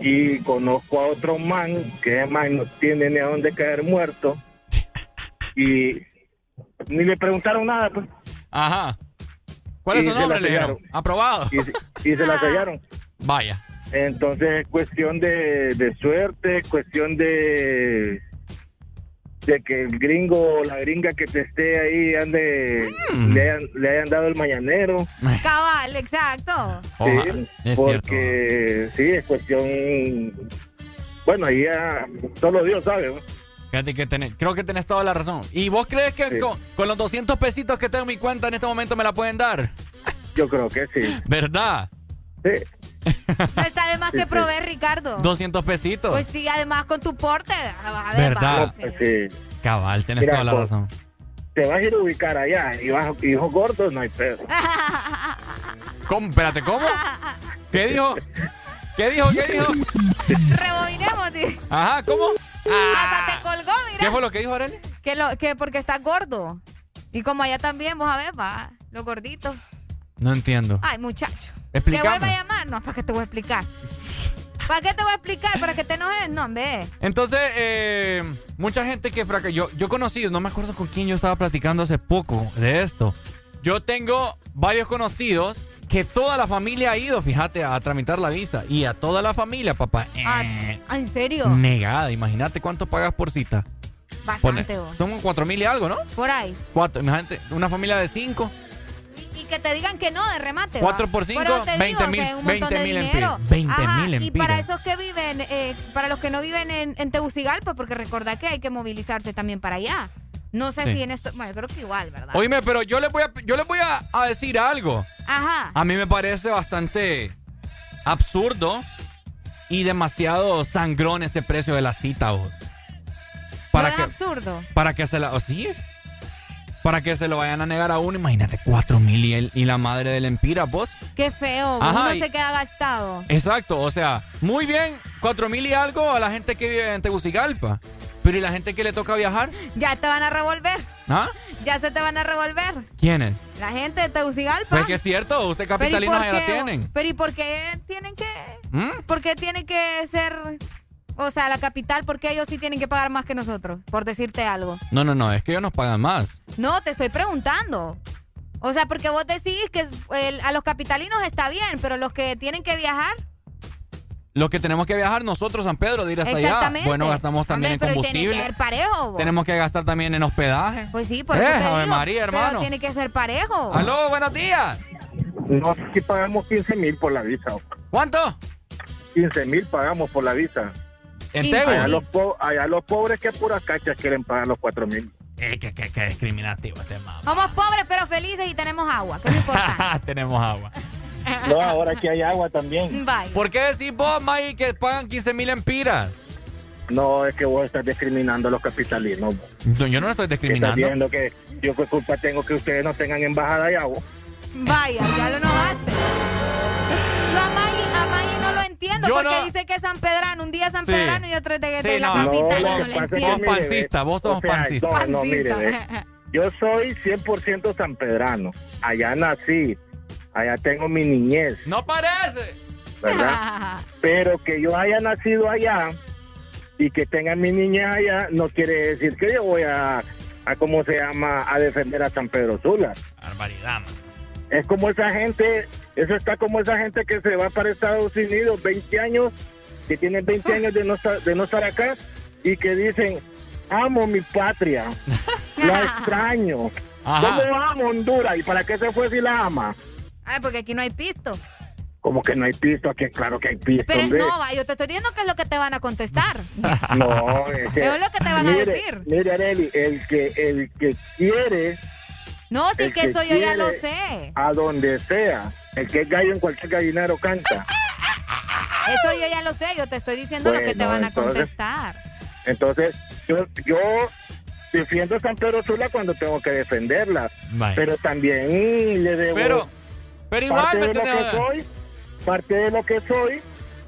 Y conozco a otro man que man no tiene ni a dónde caer muerto. Y ni le preguntaron nada, pues. Ajá. ¿Cuál es Y su se nombre? la Le dijeron. Aprobado. Y, se- y se la sellaron. Vaya. Entonces es cuestión de, de suerte, cuestión de de que el gringo o la gringa que te esté ahí ande Mm. le, hayan, le hayan dado el mañanero. Cabal, exacto. Ojalá. Sí, Es porque sí, es cuestión. Bueno, ahí ya solo Dios sabe. ¿no? Fíjate que tenés, creo que tenés toda la razón. ¿Y vos crees que Sí. con, con los 200 pesitos que tengo en mi cuenta en este momento me la pueden dar? Yo creo que sí. ¿Verdad? Sí. No está de más que proveer, Ricardo. 200 pesitos. Pues sí, además con tu porte. vas a ver, ¿Verdad? va, sí. Sí. Cabal, tenés Mira, toda la razón. Te vas a ir a ubicar allá y vas hijos gordos, no hay pedo. ¿Cómo? Espérate, ¿cómo? ¿Qué dijo? ¿Qué dijo? ¿Qué dijo? Rebobinemos. di. Ajá, ¿cómo? Hasta te colgó, mira. ¿Qué fue lo que dijo Arely? Que, lo, que porque estás gordo. Y como allá también, vos a ver, va, los gorditos. No entiendo. Ay, muchacho. Explícame. Que vuelva a llamar. No, ¿para qué te voy a explicar? ¿Para qué te voy a explicar? ¿Para que te enojes? No, hombre. Entonces, eh, mucha gente que fracasó. Yo, yo he conocido, no me acuerdo con quién yo estaba platicando hace poco de esto. Yo tengo varios conocidos que toda la familia ha ido, fíjate, a tramitar la visa. Y a toda la familia, papá. Ah, eh, ¿En serio? negada. Imagínate cuánto pagas por cita. Bastante, vos. son cuatro mil y algo, ¿no? Por ahí. Cuatro, imagínate, una familia de cinco. Y que te digan que no de remate. va. Cuatro por cinco, Pero te 20 digo, mil- o sea, un montón 20 de mil empiras. 20 Ajá, mil Y para esos que viven, eh, para los que no viven en, en Tegucigalpa, porque recordad que hay que movilizarse también para allá. No sé Sí. si en esto. Bueno, creo que igual, ¿verdad? Oíme, pero yo les voy a, yo les voy a, a decir algo. Ajá. A mí me parece bastante absurdo y demasiado sangrón ese precio de la cita, vos. Para ¿No que, es absurdo. para que se la. ¿o sí? para que se lo vayan a negar a uno. Imagínate, cuatro mil y, el- y la madre del Empira, vos. Qué feo. Ajá, Uno y- se queda gastado. Exacto, o sea, muy bien, cuatro mil y algo a la gente que vive en Tegucigalpa. Pero ¿y la gente que le toca viajar? Ya te van a revolver. ¿Ah? Ya se te van a revolver. ¿Quiénes? La gente de Tegucigalpa. Pues que es cierto, usted Pero ¿y capitalinos por ahí la tienen. Pero ¿y por qué tienen que...? ¿Mm? ¿Por qué tiene que ser... O sea, la capital, ¿por qué ellos sí tienen que pagar más que nosotros? Por decirte algo. No, no, no, es que ellos nos pagan más. No, te estoy preguntando. O sea, porque vos decís que el- a los capitalinos está bien, pero los que tienen que viajar... Los que tenemos que viajar nosotros, San Pedro, de ir hasta allá. Bueno, gastamos también Hombre, en pero tiene que combustible. ser parejo. Tenemos que gastar también en hospedaje. Pues sí, por eso te Eh, Ave digo, María, Pero hermano. tiene que ser parejo. Aló, buenos días. No, aquí pagamos 15 mil por la visa. ¿Cuánto? 15 mil pagamos por la visa. ¿En Tegu? Allá los, allá los pobres que puras cachas quieren pagar los 4 mil. Eh, que, que, que discriminativo este mamá. Somos pobres pero felices y tenemos agua, que es lo importante. Tenemos agua. No, ahora aquí hay agua también. Bye. ¿Por qué decís vos, May, que pagan 15 mil empiras? No, es que vos estás discriminando a los capitalinos. No, yo no lo estoy Estás discriminando. viendo que yo qué culpa tengo que ustedes no tengan embajada allá. vos? Vaya, ya lo notaste. Yo a Maggie, a Maggie no lo entiendo Yo porque no- dice que es San Pedrano, un día es San Sí. Pedrano y otro es de, de Sí, la no. capital. No, lo no entiendo. mire, pancista, vos sos o sea, pancista. No, no, mire, ve. Yo soy 100% sanpedrano. Allá nací. Allá tengo mi niñez, No parece. ¿verdad? Pero que yo haya nacido allá y que tenga mi niñez allá no quiere decir que yo voy a, a ¿cómo se llama?, a defender a San Pedro Sula. Barbaridad, man. Es como esa gente, eso está como esa gente que se va para Estados Unidos 20 años, que tienen 20 años de no estar, de no estar acá y que dicen, amo mi patria, la extraño. Ajá. ¿Cómo amo Honduras? ¿Y para qué se fue si la ama? Ay, porque aquí no hay pisto. Como que no hay pisto, aquí claro que hay pisto, Pero hombre. no, va, yo te estoy diciendo que es lo que te van a contestar. No, es que- es lo que te van a decir. Mire, Areli, el que, el que quiere No, sí El que que eso yo ya lo sé. a donde sea, el que es gallo en cualquier gallinero canta. Eso yo ya lo sé, yo te estoy diciendo lo que te van a entonces- contestar. Entonces, yo, yo defiendo a San Pedro Sula cuando tengo que defenderla, pero también le debo Pero, pero igual parte me de lo tenés- que soy, parte de lo que soy,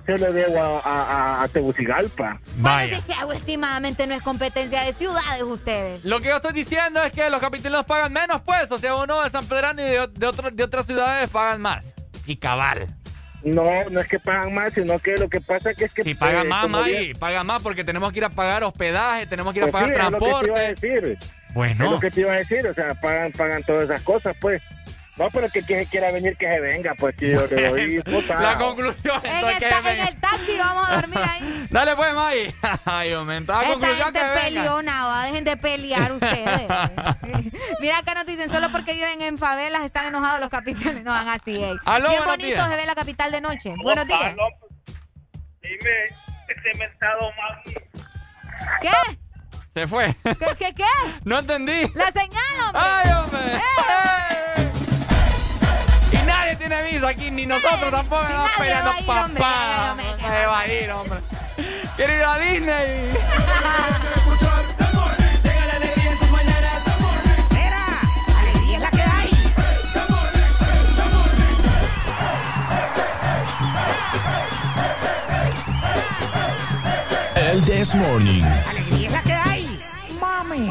se lo debo a, a, a- a Tegucigalpa. Vaya. Bueno, sí que hago estimadamente no es competencia de ciudades ustedes. Lo que yo estoy diciendo es que los capitalinos pagan menos, pues. O sea, uno de San Pedrano y de, de, otro- de otras ciudades pagan más. Y cabal. No, no es que pagan más, sino que lo que pasa es que es que... Y pagan eh, más, bien- Pagan más porque tenemos que ir a pagar hospedaje, tenemos que ir a Pues pagar sí, es lo que te iba a transporte. decir. Bueno. Es lo que te iba a decir, o sea, pagan, pagan todas esas cosas, pues. No, pero que quien quiera venir, que se venga, pues, que yo le doy puta. La conclusión En entonces el, que ta- en el taxi vamos a dormir ahí. Dale pues, May. Ay, aumenta. La conclusión gente que venga. peleona, va, dejen de pelear ustedes. Mira acá nos dicen, solo porque viven en favelas están enojados los capitales. No van así, ey. Aló, Bien bonito días. se ve la capital de noche. Buenos días. Dime, ese mentado más. ¿Qué? Se fue. ¿Qué, qué, qué? No entendí. La señal, hombre. ¡Ay, hombre! ¡Eh! Nadie tiene visa aquí, ni nosotros tampoco. Nadie peleando va a ir, hombre, papá. Nadie va a ir, hombre. Quiero ir a Disney. Alegría es la que hay. El This Morning. Alegría es la que hay. Mami,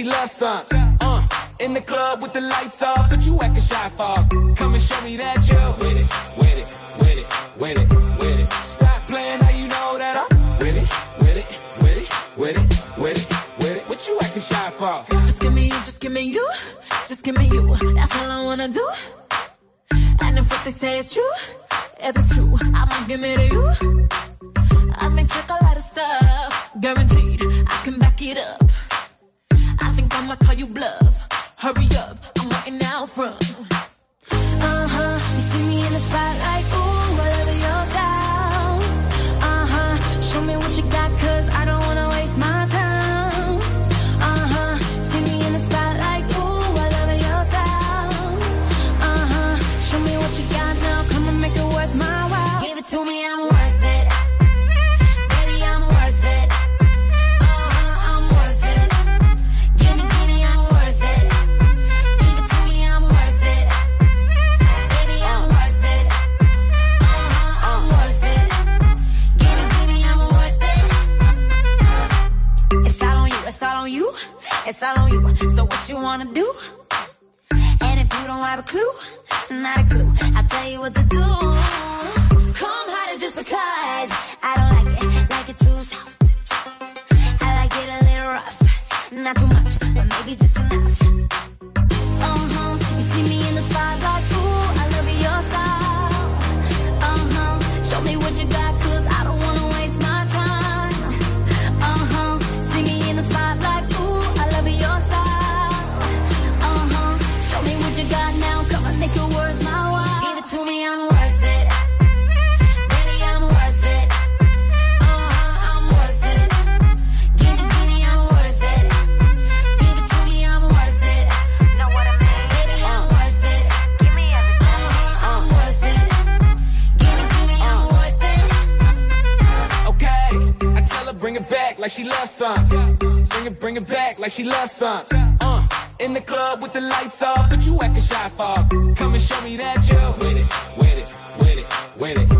she loves son. she loves some. Bring it, bring it back like she loves some. Uh, in the club with the lights off, but you acting shy fog. Come and show me that you with it, with it, with it, with it.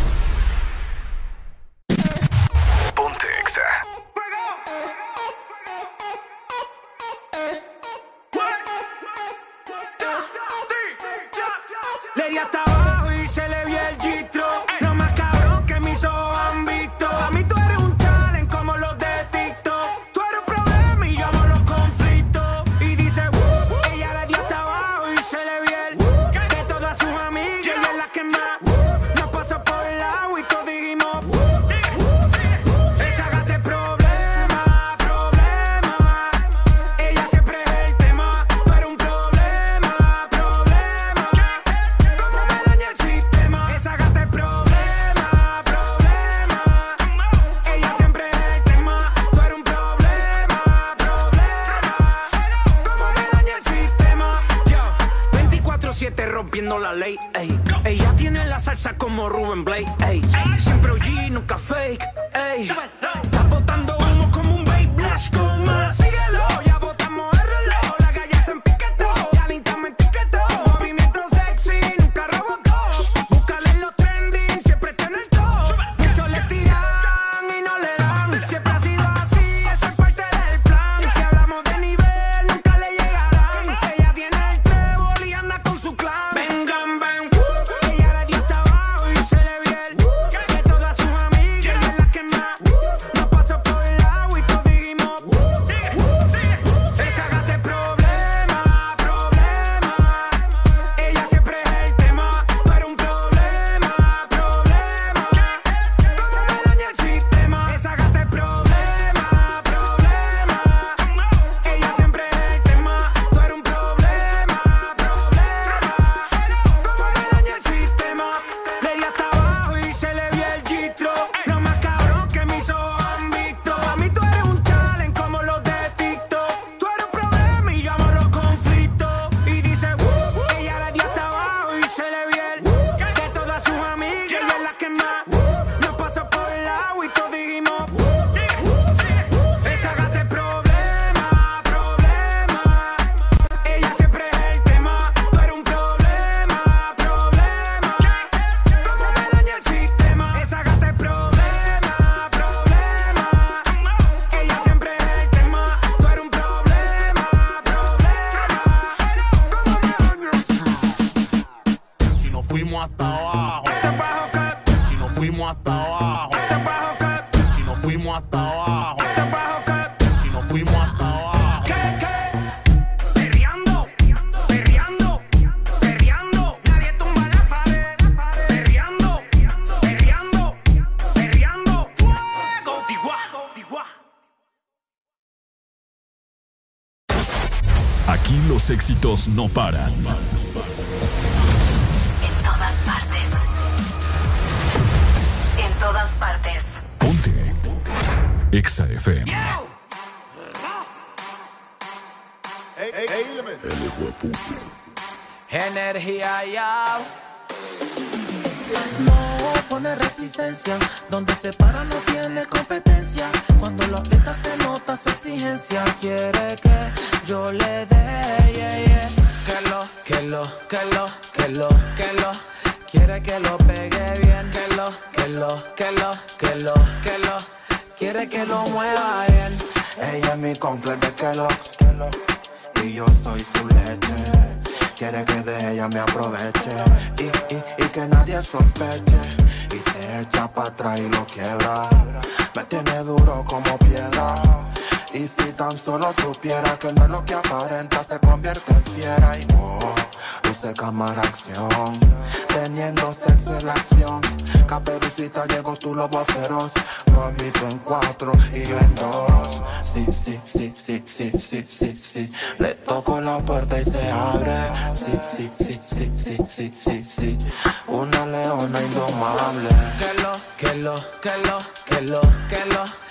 Éxitos no paran. En todas partes. En todas partes. Ponte. Exa FM. Energía ya No pone resistencia, donde se para no tiene competencia. Exigencia. Quiere que yo le dé, yeah, yeah. que lo, que lo, que lo, que lo, que lo. Quiere que lo pegue bien, que lo, que lo, que lo, que lo, que lo. Quiere que lo mueva bien. Ella es mi completo de Kellogg's Y yo soy su leche Quiere que de ella me aproveche Y, y, y que nadie sospeche Y se echa para atrás y lo quiebra Me tiene duro como piedra Y si tan solo supiera que no es lo que aparenta Se convierte en fiera y oh, luce cámara acción Teniendo sexo en la acción Caperucita llegó tu lobo feroz Mamito en cuatro y yo en dos Sí, sí, sí, sí, sí, sí, sí, sí Le toco la puerta y se abre Sí, sí, sí, sí, sí, sí, sí, sí Una leona indomable Que lo, que lo, que lo, que lo, que lo.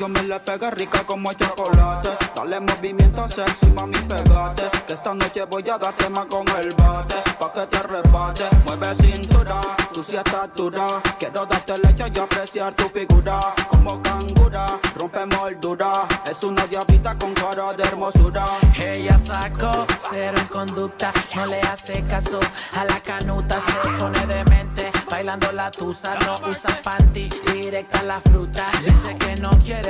Yo me le pegué rica como el chocolate. Dale movimiento sexy, mami, pegate. Que esta noche voy a darte más con el bate. Pa' que te arrebate, mueve cintura. Tú sí estás dura. Quiero darte leche y apreciar tu figura. Como cangura, rompe moldura. Es una diablita con cara de hermosura. Ella sacó cero en conducta, no le hace caso a la canuta, se pone demente, bailando la tusa, no usa panty, directa la fruta. Dice que no quiere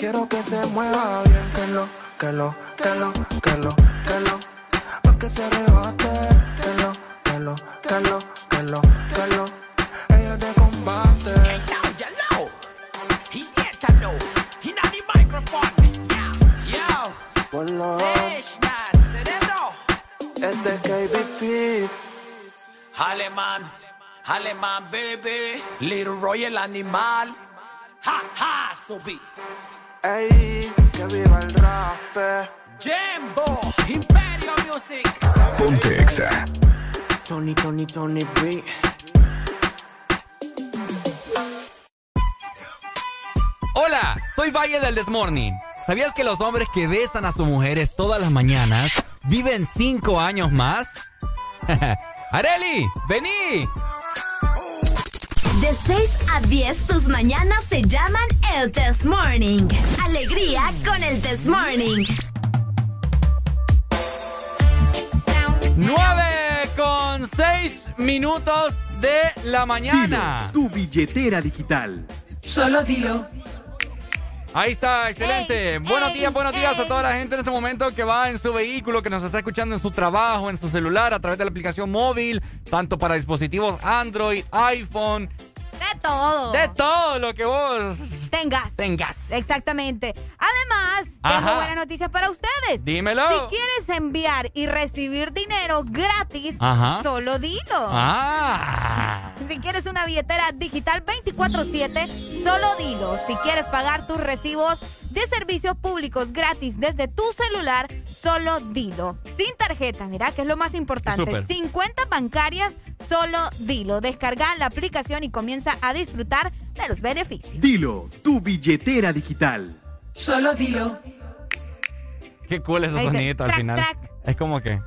Quiero que se mueva bien, que lo, que lo, que lo, que lo, que lo. Pa' que se rebate, que lo, que lo, que lo, que lo, que lo. Ella te combate. Idiétalo, inna the microphone. Yeah, yo. Ponlo. Cerebro. Es KBP. Alemán, alemán, baby. Little Roy el animal. Ha, ha, subí. Ey, que viva el rap. Jimbo, Imperio Music. Ponte Exa. Tony, Tony, Tony B. Hola, soy Valle del Desmorning. ¿Sabías que los hombres que besan a sus mujeres todas las mañanas viven 5 años más? ¡Areli! ¡Vení! De 6 a 10 tus mañanas se llaman el Test Morning. Alegría con el Test Morning. 9 con 6 minutos de la mañana. Tu billetera digital. Solo dilo. Ahí está, excelente. buenos días, buenos días a toda la gente en este momento que va en su vehículo, que nos está escuchando en su trabajo, en su celular, a través de la aplicación móvil, tanto para dispositivos Android, iPhone, De todo. de todo lo que vos Tengas. tengas. Exactamente. Además, tengo buenas noticias para ustedes. Dímelo. Si quieres enviar y recibir dinero gratis, Ajá. solo dilo. Ah. Si quieres una billetera digital 24/7, solo dilo. Si quieres pagar tus recibos de servicios públicos gratis desde tu celular, solo dilo. Sin tarjeta, mira que es lo más importante. Sin cuentas bancarias, solo dilo. Descarga la aplicación y comienza a disfrutar de los beneficios. Dilo, tu billetera digital. Solo dilo. Qué cool ese Ahí te- sonidito al final. Es como que.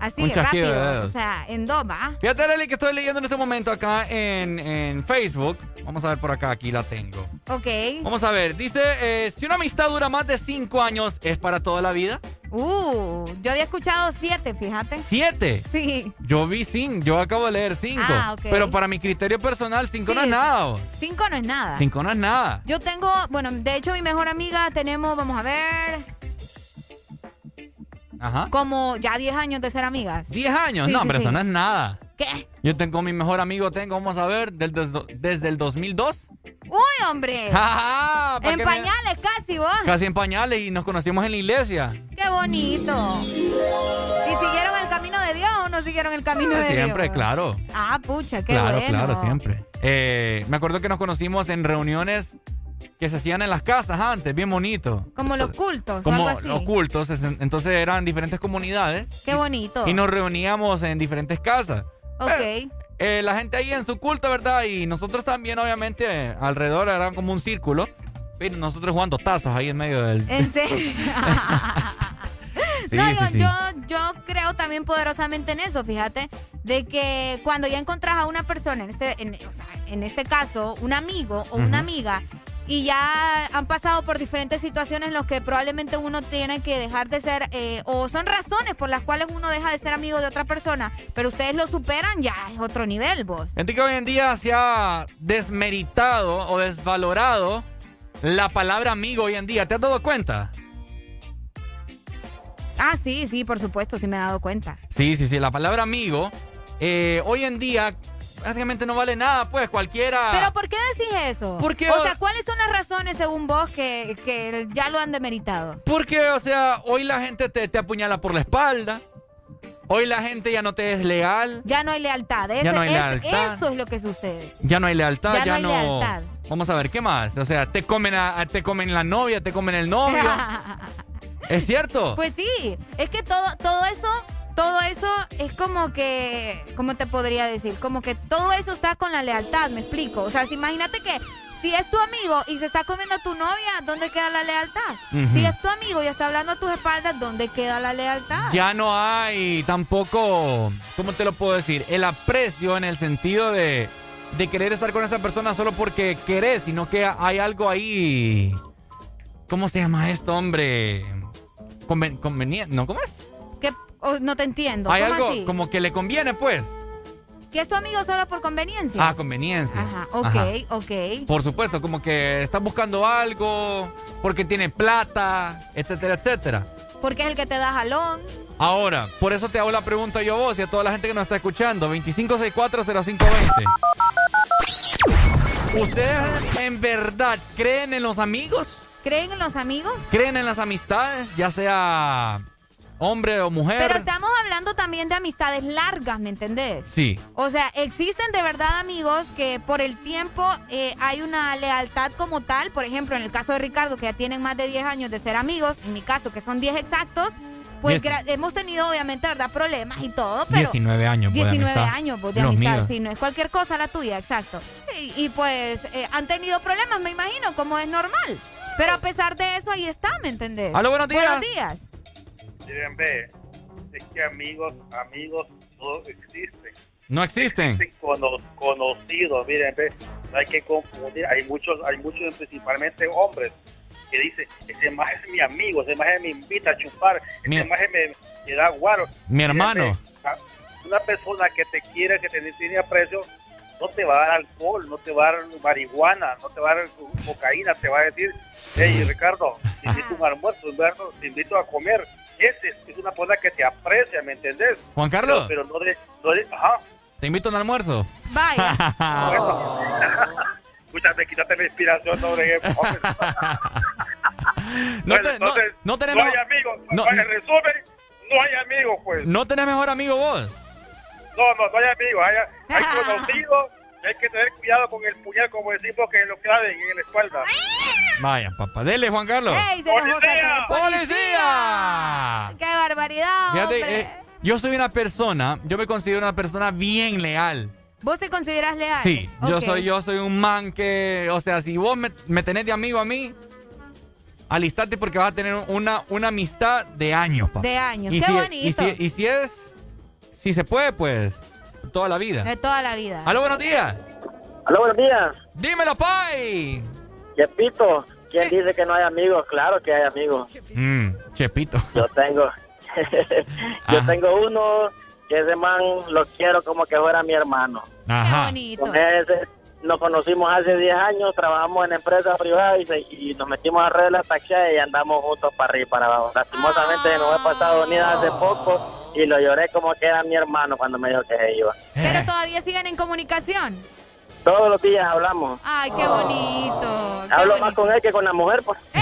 Así, de rápido. dedos. O sea, en dos, ¿va? Fíjate, Arely, que estoy leyendo en este momento acá en, en Facebook. Vamos a ver por acá, aquí la tengo. Ok. Vamos a ver, dice, eh, si una amistad dura más de 5 años, ¿es para toda la vida? Uh, yo había escuchado siete, fíjate. ¿Siete? Sí. Yo vi 5, yo acabo de leer 5. Ah, ok. Pero para mi criterio personal, 5 no es nada. Cinco no es nada. 5 no es nada. Yo tengo, bueno, de hecho mi mejor amiga tenemos, vamos a ver, Ajá. como ya 10 años de ser amigas. 10 años, Sí, no, sí, hombre, sí. eso no es nada. ¿Qué? Yo tengo mi mejor amigo, tengo, vamos a ver, del des- desde el 2002. Uy, hombre. Ajá, pa' en me- pañales casi, vos. Casi en pañales y nos conocimos en la iglesia. Qué bonito. ¿Y siguieron el camino de Dios o no siguieron el camino de Dios? Siempre, claro. Ah, pucha, qué claro, bueno. claro, siempre. Eh, me acuerdo que nos conocimos en reuniones que se hacían en las casas antes, bien bonito. Como los cultos, Como o algo así. los cultos, es- entonces eran diferentes comunidades Qué bonito. y nos reuníamos en diferentes casas. Ok. Eh, la gente ahí en su culto, ¿verdad? Y nosotros también, obviamente, eh, alrededor era como un círculo. Y nosotros jugando tazos ahí en medio del... ¿En serio? Sí, no, sí, yo, sí. yo, yo creo también poderosamente en eso, fíjate, de que cuando ya encontrás a una persona, en este, en, o sea, en este caso, un amigo o una amiga, y ya han pasado por diferentes situaciones en las que probablemente uno tiene que dejar de ser, eh, o son razones por las cuales uno deja de ser amigo de otra persona, pero ustedes lo superan, ya es otro nivel, vos. Gente que hoy en día se ha desmeritado o desvalorado la palabra amigo hoy en día. ¿Te has dado cuenta? Ah, sí, sí, por supuesto, sí me he dado cuenta. Sí, sí, sí. La palabra amigo eh, hoy en día prácticamente no vale nada, pues cualquiera. ¿Pero por qué decís eso? Porque, o sea, ¿cuáles son las razones, según vos, que, que ya lo han demeritado? Porque, o sea, hoy la gente te, te apuñala por la espalda. Hoy la gente ya no te es leal. Ya no hay lealtad. Ese- Ya no hay es- lealtad. Eso es lo que sucede. Ya no hay lealtad, Ya ya, no hay lealtad. Vamos a ver, ¿qué más? O sea, te comen, a, te comen la novia, te comen el novio. ¿Es cierto? Pues sí, es que todo, todo eso, todo eso es como que, ¿cómo te podría decir? Como que todo eso está con la lealtad, me explico. O sea, si imagínate que si es tu amigo y se está comiendo a tu novia, ¿dónde queda la lealtad? Si es tu amigo y está hablando a tus espaldas, ¿dónde queda la lealtad? Ya no hay tampoco, ¿cómo te lo puedo decir? El aprecio en el sentido de, de querer estar con esa persona solo porque querés, sino que hay algo ahí. ¿Cómo se llama esto, hombre? Conven, conveniente, ¿no? ¿Cómo es? Oh, no te entiendo. Hay ¿Cómo algo así? como que le conviene, pues. Que es tu amigo solo por conveniencia. Ah, conveniencia. Ajá, ok, Ajá. ok. Por supuesto, como que está buscando algo porque tiene plata, etcétera, etcétera. Porque es el que te da jalón. Ahora, por eso te hago la pregunta yo a vos y a toda la gente que nos está escuchando. 25640520. ¿Ustedes en verdad creen en los amigos? ¿Creen en los amigos? ¿Creen en las amistades? Ya sea hombre o mujer. Pero estamos hablando también de amistades largas, ¿me entendés? Sí. O sea, existen de verdad amigos que por el tiempo eh, hay una lealtad como tal. Por ejemplo, en el caso de Ricardo, que ya tienen más de 10 años de ser amigos, en mi caso, que son 10 exactos, pues Diez. hemos tenido obviamente, ¿verdad? Problemas y todo, pero... 19 años. pues, de 19 amistad. años pues, de Los amistad, míos. sí, no es cualquier cosa la tuya, exacto. Y, y, pues eh, han tenido problemas, me imagino, como es normal. Pero a pesar de eso, ahí está, ¿me entendés? Aló, buenos días. Buenos días. Miren, ve, es que amigos, amigos no existen. No existen. Existen cono- conocidos, miren, ve, no hay que confundir. Hay muchos, hay muchos, principalmente hombres, que dicen, ese maje es mi amigo, ese maje me invita a chupar, Mi- ese maje me, me da guaro. Mi hermano. Una persona que te quiere, que te tiene aprecio, no te va a dar alcohol, no te va a dar marihuana, no te va a dar co- cocaína, te va a decir, hey Ricardo, te invito a un almuerzo, Humberto, te invito a comer. Ese es, una persona que te aprecia, ¿me entendés? Juan Carlos. Pero, pero no de, no de, ajá. Te invito a un almuerzo. Vaya. Escúchame, quítate la inspiración sobre No, Bueno, te- no- entonces, no tenemos- hay amigos. no- en resumen, no hay amigos, pues. ¿No tenés mejor amigo vos? No, no, no hay amigos. Hay, hay conocidos. Hay que tener cuidado con el puñal, como decimos, que lo claven en la espalda. Vaya, papá. Dele, Juan Carlos. ¡Ey, se enojó, Sate! ¡Policía! ¡Qué barbaridad, Fíjate, hombre! eh, yo soy una persona, yo me considero una persona bien leal. ¿Vos te consideras leal? Sí, yo soy yo soy un man que, o sea, si vos me, me tenés de amigo a mí, alistate porque vas a tener una, una amistad de años, papá. De años. Y ¡Qué si, bonito! Y si, y si es, si se puede, pues, toda la vida. De toda la vida. Aló, buenos días. Aló, buenos días. Dímelo, Pai. Chepito, ¿quién dice que no hay amigos? Claro que hay amigos. Mm, Chepito. Yo tengo, yo Ajá. tengo uno que ese man lo quiero como que fuera mi hermano. Ajá. Con ese nos conocimos hace 10 años, trabajamos en empresa privada y, se- y nos metimos a red la taxia y andamos juntos para arriba y para abajo. Lastimosamente nos he pasado unida hace poco y lo lloré como que era mi hermano cuando me dijo que se iba. Pero todavía siguen en comunicación. Todos los días hablamos. Ay, qué bonito. qué Hablo bonito. más con él que con la mujer, pues.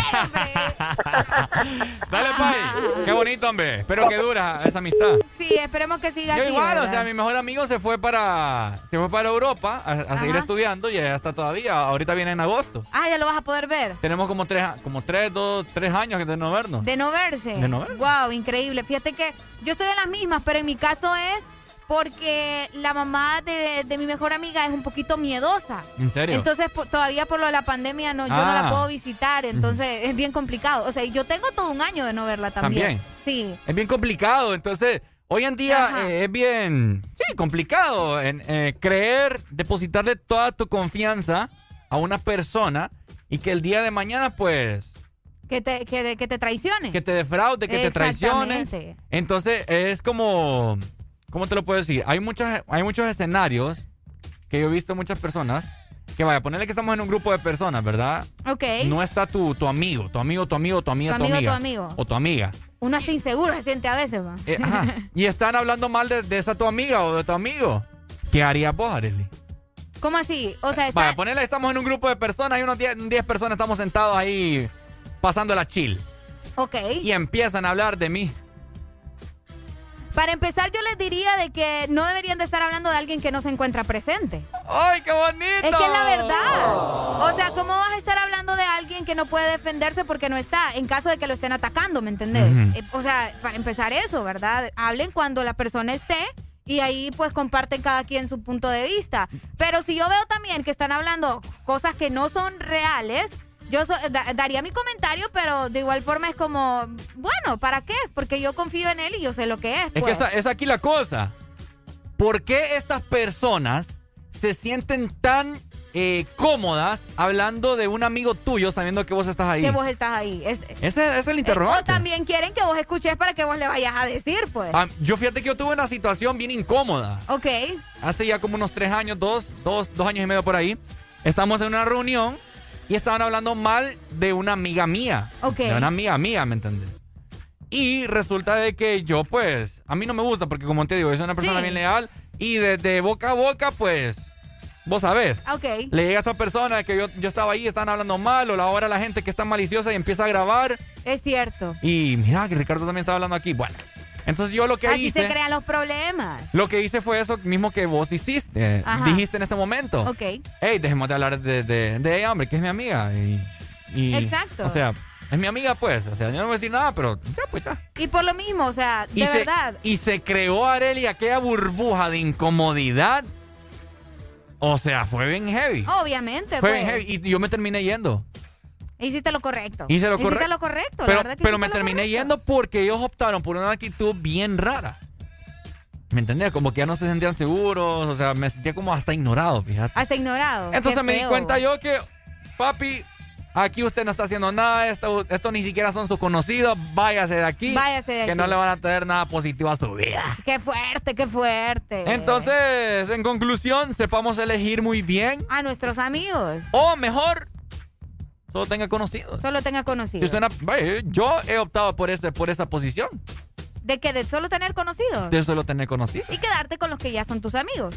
Dale, Pai. Qué bonito, hombre. Espero que dura esa amistad. Sí, esperemos que siga Yo así. igual, o sea, mi mejor amigo se fue para se fue para Europa a, a seguir estudiando y allá está todavía. Ahorita viene en agosto. Ah, ya lo vas a poder ver. Tenemos como tres, como tres, dos, tres años de no vernos. De no verse. De no verse. Wow, increíble. Fíjate que yo estoy en las mismas, pero en mi caso es porque la mamá de, de mi mejor amiga es un poquito miedosa. ¿En serio? Entonces, todavía por lo de la pandemia no, yo no la Ah. puedo visitar, entonces es bien complicado. O sea, yo tengo todo un año de no verla también. También. Sí. Es bien complicado, entonces hoy en día eh, es bien, sí, complicado en eh, creer, depositarle toda tu confianza a una persona y que el día de mañana pues Que te, que, que te traicione. que te defraude, que te traicione. Entonces es como, ¿cómo te lo puedo decir? Hay, muchas, hay muchos escenarios que yo he visto muchas personas que vaya, ponerle que estamos en un grupo de personas, ¿verdad? Ok. No está tu, tu amigo, tu amigo, tu amigo, tu amiga, Tu tu, amigo, amiga. tu amigo. O tu amiga. Uno está inseguro se siente a veces, va. Eh, ajá. y están hablando mal de, de esa tu amiga o de tu amigo. ¿Qué harías vos, Arely? ¿Cómo así? O sea, está... Vaya, ponele, estamos en un grupo de personas, hay unos 10 10 personas, estamos sentados ahí pasando la chill. Ok. Y empiezan a hablar de mí. Para empezar, yo les diría de que no deberían de estar hablando de alguien que no se encuentra presente. ¡Ay, qué bonito! Es que es la verdad. O sea, ¿cómo vas a estar hablando de alguien que no puede defenderse porque no está? En caso de que lo estén atacando, ¿me entendés? Eh, O sea, para empezar eso, ¿verdad? Hablen cuando la persona esté y ahí pues comparten cada quien su punto de vista. Pero si yo veo también que están hablando cosas que no son reales, yo so- da- daría mi comentario, pero de igual forma es como, bueno, ¿para qué? Porque yo confío en él y yo sé lo que es. Es que pues. esa- es aquí la cosa. ¿Por qué estas personas se sienten tan eh, cómodas hablando de un amigo tuyo sabiendo que vos estás ahí? que vos estás ahí. Es- Ese es el o interrogante. también quieren que vos escuches para que vos le vayas a decir, pues. Ah, yo fíjate que yo tuve una situación bien incómoda. Ok. Hace ya como unos tres años, dos, dos, dos años y medio por ahí. Estamos en una reunión y estaban hablando mal de una amiga mía. Ok. De una amiga mía, ¿me entiendes? Y resulta de que yo, pues, a mí no me gusta porque como te digo, yo soy una persona Sí. bien leal y desde boca a boca, pues, vos sabés. Ok. Le llega a esta persona que yo, yo estaba ahí, estaban hablando mal, o ahora la gente que está maliciosa y empieza a grabar. Es cierto. Y mira que Ricardo también estaba hablando aquí. Bueno, entonces yo lo que Así hice... se crean los problemas. Lo que hice fue eso mismo que vos hiciste, Ajá. dijiste en este momento. Ok. Hey, dejemos de hablar de, de, de ella, hombre, que es mi amiga. Y, y- Exacto. O sea, es mi amiga, pues. O sea, yo no voy a decir nada, pero ya, pues ya. Y por lo mismo, o sea, de Y se, verdad. y se creó, Areli, aquella burbuja de incomodidad. O sea, fue bien heavy. Obviamente, fue pues. bien heavy. Y yo me terminé yendo. Hiciste lo correcto. Hice lo Hiciste correcto. lo correcto. Pero, que pero me hiciste terminé correcto. yendo porque ellos optaron por una actitud bien rara. ¿Me entendés? Como que ya no se sentían seguros. O sea, me sentía como hasta ignorado, fíjate. Hasta ignorado. Entonces me di cuenta yo que, papi, aquí usted no está haciendo nada, esto, esto ni siquiera son sus conocidos, váyase de aquí. Váyase de Que aquí. no le van a traer nada positivo a su vida. Qué fuerte, qué fuerte. Entonces, en conclusión, sepamos elegir muy bien. A nuestros amigos. O mejor, solo tenga conocidos. Solo tenga conocidos. Si usted yo he optado por, ese, por esa posición, ¿De que ¿De solo tener conocidos? de solo tener conocidos. Y quedarte con los que ya son tus amigos.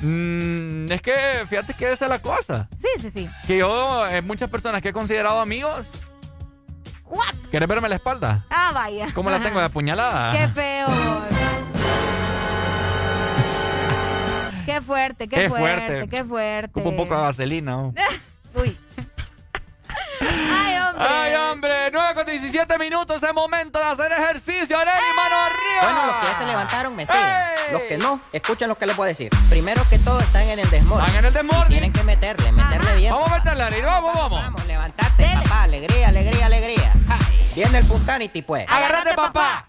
Mm, es que, fíjate que esa es la cosa. Sí, sí, sí. Que yo, eh, muchas personas que he considerado amigos, ¿What? ¿quieres verme la espalda? Ah, vaya. ¿Cómo la tengo de apuñalada? Qué feo. Qué fuerte, qué Qué fuerte, fuerte. qué fuerte. Ocupo un poco de vaselina. ¿no? Uy. Ay, hombre. Ay, hombre, 9 con 17 minutos, es momento de hacer ejercicio. Arely, ¡Eh! mano arriba. Bueno, los que ya se levantaron me siguen. Los que no, escuchen lo que les voy a decir. Primero que todo, están en el desmorning. Están en el desmorning. Tienen que meterle, meterle bien. Vamos a meterle, Arely, vamos, vamos. Vamos, levantate, papá. Alegría, alegría, alegría. Ja. Viene el Punsanity, pues. Agárrate, papá.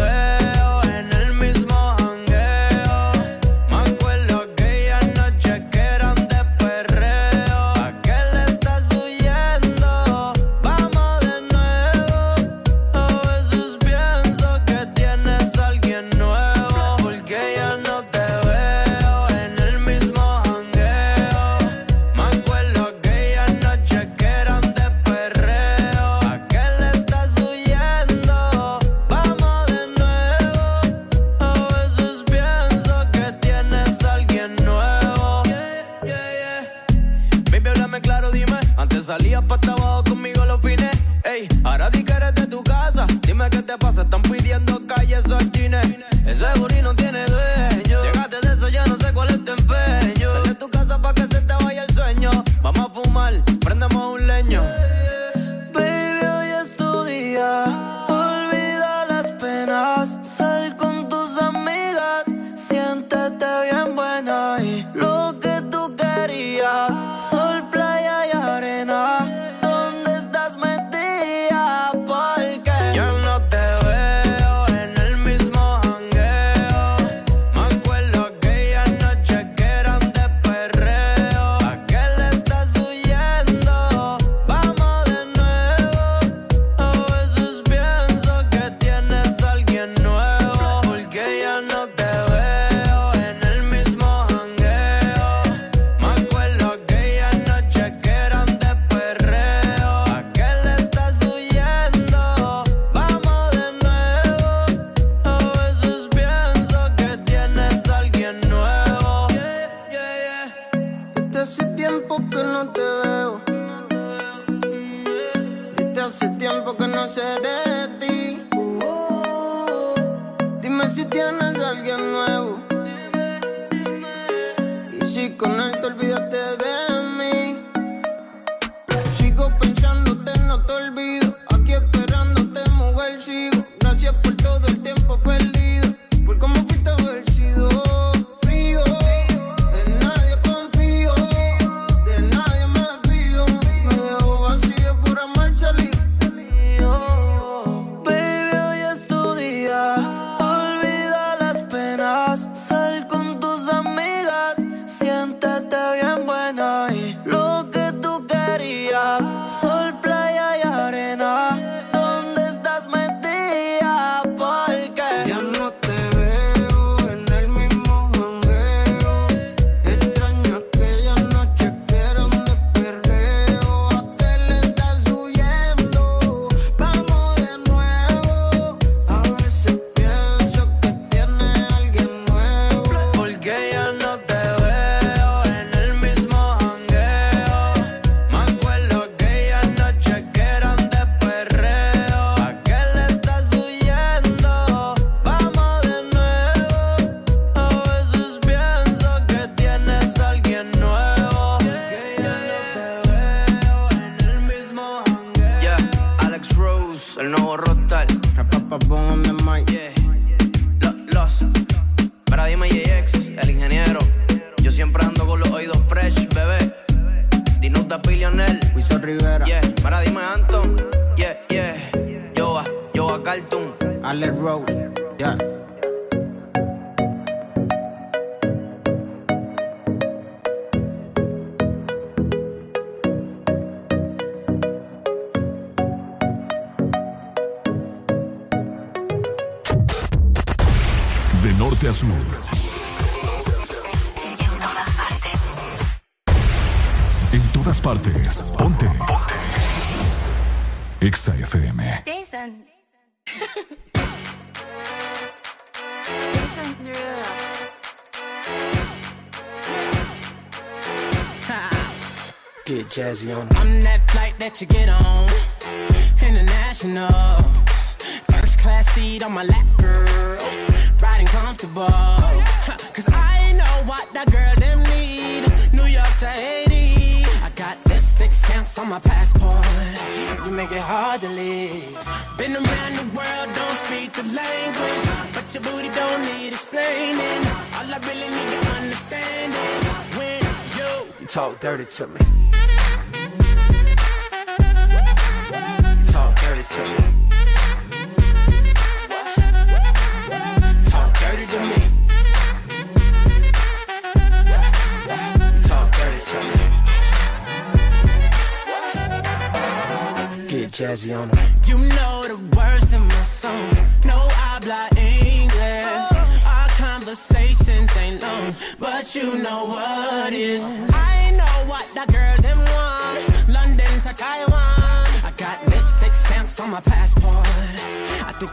to me.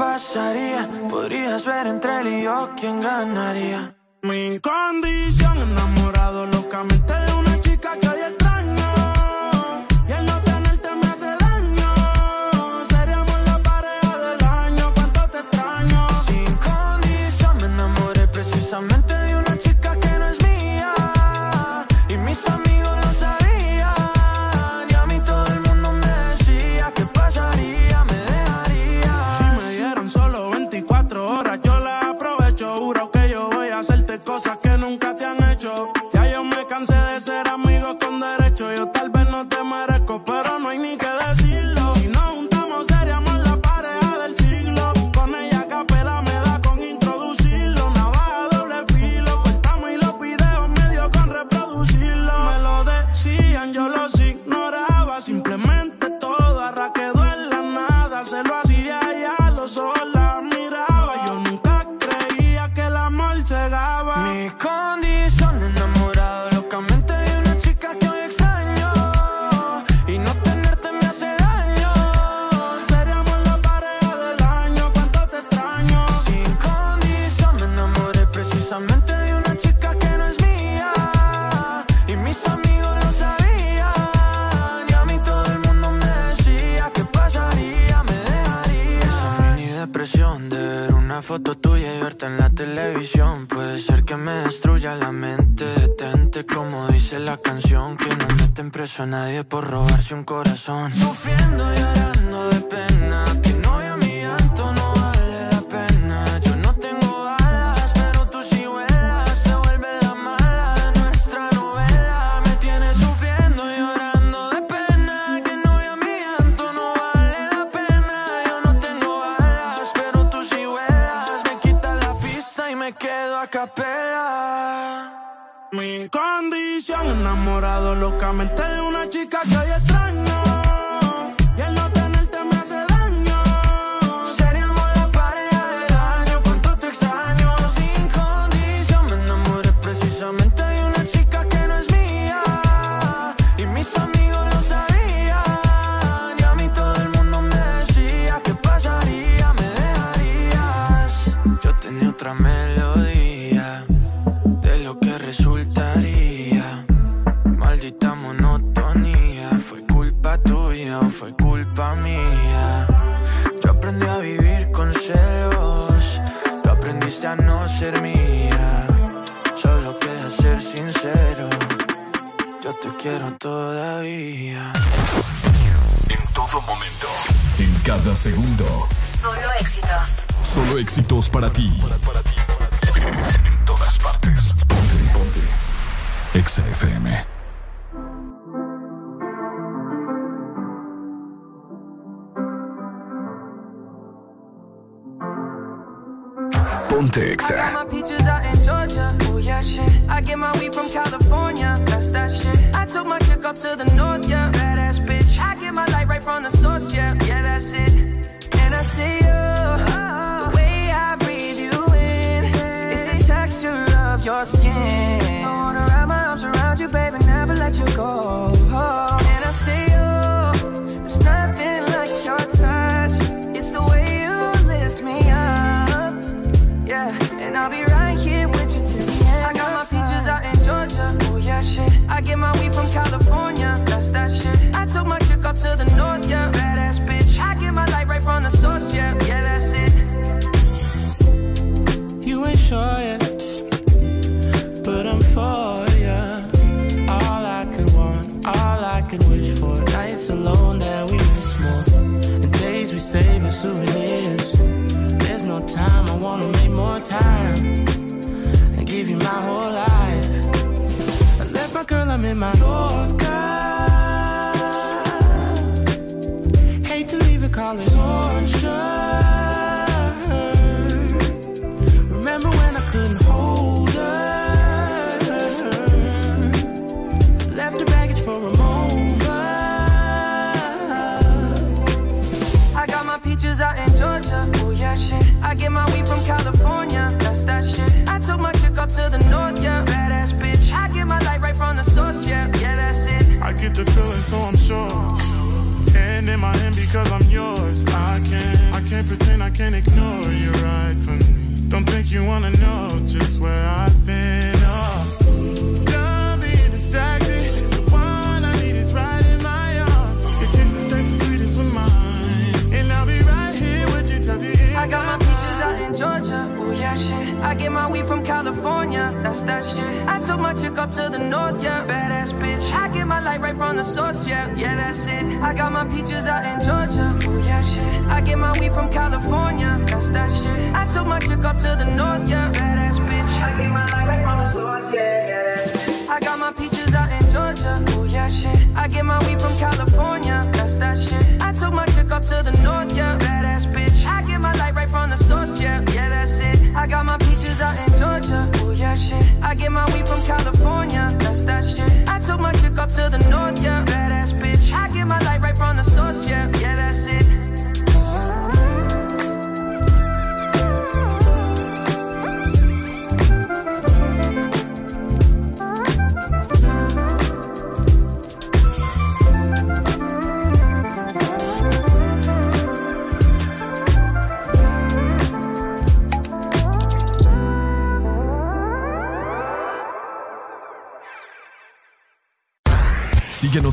passa preso a nadie por robarse un corazón. Sufriendo y llorando de pena Me.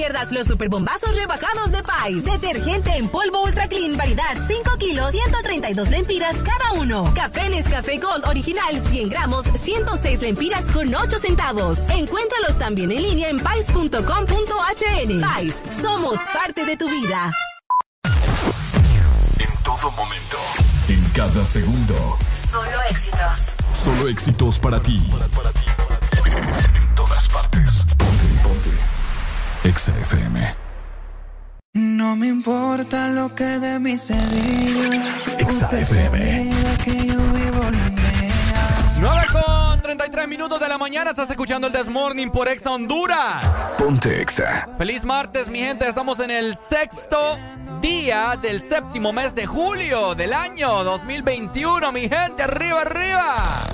Pierdas los superbombazos rebajados de Pais. Detergente en polvo Ultra Clean, variedad 5 kilos, 132 lempiras cada uno. Café Nescafé Gold original 100 gramos, 106 lempiras con 8 centavos. Encuéntralos también en línea en pais.com.hn. Pais, somos parte de tu vida. En todo momento. En cada segundo. Solo éxitos. Solo éxitos para ti. Exa FM. No me importa lo que de mí se diga. Exa Usted FM. sabía que yo vivo la mía. 9 con 33 minutos de la mañana. Estás escuchando el Desmorning por Exa Honduras. Ponte Exa. Feliz martes, mi gente. Estamos en el sexto día del séptimo mes de julio del año 2021. Mi gente, arriba, arriba.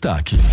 Playlist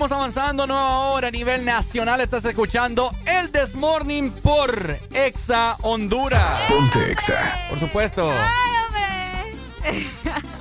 seguimos avanzando, nueva hora a nivel nacional. Estás escuchando el This Morning por Exa Honduras. Ponte Exa. Por supuesto. ¡Ay, hombre!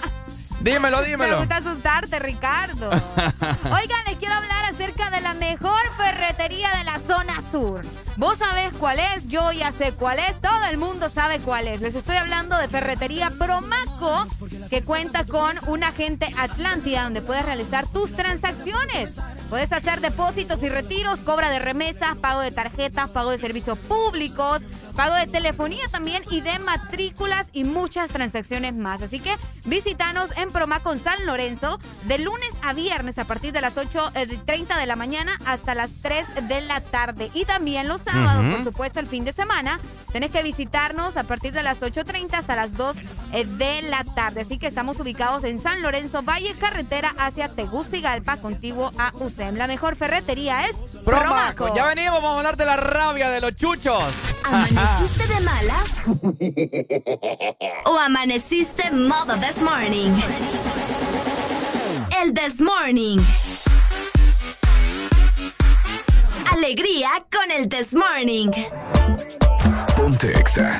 Dímelo, Me dímelo. gusta asustarte, Ricardo. Oigan, les quiero hablar acerca de la mejor ferretería de la zona sur. Vos sabés cuál es, yo ya sé cuál es, todo el mundo sabe cuál es. Les estoy hablando de Ferretería Promaco, que cuenta con un agente Atlántida donde puedes realizar tus transacciones. Puedes hacer depósitos y retiros, cobra de remesas, pago de tarjetas, pago de servicios públicos, pago de telefonía también y de matrículas y muchas transacciones más. Así que visítanos en Promaco San Lorenzo de lunes a viernes a partir de las 8.30 de la mañana hasta las 3 de la tarde. Y también los sábados, por supuesto, el fin de semana. Tenés que visitarnos a partir de las 8.30 hasta las 2 eh, de la tarde. Así que estamos ubicados en San Lorenzo, Valle Carretera hacia Tegucigalpa, contiguo a UCEM. La mejor ferretería es Promaco. Ya venimos, vamos a hablar de la rabia de los chuchos. ¿Amaneciste de malas? ¿O amaneciste modo This Morning? El This Morning. Alegría con el This Morning. Ponte Exa.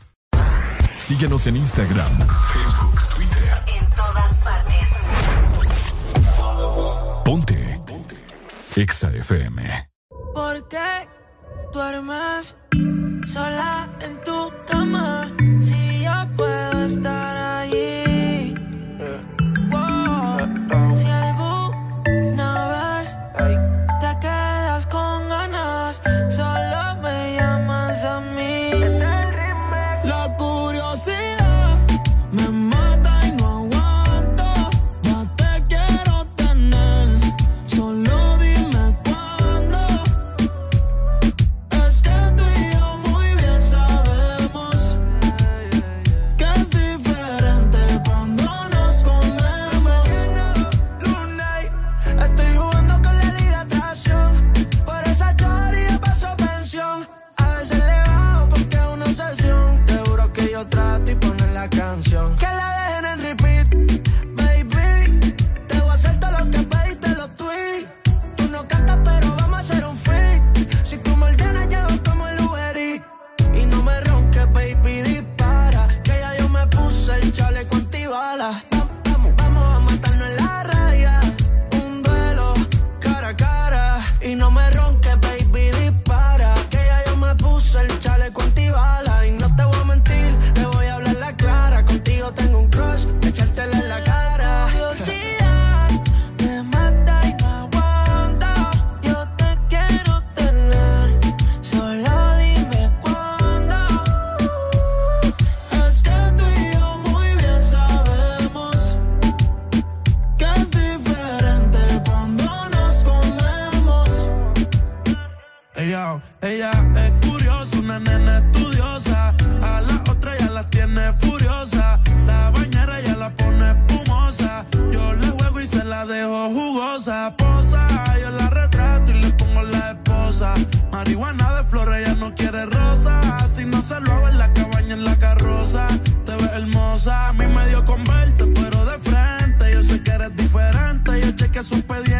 Síguenos en Instagram, Facebook, Twitter. En todas partes. Ponte. Ponte. Exa FM. ¿Por qué duermes sola en tu cama? Si yo puedo estar allí. un pedido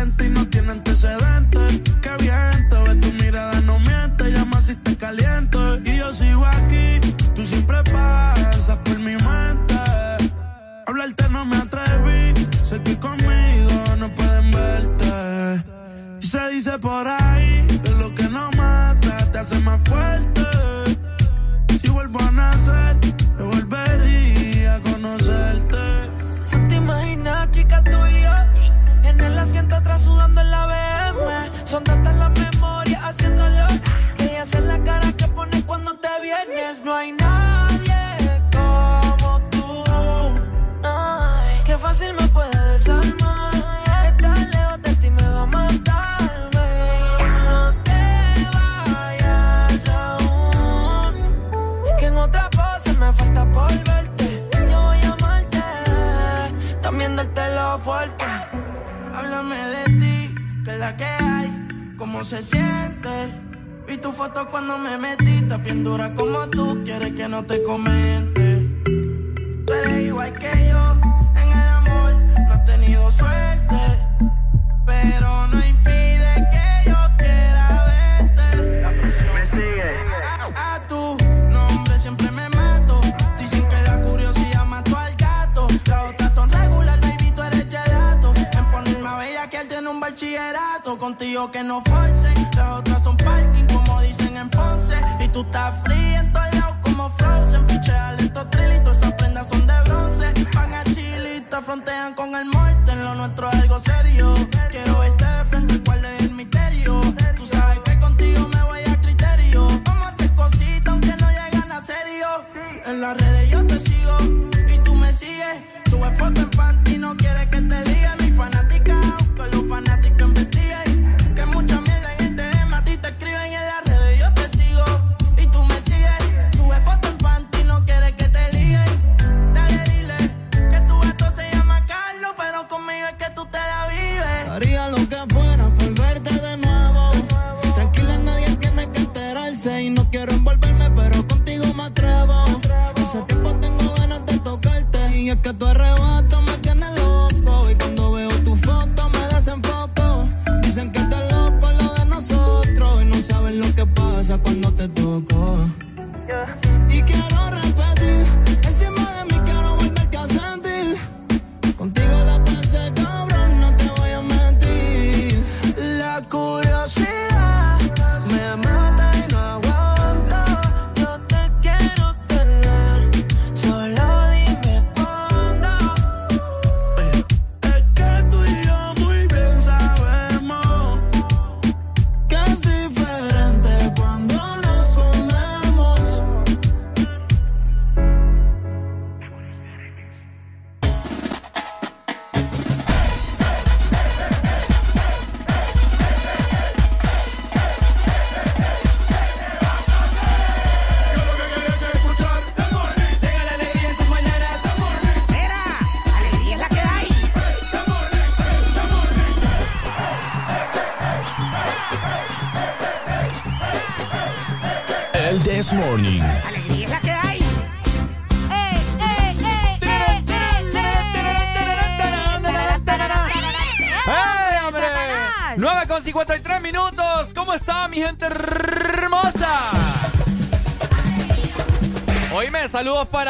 se siente. Vi tu foto cuando me metiste, bien dura como tú, quieres que no te comente. Contigo que no forcen. Las otras son parking, como dicen en Ponce. Y tú estás fría en todos lados como Frozen. Pichea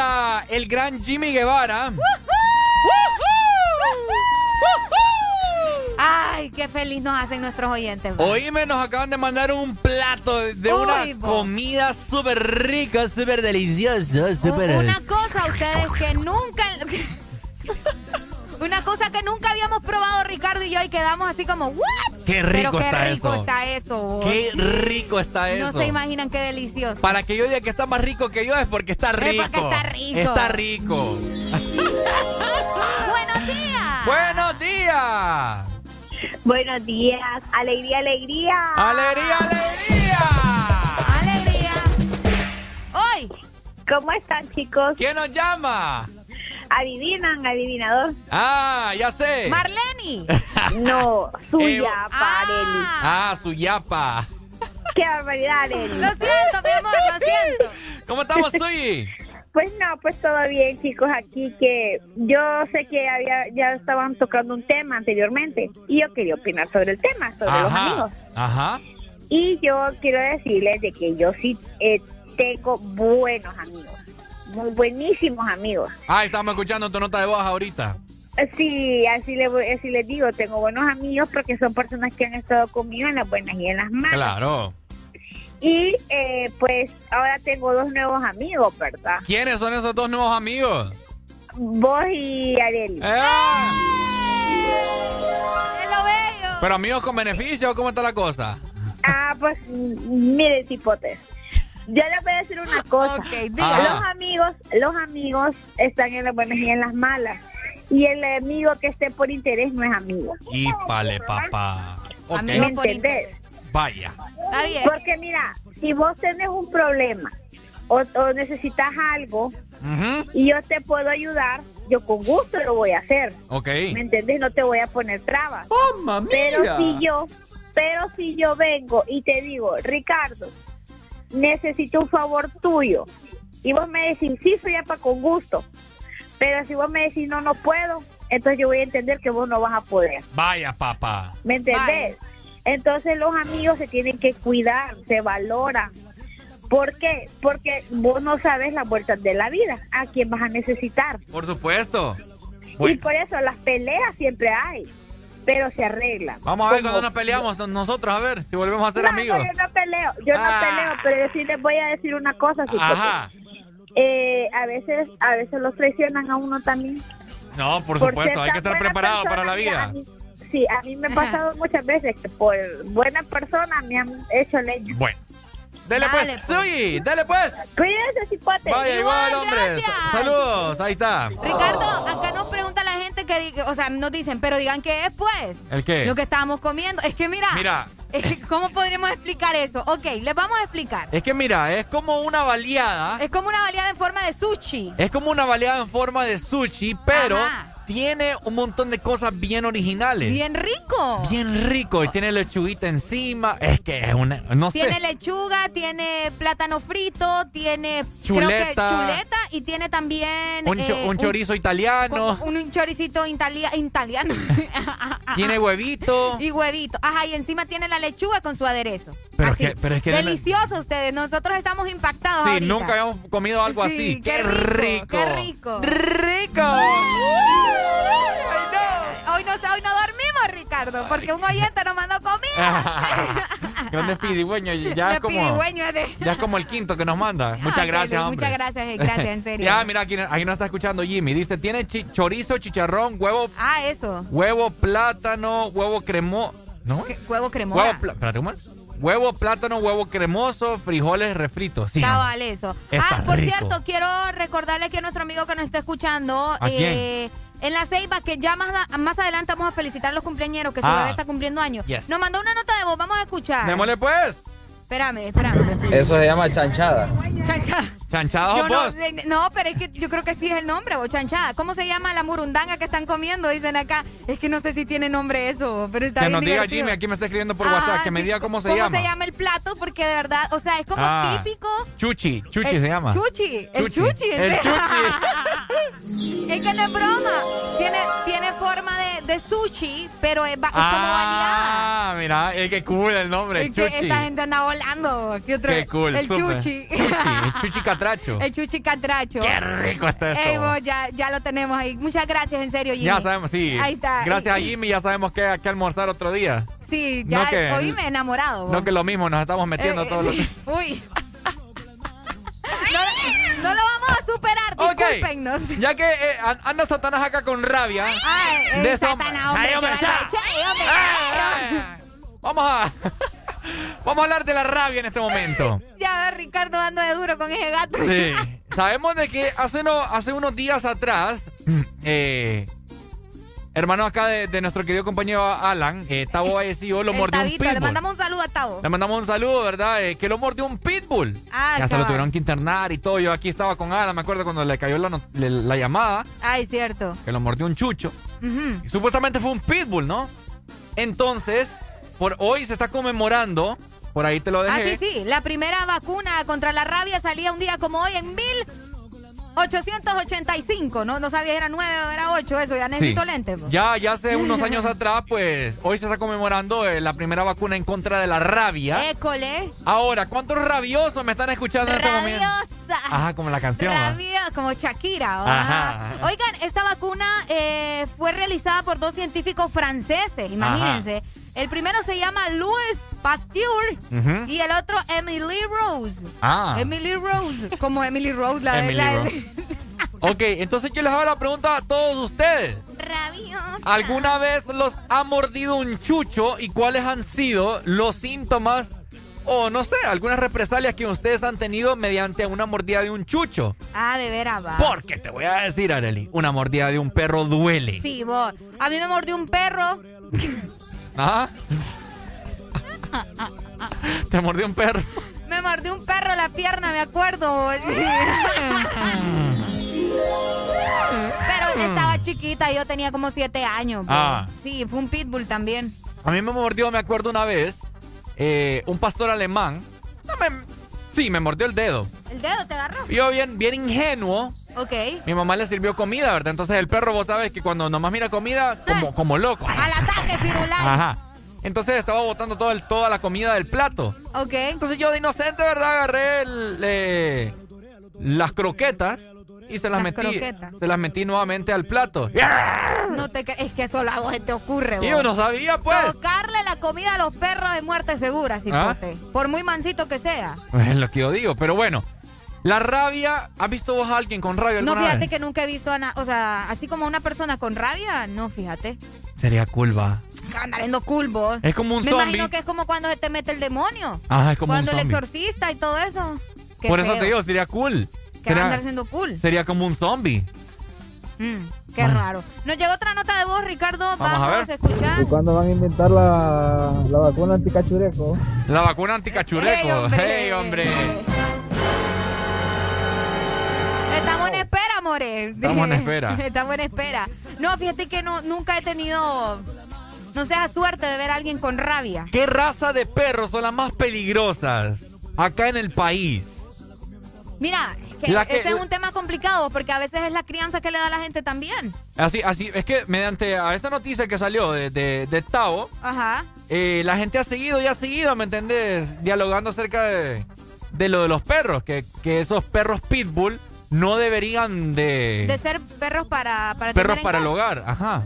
para el gran Jimmy Guevara. Ay, qué feliz nos hacen nuestros oyentes. Oíme, nos acaban de mandar un plato de una bo. comida súper rica, súper deliciosa, súper... Una cosa, ustedes que nunca. Una cosa que nunca habíamos probado Ricardo y yo y quedamos así como, ¿what? Qué rico Pero qué está rico eso. está eso. Qué rico está eso. No se imaginan qué delicioso. Para que yo diga que está más rico que yo es porque está rico. porque está rico. Está rico. Buenos días. Buenos días. Buenos días, alegría, alegría. Alegría, alegría. Alegría. Hoy. ¿Cómo están, chicos? ¿Quién nos llama? Adivinan, adivinador. Ah, ya sé. Marleni. No, Eh, suya, Areli. Ah, su yapa. Qué barbaridad, Areli. Lo siento, mi amor, lo siento. ¿Cómo estamos, Suyi? Pues no, pues todo bien, chicos, aquí que yo sé que había, ya estaban tocando un tema anteriormente y yo quería opinar sobre el tema, sobre los amigos. Ajá. Y yo quiero decirles de que yo sí eh, tengo buenos amigos, muy buenísimos amigos. Ah, estamos escuchando tu nota de voz ahorita. Sí, así, le voy- así les digo, tengo buenos amigos porque son personas que han estado conmigo en las buenas y en las malas. Claro. Y eh, pues ahora tengo dos nuevos amigos, ¿verdad? ¿Quiénes son esos dos nuevos amigos? Vos y Areli. ¡Es lo bello! ¿Pero amigos con beneficio o cómo está la cosa? Ah, pues mire, tipotes. Yo les voy a decir una cosa. diga. Los amigos, los amigos están en las buenas y en las malas. Y el amigo que esté por interés no es amigo. Y pale, papá. Ok. ¿Me entendés? Vaya. Está bien. Porque mira, si vos tenés un problema o, o necesitas algo y yo te puedo ayudar, yo con gusto lo voy a hacer. Ok. ¿Me entendés? No te voy a poner trabas. mía! Pero si yo, pero si yo vengo y te digo, Ricardo, necesito un favor tuyo. Y vos me decís, sí, soy para con gusto. Pero si vos me decís, no, no puedo, entonces yo voy a entender que vos no vas a poder. Vaya, papá. ¿Me entendés? Entonces los amigos se tienen que cuidar, se valoran. ¿Por qué? Porque vos no sabes las vueltas de la vida, a quién vas a necesitar. Por supuesto. Y por eso las peleas siempre hay, pero se arreglan. Vamos a ver Como- cuando nos peleamos no- nosotros, a ver si volvemos a ser No, amigos. no, yo no peleo, yo no Ah. peleo, pero yo sí les voy a decir una cosa. Ajá. Eh, a veces, a veces los traicionan a uno también. No, por supuesto, hay que estar preparado para la vida. a mí- Sí, a mí me ha pasado muchas veces que por buena persona me han hecho leña. Bueno. Dale, Dale, pues, Suyi, dale pues. Cuídense, cipote. Vaya, igual, hombre. Sa- Saludos, ahí está. Ricardo, acá nos pregunta la gente que, o sea, nos dicen, pero digan qué es, pues. ¿El qué? Lo que estábamos comiendo. Es que mira, Mira, ¿cómo podríamos explicar eso? Ok, les vamos a explicar. es que mira, es como una baleada. Es como una baleada en forma de sushi. Es como una baleada en forma de sushi, pero Ajá. Tiene un montón de cosas bien originales. Bien rico. Bien rico. Y tiene lechuguita encima. Es que es una. No Tiene sé. lechuga, tiene plátano frito, tiene creo Chuleta. que chuleta y tiene también Un, cho- eh, un chorizo italiano. Un, un choricito italia- italiano. Tiene huevito. y huevito. Ajá, y encima tiene la lechuga con su aderezo. Pero es que, pero es que Delicioso ustedes. Nosotros estamos impactados. Sí, ahorita. nunca habíamos comido algo Sí, así. Qué ¡Qué rico. rico! Qué rico. ¡Rico! Hoy no, hoy no dormimos, Ricardo, porque un oyente nos mandó comida. Grande pidigüeño. Ya es como. de- Ya es como el quinto que nos manda. Muchas gracias, hombre. Muchas gracias, eh, gracias, en serio. ya, mira, aquí, aquí nos está escuchando Jimmy. Dice, tiene chi- chorizo, chicharrón, huevo, Ah, eso. huevo, plátano, huevo cremoso. ¿No? Huevo cremoso. Huevo, pla- espérate, ¿cómo es? Huevo, plátano, huevo cremoso, frijoles refritos. Sí, Cabal, eso. Está ah, por rico. cierto, quiero recordarle que a nuestro amigo que nos está escuchando, ¿A eh, en la Ceiba, que ya más, más adelante vamos a felicitar a los cumpleaños, que su Ah. bebé está cumpliendo años. Yes. Nos mandó una nota de voz, vamos a escuchar. Démosle pues. Espérame, espérame. Eso se llama chanchada. Chanchada. Chanchada Yo no, vos. eh, no, pero es que yo creo que sí es el nombre, o chanchada. ¿Cómo se llama la murundanga que están comiendo? Dicen acá. Es que no sé si tiene nombre eso, pero está Que bien nos diga. Jimmy, aquí me está escribiendo por WhatsApp, que me diga cómo se ¿Cómo llama. se llama el plato? Porque de verdad, o sea, es como Ah. típico. Chuchi, Chuchi El se llama. Chuchi, el Chuchi. chuchi. El es que no es broma. Tiene, tiene forma de, de sushi, pero es, es como baleada. Ah, mira, es que cool el nombre, Es que Chuchi. esta gente anda volando. ¿Qué otro? Qué cool, El chuchi. Chuchi, el Chuchi Catracho. El chuchi catracho. Qué rico está esto. Ey, vos, ya, ya lo tenemos ahí. Muchas gracias, en serio, Jimmy. Ya sabemos, sí. Ahí está. Gracias a Jimmy ya sabemos que hay que almorzar otro día. Sí, ya No que- hoy me he enamorado. vos. No que lo mismo, nos estamos metiendo Eh, todos los... Uy. No, no lo vamos a superar, discúlpenos. ya que eh, an- anda Satanás acá con rabia. Ay, eh, de Satanás, hombre, Ay, hombre. Che, hombre, Ay, Vamos a... Vamos a hablar de la rabia en este momento. Ya ve Ricardo dando de duro con ese gato. Sí. Sabemos de que hace, uno- hace unos días atrás, eh, hermano acá de, de nuestro querido compañero Alan, eh, Tavo Vallecillo, lo El mordió un Tabito, le pitbull. mandamos un saludo a Tavo. Le mandamos un saludo, ¿verdad? Eh, que lo mordió un pitbull. Ah, y hasta lo tuvieron que internar y todo. Yo aquí estaba con Alan, me acuerdo cuando le cayó la, llamada, Ay, cierto. que lo mordió un chucho. Y supuestamente fue un pitbull, ¿no? Entonces, por hoy se está conmemorando, por ahí te lo Ah, dejé. sí, sí. La primera vacuna contra la rabia salía un día como hoy en 1885. No, no sabía si era 9 o era 8, eso. Ya necesito Sí. lentes. pues. Ya, ya hace unos años atrás, pues hoy se está conmemorando eh, la primera vacuna en contra de la rabia. École. Ahora, ¿cuántos rabiosos me están escuchando en este momento? Rabiosa. Ajá, como la canción. Rabia, como Shakira. Ajá. Ajá. Oigan, esta vacuna eh, fue realizada por dos científicos franceses, imagínense. El primero se llama Louis Pasteur y el otro Emily Rose. Ah. Emily Rose, como Emily Rose, la Emily la- Rose. Ok, entonces yo les hago la pregunta a todos ustedes. Rabiosa. ¿Alguna vez los ha mordido un chucho y cuáles han sido los síntomas o no sé, algunas represalias que ustedes han tenido mediante una mordida de un chucho? Ah, de veras, va. Porque te voy a decir, Arely, una mordida de un perro duele. Sí, vos. A mí me mordió un perro. Ajá. Te mordió un perro. Me mordió un perro la pierna, me acuerdo. Pero estaba chiquita, yo tenía como siete años. Ah. Sí, fue un pitbull también. A mí me mordió, me acuerdo una vez, eh, un pastor alemán. No me- sí, me mordió el dedo. ¿El dedo te agarró? Yo bien, bien ingenuo, Ok. Mi mamá le sirvió comida, ¿verdad? Entonces el perro, vos sabes que cuando nomás mira comida, como, como loco. Al ataque, Firulais. Ajá. Entonces estaba botando todo el- toda la comida del plato. Ok. Entonces yo de inocente, ¿verdad? Agarré el, eh, las croquetas y se las, Las metí. croquetas. Se las metí nuevamente al plato. No te es que eso a vos se te ocurre. Y yo no sabía, pues. Tocarle la comida a los perros de muerte segura, cipote. Por muy mansito que sea. Es lo que yo digo. Pero bueno, la rabia. ¿Has visto vos a alguien con rabia No, fíjate vez? que nunca he visto a na- o sea, así como una persona con rabia, no, fíjate. Sería cool, va. Andar en cool, vos. Es como un Me zombie. imagino que es como cuando se te mete el demonio. Ajá, es como un cuando el exorcista y todo eso. Qué Por eso te digo, sería cool. Que va a Sería, andar siendo cool. sería como un zombie. Mm, qué raro. Nos llegó otra nota de voz, Ricardo. Vamos a ver. a escuchar. ¿Y cuándo van a inventar la, la vacuna anticachureco? La vacuna anticachureco. Ey, hombre. Hey, hombre. Estamos en espera, more. Estamos en espera. Estamos en espera. No, fíjate que no, nunca he tenido, no sea suerte de ver a alguien con rabia. ¿Qué raza de perros son las más peligrosas acá en el país? Mira, que La que- ese es un tema complicado porque a veces es la crianza que le da a la gente también. Así, así, es que mediante a esta noticia que salió de, de, de Tao, Ajá. eh, la gente ha seguido y ha seguido, ¿me entendés? Dialogando acerca de, de lo de los perros, que, que esos perros pitbull no deberían de... De ser perros para, para perros para el hogar, ajá.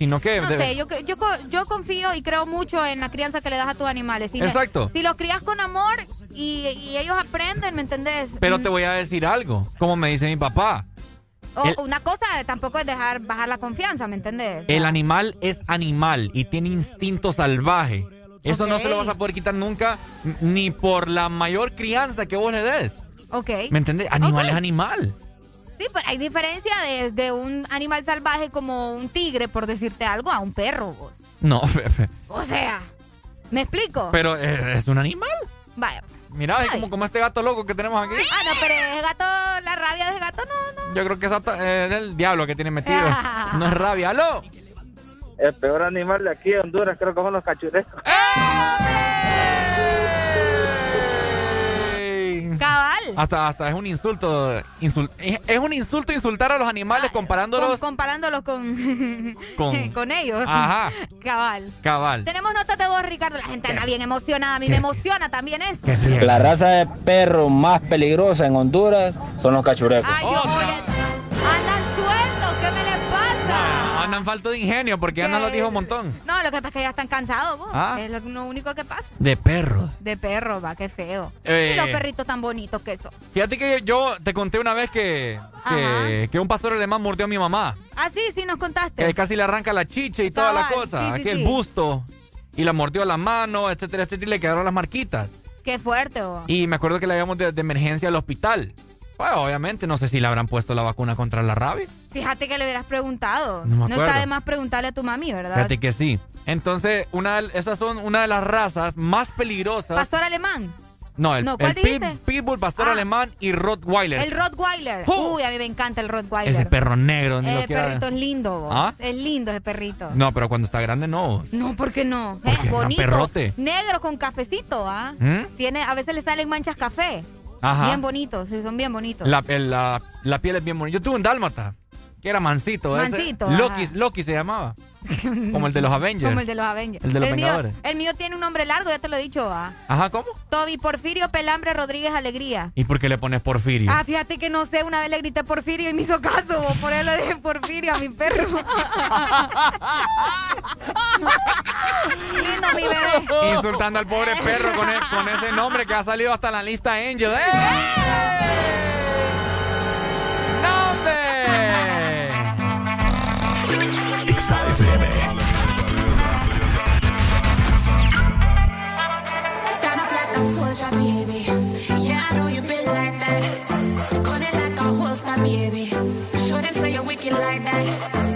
Sino que... No sé, yo, yo, yo confío y creo mucho en la crianza que le das a tus animales. Si Exacto. Si los crías con amor y, y ellos aprenden, ¿me entendés? Pero Mm, te voy a decir algo, como me dice mi papá. o- el- Una cosa tampoco es dejar bajar la confianza, ¿me entendés? El animal es animal y tiene instinto salvaje. Eso no se lo vas a poder quitar nunca, ni por la mayor crianza que vos le des. Ok. ¿Me entendés? Animal es animal. Sí, pero hay diferencia de, de un animal salvaje como un tigre, por decirte algo, a un perro. vos. No, Pepe. O sea, ¿me explico? Pero eh, es un animal. Vaya. Mira, es como, como este gato loco que tenemos aquí. Ah, no, pero ese gato, la rabia de ese gato no, no. Yo creo que esa ta- eh, es el diablo que tiene metido. No es rabia. ¡Aló! El peor animal de aquí de Honduras creo que son los cachurecos. Cabal. Hasta, hasta es un insulto. insul- es un insulto insultar a los animales comparándolos comparándolos con, con. con ellos. Ajá. Cabal. Cabal. Tenemos notas de voz, Ricardo. La gente anda bien emocionada. A mí me emociona también eso. La raza de perro más peligrosa en Honduras son los cachurecos. Ay, Dios, oye, andan Andan falto de ingenio porque Ana lo dijo un montón. No, lo que pasa es que ya están cansados, vos. Ah. Es lo, lo único que pasa. De perro. De perro, va, qué feo. Eh. Y los perritos tan bonitos que son. Fíjate que yo te conté una vez que, que, que un pastor alemán mordió a mi mamá. Ah, sí, sí, nos contaste. Que casi le arranca la chicha y toda la cosa. sí, sí, aquí el sí. busto. Y la mordió la mano, etcétera, etcétera. Y le quedaron las marquitas. Qué fuerte, vos. Y me acuerdo que la llevamos de, de emergencia al hospital. Bueno, obviamente, no sé si le habrán puesto la vacuna contra la rabia. Fíjate que le hubieras preguntado. No me está de más preguntarle a tu mami, ¿verdad? Fíjate que sí. Entonces, una, de- esas son una de las razas más peligrosas. Pastor alemán. no, el, No, ¿cuál el pit-? Pitbull, pastor Ah. alemán y Rottweiler. El Rottweiler. Uy, a mí me encanta el Rottweiler. Ese perro negro, ni Ese quiera- perrito es lindo, vos. ¿Ah? Es lindo ese perrito. No, pero cuando está grande no. No, ¿por qué no? Porque es es un bonito. perrote. Negro con cafecito, ¿ah? ¿Mm? Tiene, a veces le salen manchas café. Ajá. Bien bonitos, sí, son bien bonitos. La, la, la piel es bien bonita. Yo tuve un dálmata, que era mansito. ese. Mansito, Loki. Loki se llamaba. Como el de los Avengers. Como el de los Avengers. El de los mío, Vengadores. el mío tiene un nombre largo, ya te lo he dicho, ¿ah? Ajá, ¿cómo? Toby Porfirio Pelambre Rodríguez Alegría. ¿Y por qué le pones Porfirio? Ah, fíjate que no sé, una vez le grité Porfirio y me hizo caso, por eso le dije Porfirio a mi perro. Lindo mi bebé. Insultando al pobre perro con, e- con ese nombre que ha salido hasta la lista Angel. ¡Eh! I know like that. Baby. Show them say you're wicked like that.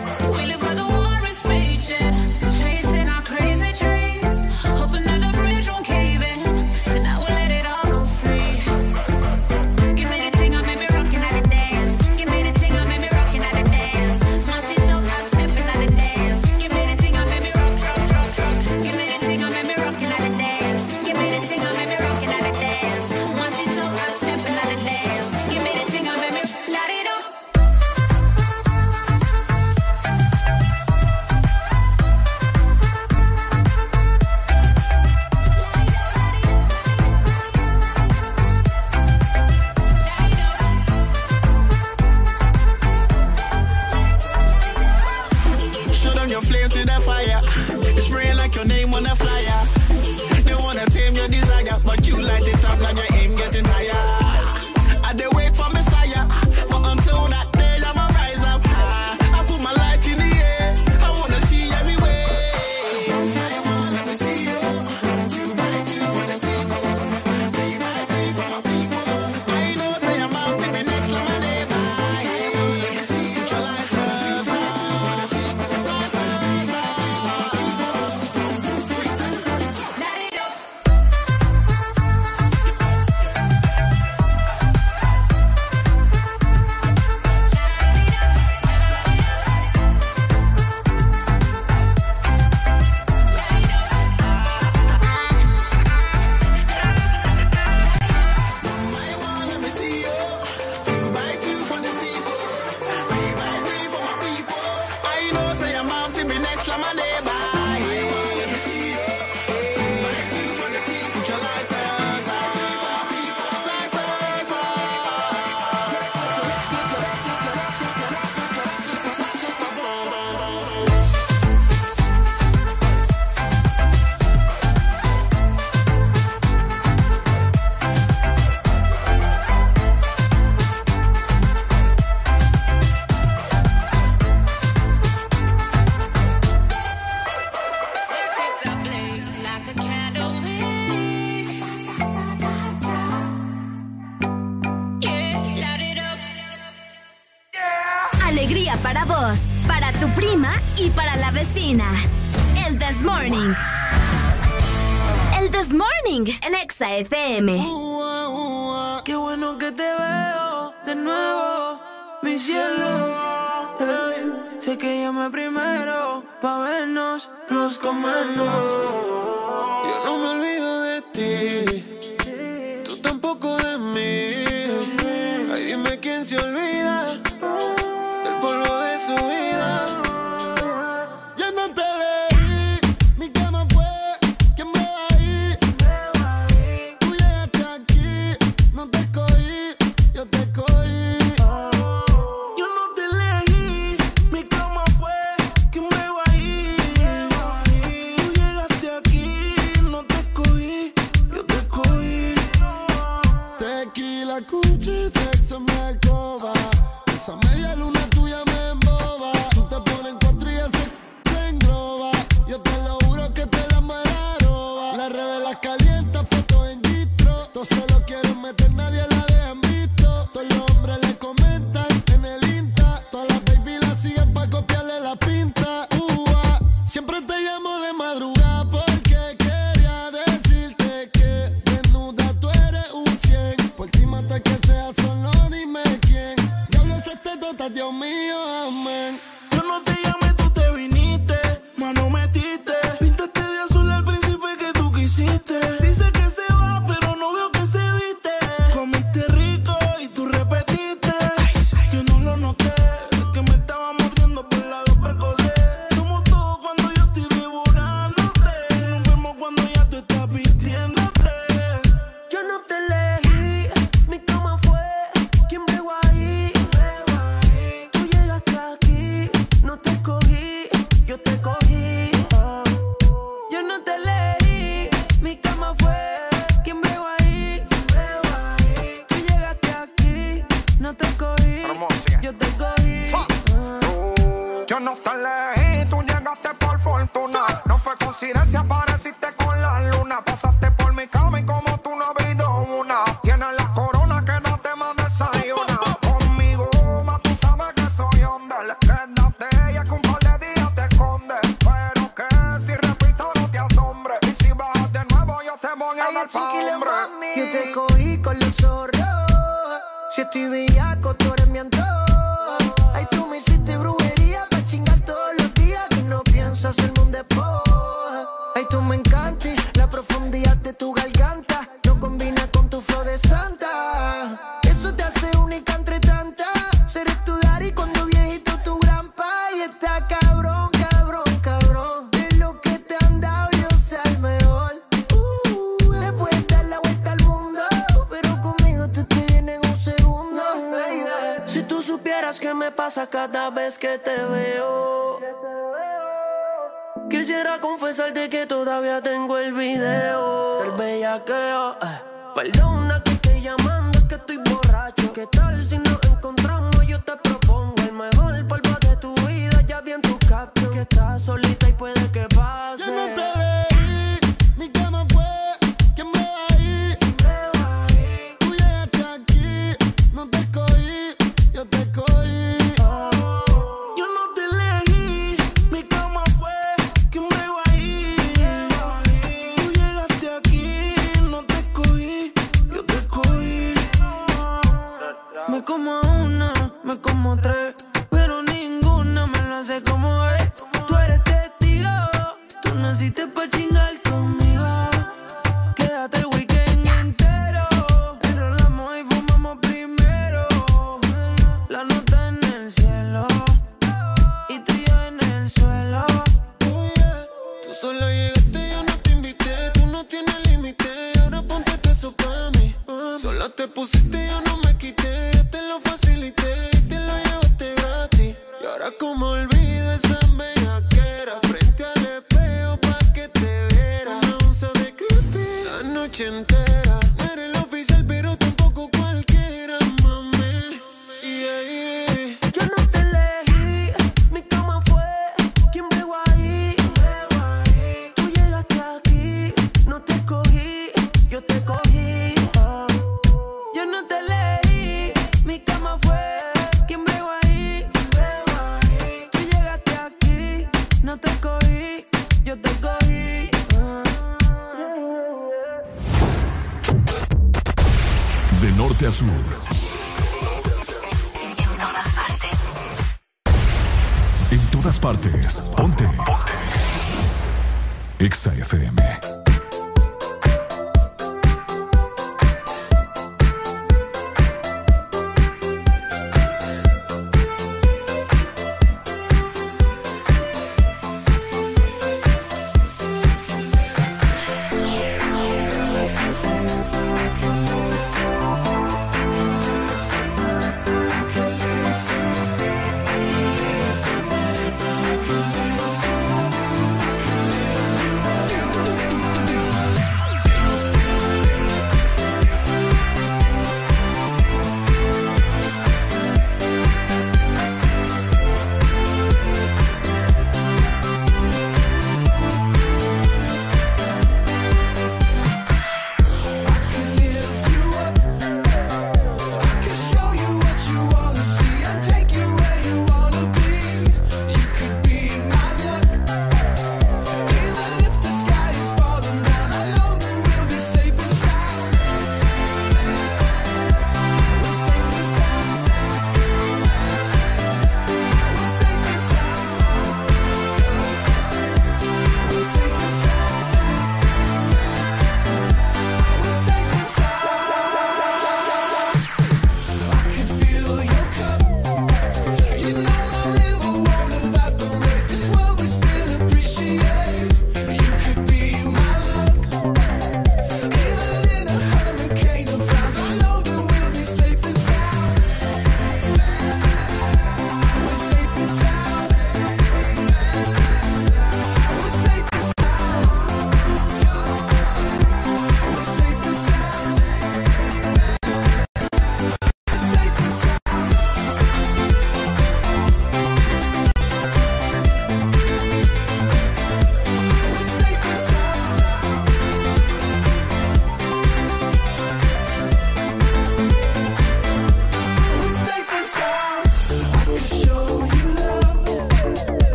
Que te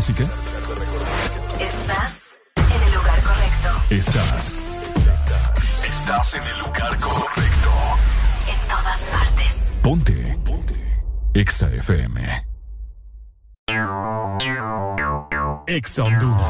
música? Estás en el lugar correcto. Estás. Estás en el lugar correcto. En todas partes. Ponte. Ponte. Exa FM. Exa Honduras.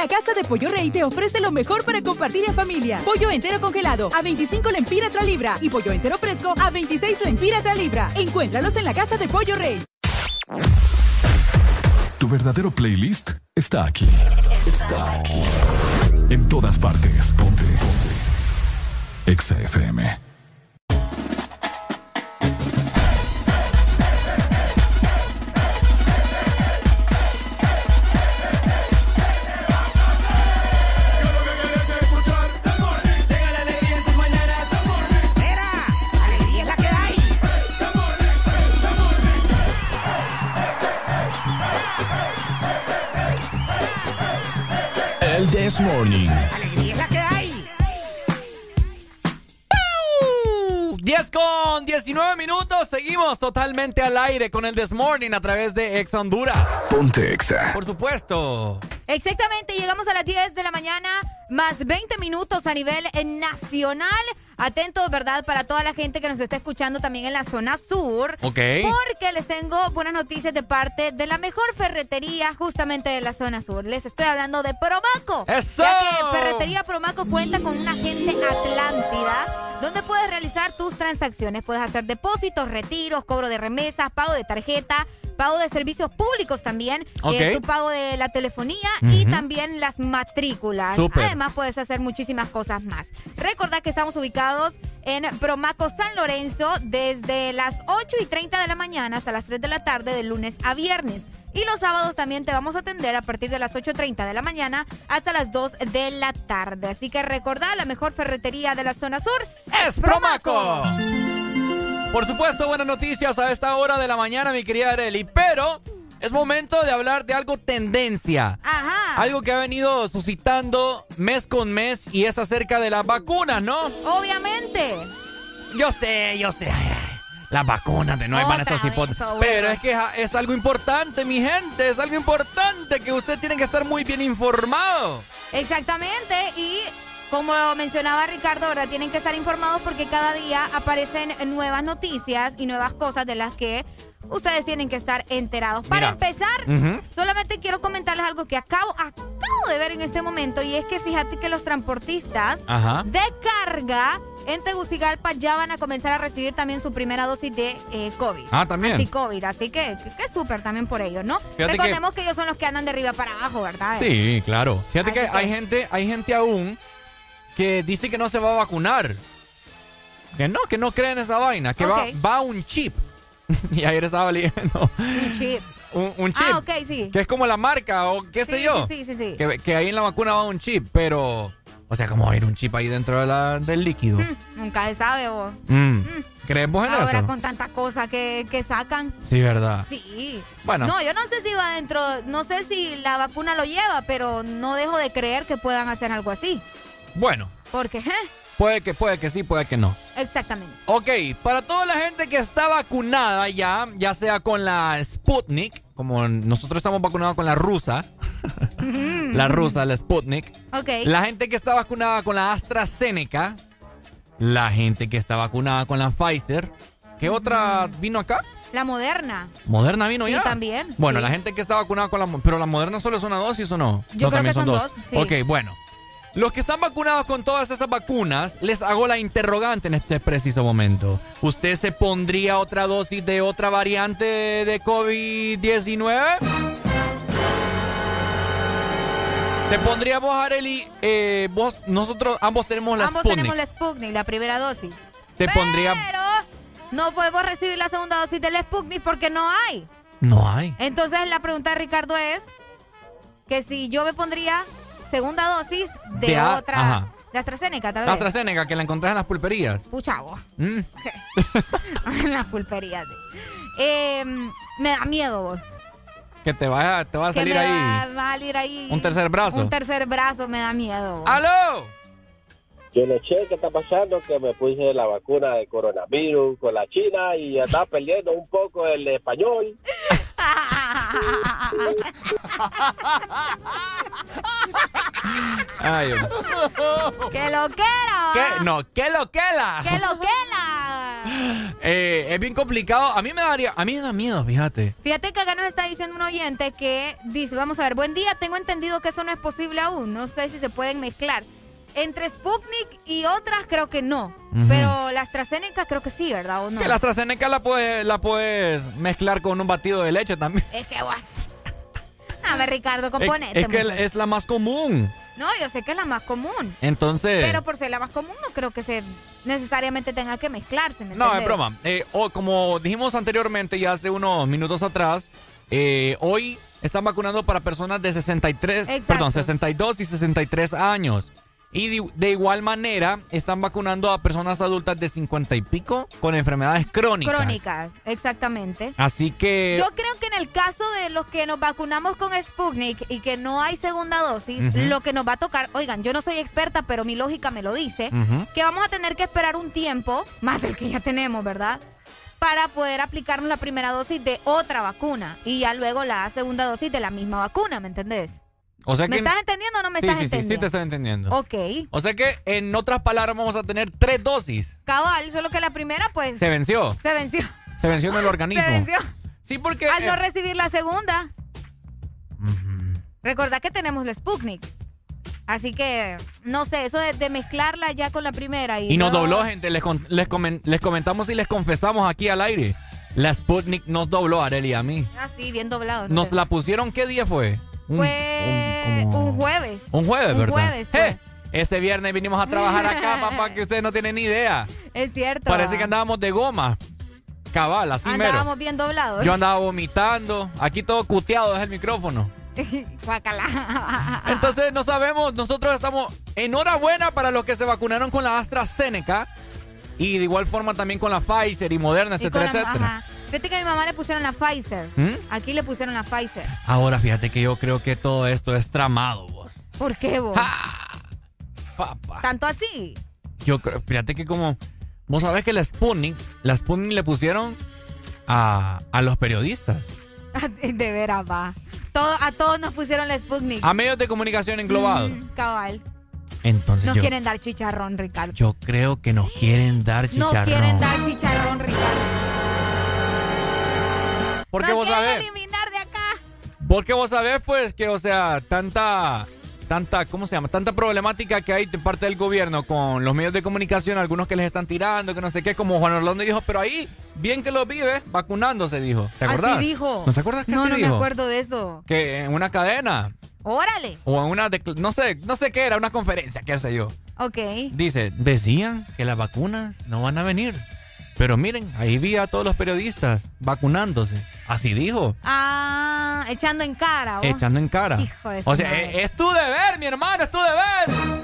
La Casa de Pollo Rey te ofrece lo mejor para compartir en familia. Pollo entero congelado a 25 lempiras la libra y pollo entero fresco a 26 lempiras la libra. Encuéntralos en la Casa de Pollo Rey. Tu verdadero playlist está aquí. Está aquí. En todas partes. Ponte. Ponte. Exa FM. This Morning. Alegría es la que hay. 10 con 19 minutos. Seguimos totalmente al aire con el This Morning a través de Ex Honduras. Ponte Exa. Por supuesto. Exactamente, llegamos a las 10 de la mañana, más 20 minutos a nivel eh, nacional. Atentos, ¿verdad? Para toda la gente que nos está escuchando también en la zona sur. Ok. Porque les tengo buenas noticias de parte de la mejor ferretería justamente de la zona sur. Les estoy hablando de Promaco. ¡Eso! Ya que Ferretería Promaco cuenta con una agente Atlántida donde puedes realizar tus transacciones. Puedes hacer depósitos, retiros, cobro de remesas, pago de tarjeta, pago de servicios públicos también, Ok. eh, tu pago de la telefonía y también las matrículas. Súper. Además, puedes hacer muchísimas cosas más. Recordad que estamos ubicados en Promaco San Lorenzo desde las 8 y 30 de la mañana hasta las 3 de la tarde de lunes a viernes. Y los sábados también te vamos a atender a partir de las 8.30 de la mañana hasta las 2 de la tarde. Así que recordad, la mejor ferretería de la zona sur es Promaco. Por supuesto, buenas noticias a esta hora de la mañana, mi querida Areli. Pero es momento de hablar de algo tendencia. Ajá. Algo que ha venido suscitando mes con mes y es acerca de las vacunas, ¿no? Obviamente. Yo sé, yo sé. Las vacunas de no hay van estos hipótesis. Pero es que es algo importante, mi gente. Es algo importante que usted tiene que estar muy bien informado. Exactamente, y como mencionaba Ricardo, ¿verdad? Tienen que estar informados porque cada día aparecen nuevas noticias y nuevas cosas de las que ustedes tienen que estar enterados. Para Mira. empezar, solamente quiero comentarles algo que acabo, acabo de ver en este momento y es que fíjate que los transportistas Ajá. de carga en Tegucigalpa ya van a comenzar a recibir también su primera dosis de eh, COVID. Ah, también. Anti-COVID, así que, que, súper también por ellos, ¿no? Recordemos que... ellos son los que andan de arriba para abajo, ¿verdad? Sí, claro. Fíjate que hay gente, hay gente aún que dice que no se va a vacunar. Que no, que no creen esa vaina, que va, va un chip. y ayer estaba leyendo Un chip. un, un chip. Ah, ok, sí. Que es como la marca o qué sé yo. sí, sí, sí, sí. Que, que ahí en la vacuna va un chip, pero... O sea, ¿cómo va a ir un chip ahí dentro de la- del líquido? Mm, nunca se sabe, vos. Mm. ¿Crees vos en Ahora eso? con tanta cosa que, que sacan. Sí, verdad. Sí. Bueno. No, yo no sé si va dentro, no sé si la vacuna lo lleva, pero no dejo de creer que puedan hacer algo así. Bueno, Porque, ¿eh? Puede que, puede que sí, puede que no. Exactamente. Ok, para toda la gente que está vacunada ya, ya sea con la Sputnik, como nosotros estamos vacunados con la rusa, la rusa, la Sputnik, Ok. la gente que está vacunada con la AstraZeneca, la gente que está vacunada con la Pfizer, ¿qué otra vino acá? La moderna. Moderna vino Sí, ya. también, Bueno, sí. la gente que está vacunada con la. Pero la Moderna solo es una dosis o no? Yo no, creo también que son dos, sí. Ok, bueno. Los que están vacunados con todas esas vacunas, les hago la interrogante en este preciso momento. ¿Usted se pondría otra dosis de otra variante de COVID-19? ¿Te pondría vos, Areli? Eh, vos, nosotros ambos tenemos la Ambos Sputnik. tenemos la Sputnik, la primera dosis. ¿Te pondría...? Pero no podemos recibir la segunda dosis del Sputnik porque no hay. No hay. Entonces la pregunta de Ricardo es que si yo me pondría segunda dosis de, De a- otra, ajá. de AstraZeneca, tal La vez. AstraZeneca, que la encontrás en las pulperías. Pucha, vos. Mm. en las pulperías. Eh, Me da miedo vos. Que te va, te va a que salir me ahí. Va, va a salir ahí. Un tercer brazo. Un tercer brazo me da miedo. vos. ¡Aló! Yo le eché, ¿qué está pasando? Que me puse la vacuna de coronavirus con la China y andaba perdiendo un poco el español. Ay. ¡Que lo quiera! ¿Qué? No, ¿qué lo que? ¡Que lo quiera! Eh, es bien complicado. A mí me daría, a mí me da miedo, fíjate. Fíjate que acá nos está diciendo un oyente que dice, vamos a ver, buen día, tengo entendido que eso no es posible aún, no sé si se pueden mezclar. Entre Sputnik y otras creo que no, pero la AstraZeneca creo que sí, ¿verdad? ¿O no? Que la AstraZeneca la puedes, la puedes mezclar con un batido de leche también. Es que, what? A ver, Ricardo, Es, componente. es que es la más común. No, yo sé que es la más común. Entonces. Pero por ser la más común no creo que se necesariamente tenga que mezclarse. ¿me No, es broma. Eh, como dijimos anteriormente, ya hace unos minutos atrás, eh, hoy están vacunando para personas de 63, Exacto. perdón, 62 y 63 años. Y de, igual manera están vacunando a personas adultas de 50 y pico con enfermedades crónicas. Crónicas, exactamente. Así que... Yo creo que en el caso de los que nos vacunamos con Sputnik y que no hay segunda dosis, lo que nos va a tocar, oigan, yo no soy experta, pero mi lógica me lo dice, que vamos a tener que esperar un tiempo, más del que ya tenemos, ¿verdad? Para poder aplicarnos la primera dosis de otra vacuna y ya luego la segunda dosis de la misma vacuna, ¿me entendés? O sea ¿Me que... estás entendiendo o no me sí, estás sí, sí, sí, entendiendo? te estoy entendiendo. Ok. O sea que, en otras palabras, vamos a tener tres dosis. Cabal, solo que la primera, pues. Se venció. Se venció. Se venció en el organismo. Se venció. Sí, porque... Al no eh, recibir la segunda. Recordad que tenemos la Sputnik. Así que, no sé, eso de, de mezclarla ya con la primera. Y, Y nos dobló, gente. Les, con- les, comen- les comentamos y les confesamos aquí al aire. La Sputnik nos dobló, Areli, a mí. Ah, sí, bien doblado. Nos la pusieron, ¿qué día fue? Un, Fue un- un jueves. un jueves, Un ¿verdad? jueves fue. Eh, ese viernes vinimos a trabajar acá, papá, que ustedes no tienen ni idea. Es cierto. Parece que andábamos de goma. Cabal, así Andábamos mero. bien doblados. Yo andaba vomitando. Aquí todo cuteado es el micrófono. Entonces no sabemos, nosotros estamos enhorabuena para los que se vacunaron con la AstraZeneca y de igual forma también con la Pfizer y Moderna, Y etcétera, la- etcétera. ajá. Fíjate que a mi mamá le pusieron la Pfizer. ¿Mm? Aquí le pusieron la Pfizer. Ahora fíjate que yo creo que todo esto es tramado, vos. ¿Por qué vos? Papá. ¿Tanto así? Yo creo, fíjate que como vos sabés que la Sputnik, la Sputnik le pusieron a, a los periodistas, De veras, va. Todo, a todos nos pusieron la Sputnik. a medios de comunicación englobados. Mm, cabal. Entonces Nos yo, quieren dar chicharrón, Ricardo. yo creo que nos quieren dar chicharrón. quieren dar chicharrón, Ricardo. Porque vos sabés, eliminar de acá. porque vos sabés pues que o sea, tanta tanta, ¿cómo se llama? Tanta problemática que hay de parte del gobierno con los medios de comunicación, algunos que les están tirando, que no sé qué, como Juan Orlando dijo, pero ahí, bien que lo vive, vacunándose, dijo. ¿Te acordás? Así dijo. ¿No te acuerdas que No, así no dijo? me acuerdo de eso. Que en una cadena Órale. o en una, no sé, no sé qué era, una conferencia, qué sé yo. Ok. Dice, decían que las vacunas no van a venir. Pero miren, ahí vi a todos los periodistas vacunándose. Así dijo. Ah, echando en cara. vos. Echando en cara. Hijo de o sea, eh, es tu deber, mi hermano, es tu deber.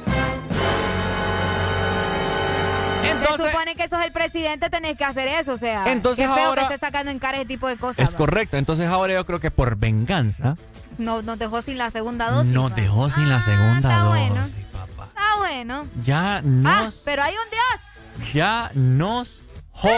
Se supone que sos el presidente, tenés que hacer eso, o sea. Entonces qué feo ahora- que estés sacando en cara ese tipo de cosas. Es correcto. Entonces ahora yo creo que por venganza No, nos dejó sin la segunda dosis. nos dejó sin la segunda está dosis. bueno. Está bueno. Ya Ah, nos, pero hay un Dios. ya nos jo.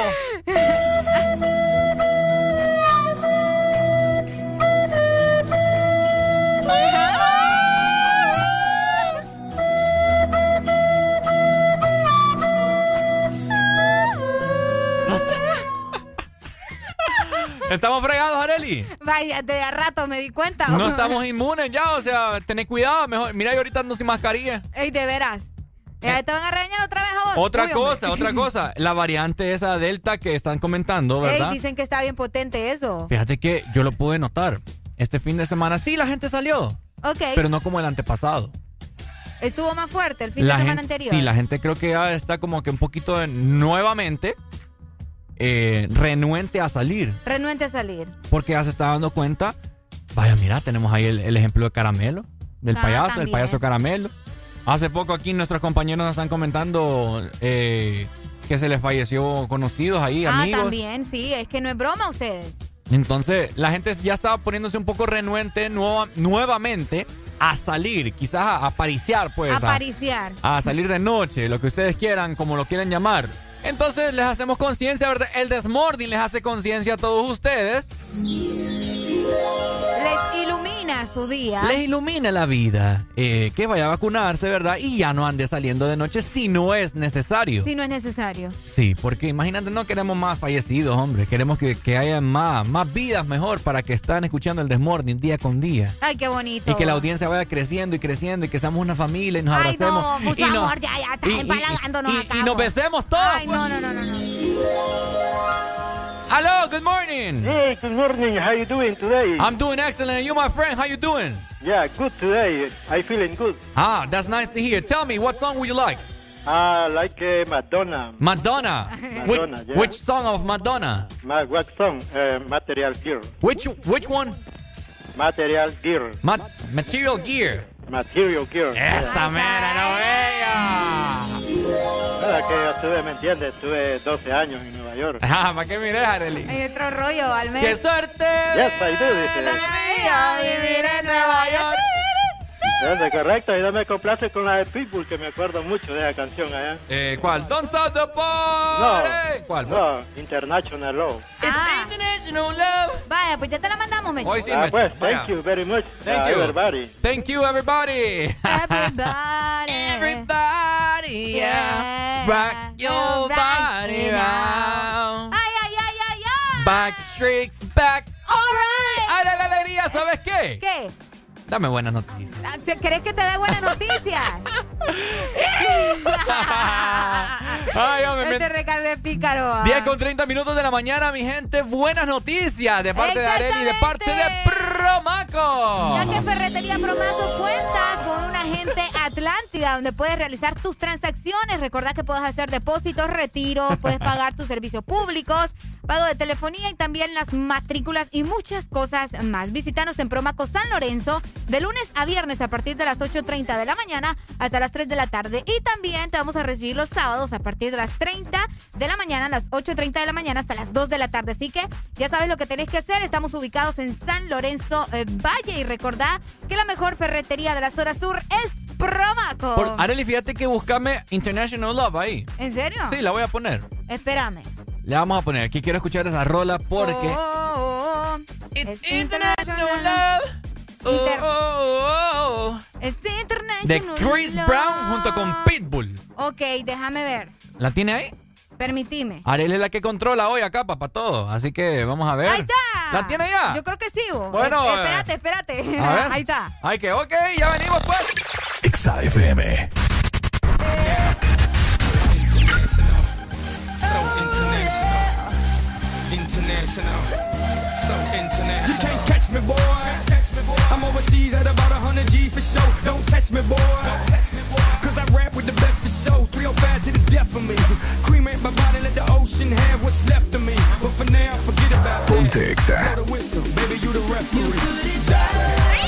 Estamos fregados, Areli. Vaya, de a rato me di cuenta. No estamos inmunes ya, o sea, tened cuidado, mejor. Mira, yo ahorita ando sin mascarilla. Ey, de veras. Eh, te van a regañar otra vez a vos. Otra Uy, cosa, otra cosa. La variante esa Delta que están comentando, Ey, ¿verdad? dicen que está bien potente eso. Fíjate que yo lo pude notar. Este fin de semana sí la gente salió, Ok. pero no como el antepasado. Estuvo más fuerte el fin la de semana gente, anterior. Sí, la gente creo que ya está como que un poquito de- nuevamente eh, renuente a salir. Renuente a salir. Porque ya se está dando cuenta. Vaya, mira, tenemos ahí el, el ejemplo de Caramelo, del Ah, payaso, el también. payaso Caramelo. Hace poco aquí nuestros compañeros nos están comentando eh, que se les falleció conocidos ahí, Ah, amigos. también, sí. Es que no es broma ustedes. Entonces, la gente ya estaba poniéndose un poco renuente nueva- nuevamente a salir, quizás a, a pariciar, pues. a- Apariciar. a salir de noche, lo que ustedes quieran, como lo quieran llamar. Entonces les hacemos conciencia, ¿verdad? El Desmording les hace conciencia a todos ustedes. Les ilumina su día. Les ilumina la vida. eh, que vaya a vacunarse, ¿verdad? Y ya no ande saliendo de noche si no es necesario. Si no es necesario. Sí, porque imagínate, no queremos más fallecidos, hombre. Queremos que, que haya más, más vidas mejor para que estén escuchando el Desmording día con día. Ay, qué bonito. Y que la audiencia vaya creciendo y creciendo y que seamos una familia y nos Ay, abracemos. no, mucho y nos- amor, ya, ya, estás y- y- empalagándonos y- acá, y nos amor. besemos todos. Ay, no, no, no, no, no. Hello, good morning. Hey, good morning. How you doing today? I'm doing excellent. You, my friend, how you doing? yeah, good today. I feeling good. Ah, that's nice to hear. Tell me, what song would you like? I like uh, Madonna. Madonna. Madonna, which, yeah. which song of Madonna? Ma- what song? Uh, Material Gear. Which which one? Material Gear. Ma- Material Gear. Material Gear. Esa mera, no Nada, que yo estuve, ¿me entiendes? Estuve 12 años en Nueva York. Ah, ¿para qué mires, Arely? Hay otro rollo, al menos. ¡Qué suerte! Yes, I do, dice. Mía, vivir en Nueva York. Es correcto, y no me complace con la de Pitbull, que me acuerdo mucho de esa canción allá. Eh, ¿Cuál? Don't stop the No, party. ¿Cuál? no, International Love. Ah. Vaya, pues ya te la mandamos, Mecho. Hoy sí, ah, pues, vaya. thank you very much. Thank uh, you. Everybody. Thank you, everybody. Everybody. Everybody, yeah. Rock your body now. Ay, ay, ay, ay, ay. Backstreet's back. All right. ¡Ay, la alegría! ¿Sabes qué? ¿Qué? Dame buenas noticias. Ah, ¿Querés que te dé buenas noticias? Ay, hombre, Este recargo de pícaro. ah. 10 con 30 minutos de la mañana, mi gente. Buenas noticias de parte de Areli y de parte de Promaco. Ya que Ferretería Promaco cuenta con un agente Atlántida donde puedes realizar tus transacciones. Recordá que puedes hacer depósitos, retiros, puedes pagar tus servicios públicos, pago de telefonía y también las matrículas y muchas cosas más. Visítanos en Promaco San Lorenzo de lunes a viernes a partir de las 8.30 de la mañana hasta las 3 de la tarde. Y también te vamos a recibir los sábados a partir de las 30 de la mañana, a las 8.30 de la mañana hasta las 2 de la tarde. Así que ya sabes lo que tenés que hacer. Estamos ubicados en San Lorenzo eh, Valle y recordá que la mejor ferretería de la zona sur es Promaco. Por, Areli, fíjate que buscame International Love ahí. ¿En serio? Sí, la voy a poner. Espérame. Le vamos a poner. Aquí quiero escuchar esa rola porque. Oh, oh, oh. Es International Love. Inter- Oh, oh, oh. Es International De Chris Love. Brown junto con Pitbull. Ok, déjame ver. ¿La tiene ahí? Permitime. Areli es la que controla hoy acá, para todo. Así que vamos a ver. Ahí está. ¿La tiene ya? Yo creo que sí. Bo. Bueno, Eh, eh. espérate, espérate. A ver. Ahí está. Ay, que ok, ya venimos pues. Exa FM. So. International. So international. You can't catch me, boy. I'm overseas at about 100 G for show. Don't test me, boy. Cause I rap with the best for show. 305 to the death of me. Cremate my body, let the ocean have what's left of me. But for now, forget about that. Ponte Exa. Blow the whistle, baby, you the referee. I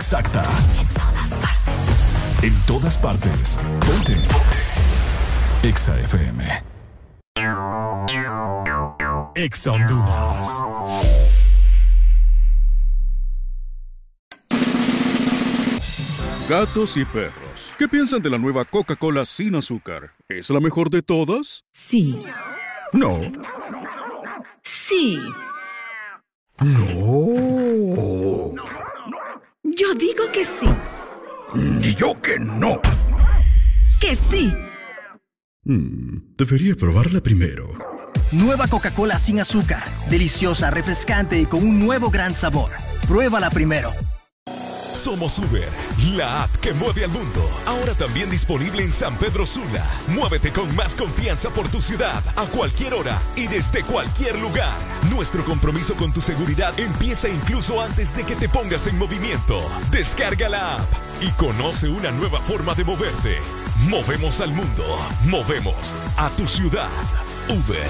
Exacta. En todas partes. Ponte. Exa FM. Exa Honduras. Gatos y perros. ¿Qué piensan de la nueva Coca-Cola sin azúcar? ¿Es la mejor de todas? Sí. No. Sí. No. Yo digo que sí. Y yo que no. Que sí. Mm, debería probarla primero. Nueva Coca-Cola sin azúcar. Deliciosa, refrescante y con un nuevo gran sabor. Pruébala primero. Somos Uber, la app que mueve al mundo. Ahora también disponible en San Pedro Sula. Muévete con más confianza por tu ciudad, a cualquier hora y desde cualquier lugar. Nuestro compromiso con tu seguridad empieza incluso antes de que te pongas en movimiento. Descarga la app y conoce una nueva forma de moverte. Movemos al mundo, movemos a tu ciudad. Uber.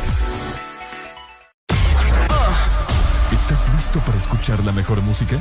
¿Estás listo para escuchar la mejor música?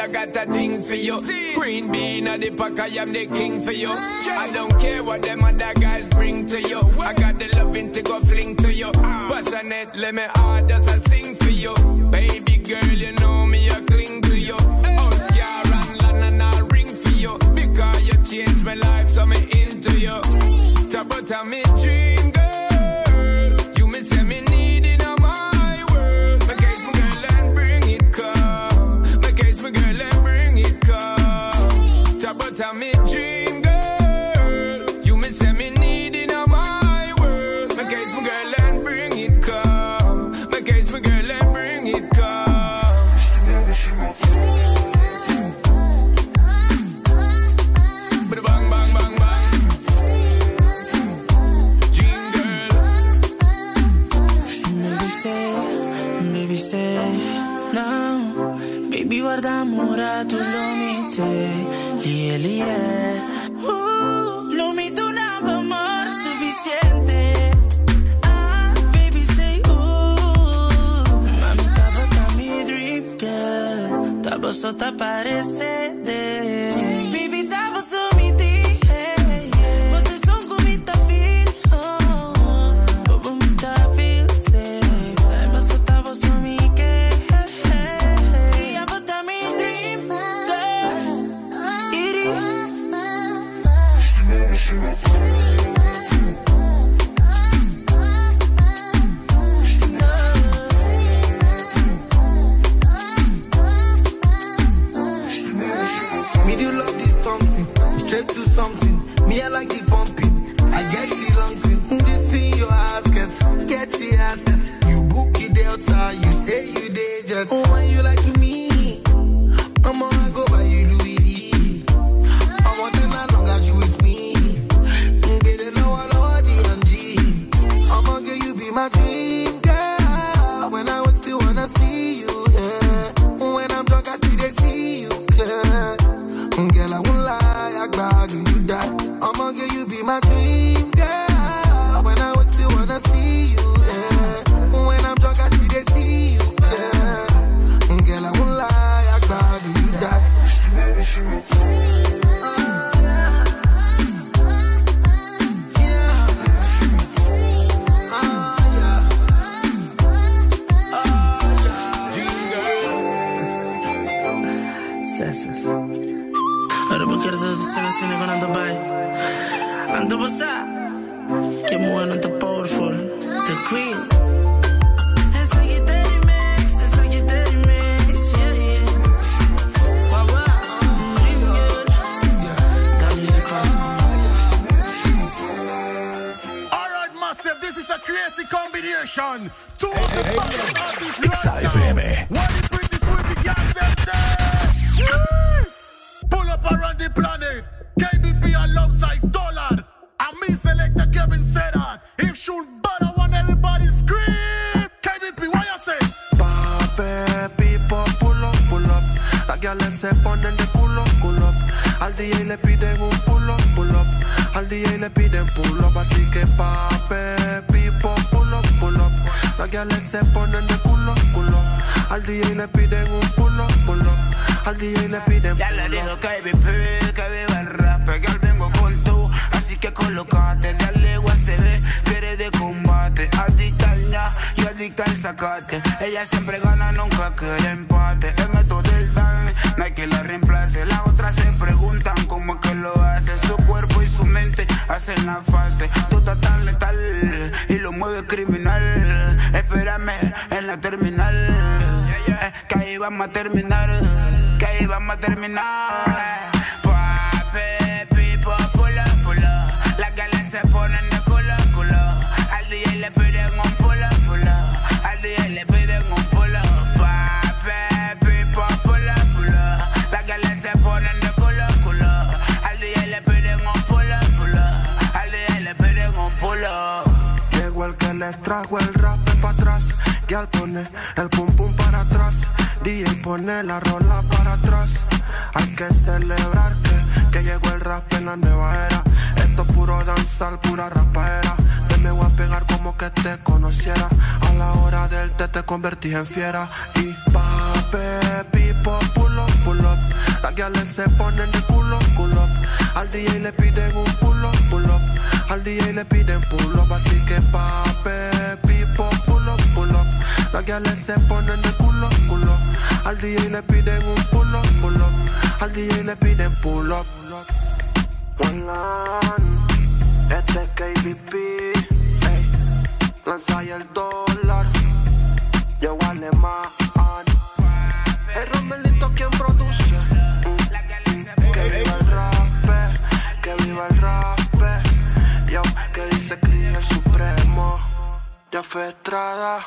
I got a thing for you. Green bean at the pack, I am the king for you. I don't care what them other guys bring to you. I got the loving to go fling to you. Passionate, let me hard just a sing for you. Baby girl, you know me, I cling to you. House, car, and land, and I ring for you. Because you changed my life, so me into you. Talk about me dream, girl Tava só combination. Two of the artists Exa right now. What bring this with the gas them there? Yes! Pull up around the planet. KBP alongside Dollar. And me selector Kevin said that. If shoot better, want everybody scream. KBP, what you say? Pape, pipo, pull up, pull up. Las gales se ponen de culo, culo up. Al DJ le piden un pull up, pull up. Al DJ le piden pull up. Así que pape, Las gales se ponen de culo, culo. Al DJ le piden un pull up. Al DJ le piden Ya le dijo up. KBP, que viva el rap, que al vengo con tú, así que colocate, dale USB, quiere de combate, adicta al ña y adicta al sacate, ella siempre gana, nunca quiere empate, el método del dan, no hay que la reemplace, las otras se preguntan cómo es que lo hace, su cuerpo y su mente hacen la fase, tú estás tan letal y lo mueve criminal, la eh, que ahí vamos a terminar, que ahí vamos a terminar. Pape, pipo, pull up. Las galas se ponen de culo, culo. Al DJ le piden un pull up. Al DJ le piden un pull up. Pape, pipo, pull up. Las galas se ponen de culo, culo. Al DJ le piden un pull up. Al DJ le piden un pull up. Llegó el que les trajo el. Y el pum pum para atrás. DJ pone la rola para atrás. Hay que celebrar que, que llegó el rap en la nueva era. Esto es puro danzar, pura rapaera. Te me voy a pegar como que te conociera. A la hora del té te convertí en fiera. Y pape, pipo, pull up, pull up. Las guiales se ponen de culo, culo. Al DJ le piden un pull up, pull up. Al DJ le piden pull up, así que pape, Las guiales se ponen de culo, culo. Al DJ le piden un pull up, pull up. Al DJ le piden pull up. Este es KBP, ey. Lanza el dólar, yo alemán. El Romelito quien produce. Que viva el rap, que viva el rap. Yo, que dice Cris el Supremo. Ya fue Estrada.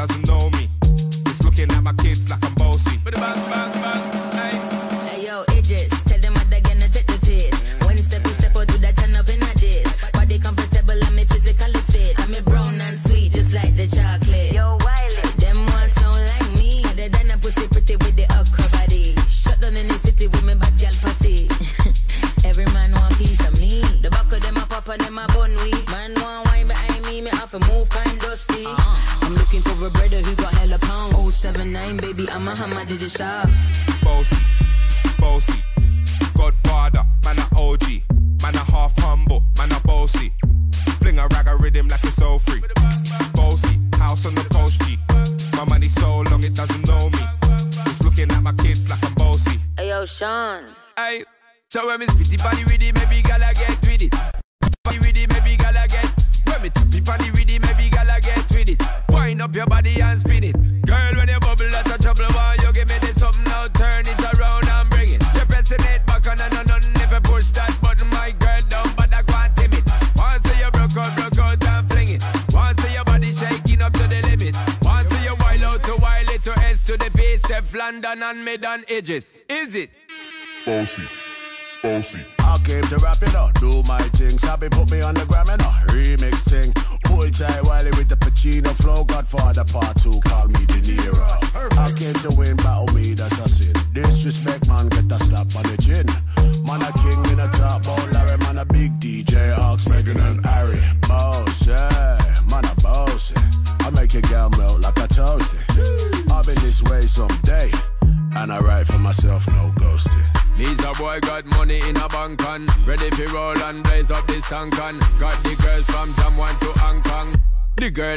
Doesn't than edges. Is it? Bossy. Bossy. I came to rap it up, do my thing. Shabby put me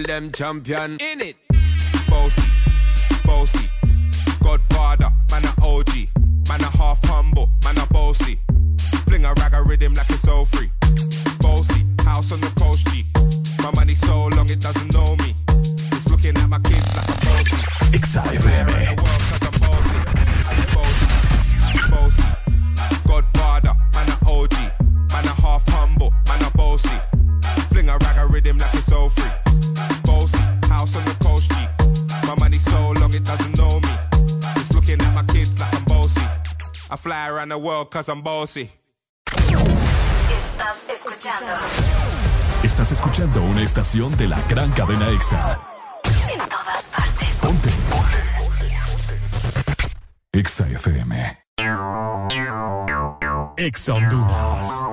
them champion in it. the world cause I'm bossy. Estás escuchando. Estás escuchando una estación de la gran cadena EXA. En todas partes. Ponte. EXA FM. EXA Honduras.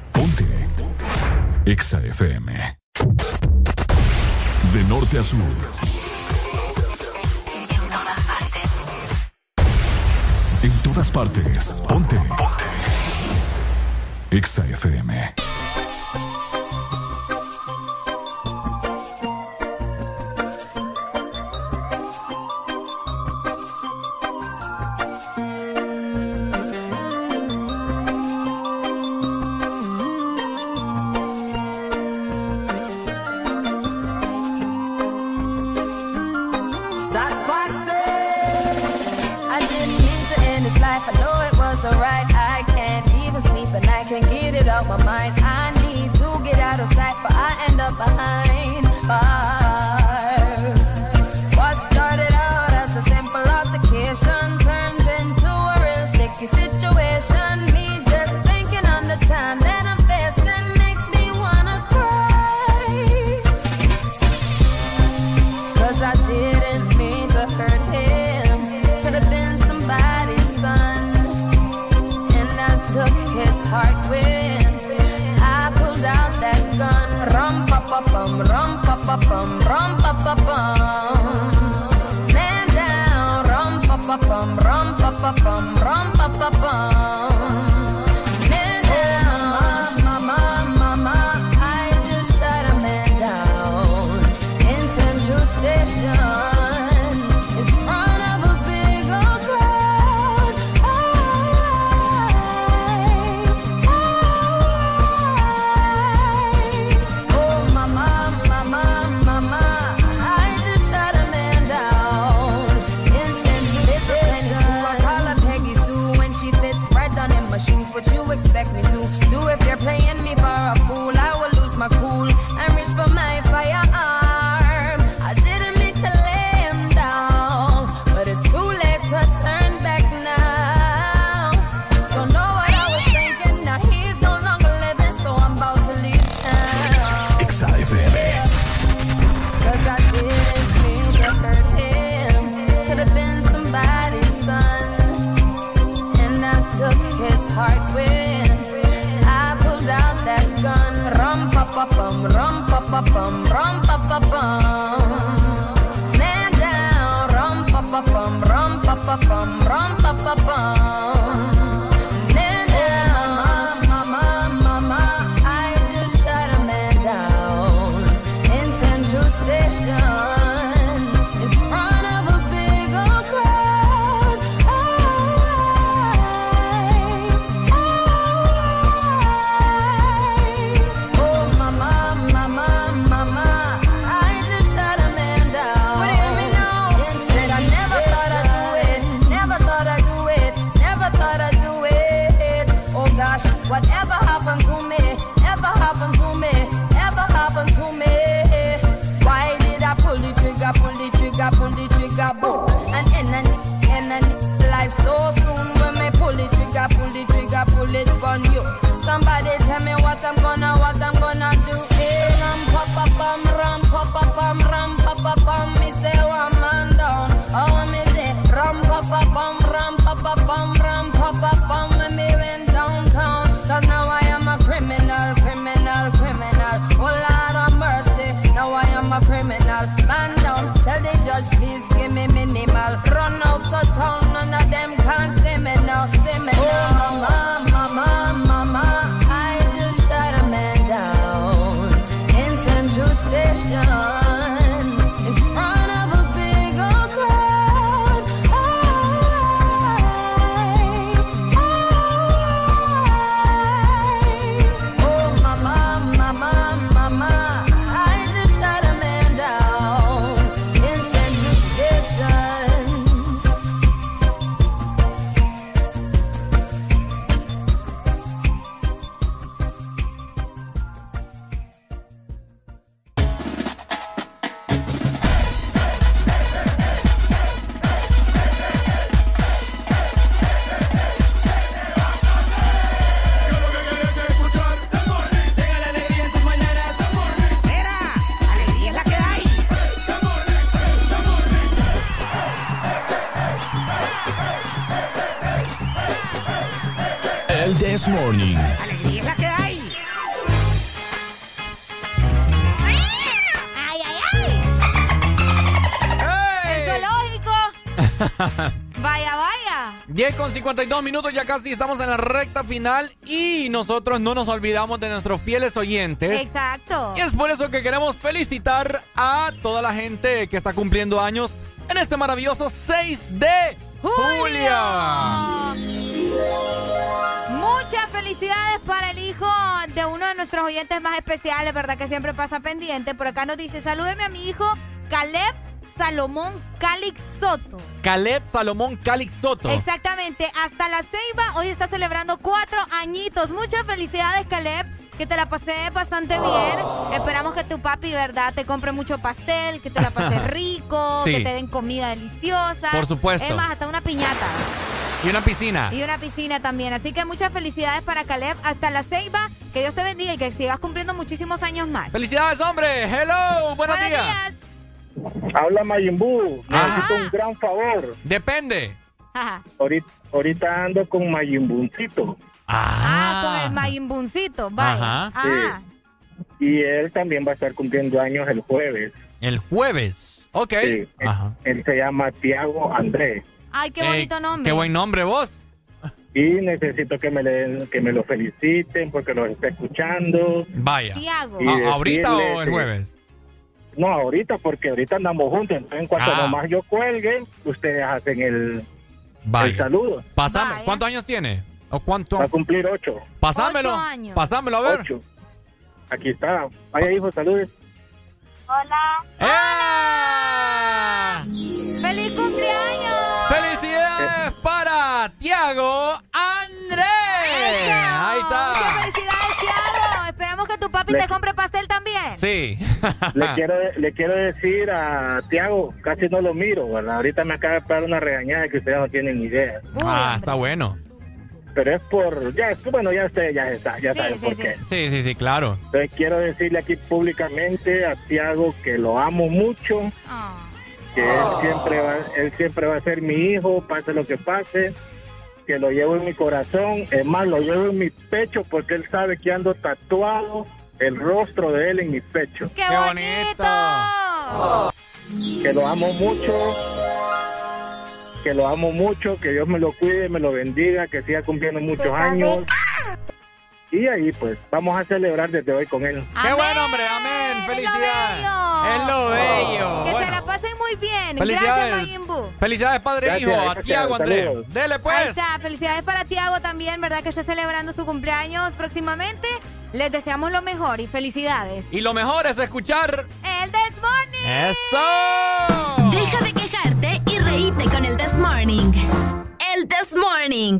Exa FM. De norte a sur. En todas partes. En todas partes. Ponte. Exa FM. pa pam, rum pa pa pam. Rum pa pa bum, rum pa pa bum. Man down, rum pa pa bum, rum pa pa bum, rum pa pa bum. 10 con 52 minutos, ya casi estamos en la recta final y nosotros no nos olvidamos de nuestros fieles oyentes. Exacto. Y es por eso que queremos felicitar a toda la gente que está cumpliendo años en este maravilloso 6 de julio. Muchas felicidades para el hijo de uno de nuestros oyentes más especiales, ¿verdad? Que siempre pasa pendiente. Por acá nos dice, salúdeme a mi hijo Caleb Salomón Calix Soto. Caleb Salomón Calix Soto. Exactamente, hasta la Ceiba hoy está celebrando cuatro añitos. Muchas felicidades, Caleb. Que te la pasé bastante bien. Esperamos que tu papi, ¿verdad? Te compre mucho pastel, que te la pase rico, Sí. que te den comida deliciosa. Por supuesto. Es más, hasta una piñata. Y una piscina. Y una piscina también. Así que muchas felicidades para Caleb. Hasta la Ceiba. Que Dios te bendiga y que sigas cumpliendo muchísimos años más. ¡Felicidades, hombre! ¡Hello! ¡Buenos, días! Habla Mayimbu, necesito un gran favor. Depende. Ajá. Ahorita, ahorita ando con Mayimbuncito. Ah, con el Mayimbuncito. Vaya. Ajá. Ajá. Y él también va a estar cumpliendo años el jueves. El jueves. Ok. Sí, Ajá. Él, él se llama Tiago Andrés. Ay, qué bonito nombre. Qué buen nombre, vos. Y necesito que me, le- que me lo feliciten porque lo está escuchando. Vaya. Tiago. Y ¿A- ¿Ahorita o el jueves? No, ahorita porque ahorita andamos juntos. Entonces, en cuanto Ah. nomás yo cuelgue, ustedes hacen el, saludo. Pasame. ¿Cuántos años tiene? ¿O cuánto? Va a cumplir ocho. Pasámelo. Ocho años. Pasámelo, a ver. Ocho. Aquí está. Vaya, hijo, saludes. Hola. ¡Feliz cumpleaños! ¡Felicidades para Tiago Andrés! Ahí está. felicidades, Tiago. Tu papi Le- te compre pastel también. Sí. Le quiero, le quiero decir a Tiago, casi no lo miro, ¿verdad? Ahorita me acaba de pegar una regañada que ustedes no tienen ni idea. Ah, está bueno. Pero es por, ya, bueno, ya usted ya está, ya Sí, saben sí, por sí. qué. Sí, sí, sí, claro. Entonces quiero decirle aquí públicamente a Tiago que lo amo mucho, Ah. que él siempre va, él siempre va a ser mi hijo, pase lo que pase, que lo llevo en mi corazón, es más, lo llevo en mi pecho porque él sabe que ando tatuado el rostro de él en mi pecho. ¡Qué, bonito! Que lo amo mucho. Que lo amo mucho, que Dios me lo cuide, me lo bendiga, que siga cumpliendo muchos años. Y ahí pues vamos a celebrar desde hoy con él. ¡Qué bueno, hombre! ¡Amén! ¡Felicidades! Es lo bello. Que Bueno, se la pasen muy bien. Felicidades. Gracias, Mayimbu. Felicidades, padre e Gracias, hijo. A Tiago, Andrés. Dele, Ahí pues. está, felicidades para Tiago también, ¿verdad? Que está celebrando su cumpleaños próximamente. Les deseamos lo mejor y felicidades. Y lo mejor es escuchar. El This Morning. ¡Eso! Deja de quejarte y reíte con el This Morning. El This Morning.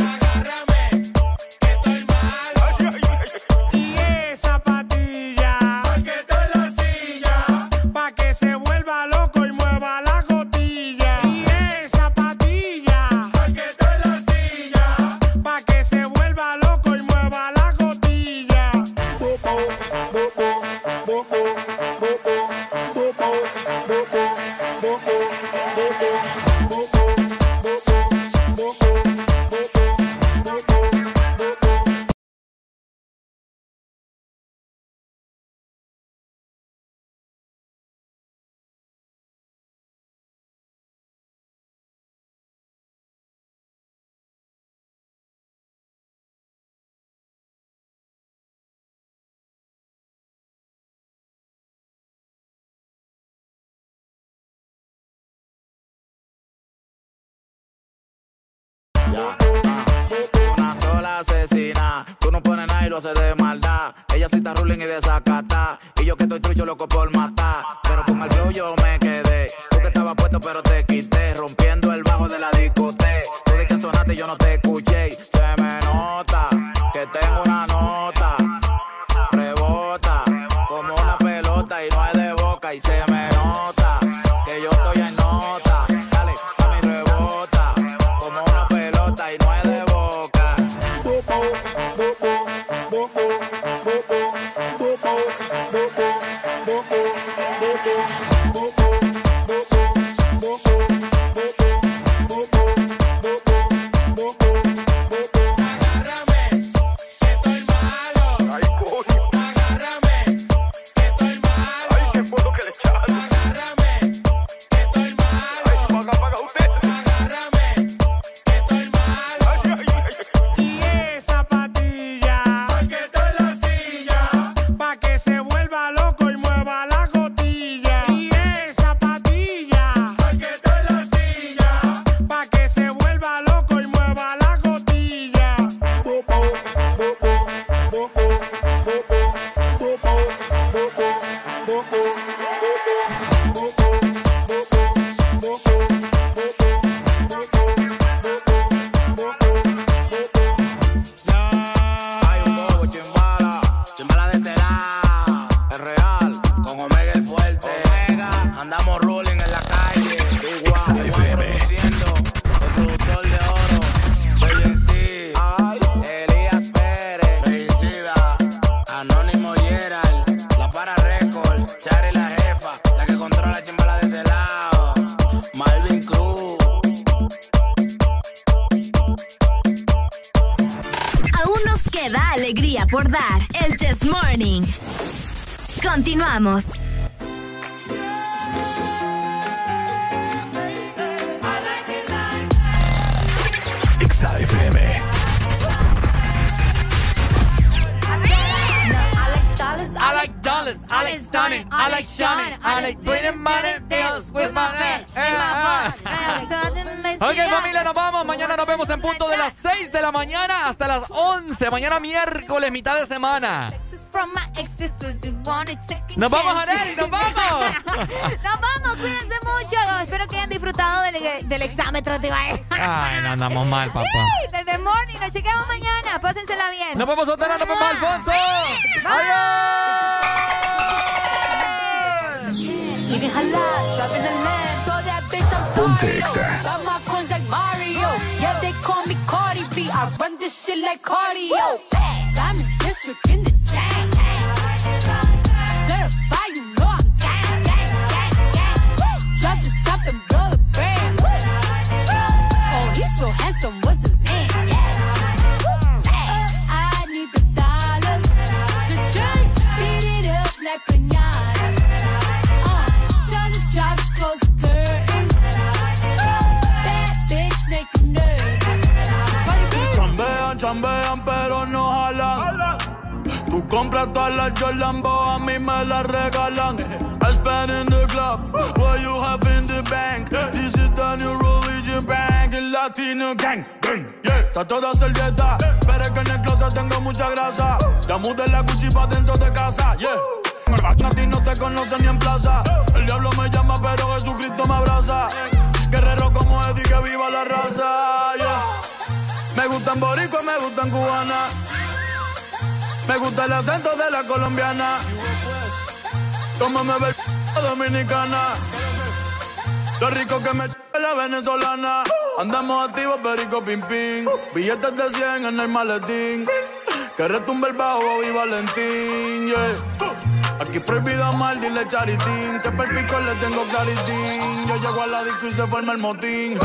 de maldad. Ella sí está ruling y desacata. Y yo que estoy trucho loco por matar. Pero con el flow yo me quedé. Tú que estabas puesto pero te quité. Rompiendo el bajo de la discoteca. Tú de que sonaste y yo no te escuché. Se me nota que tengo una el maletín. Que retumbe el bajo y Valentín, yeah. Aquí prohibido mal, dile charitín. Que perpico le tengo claritín. Yo llego a la disco y se forma el motín.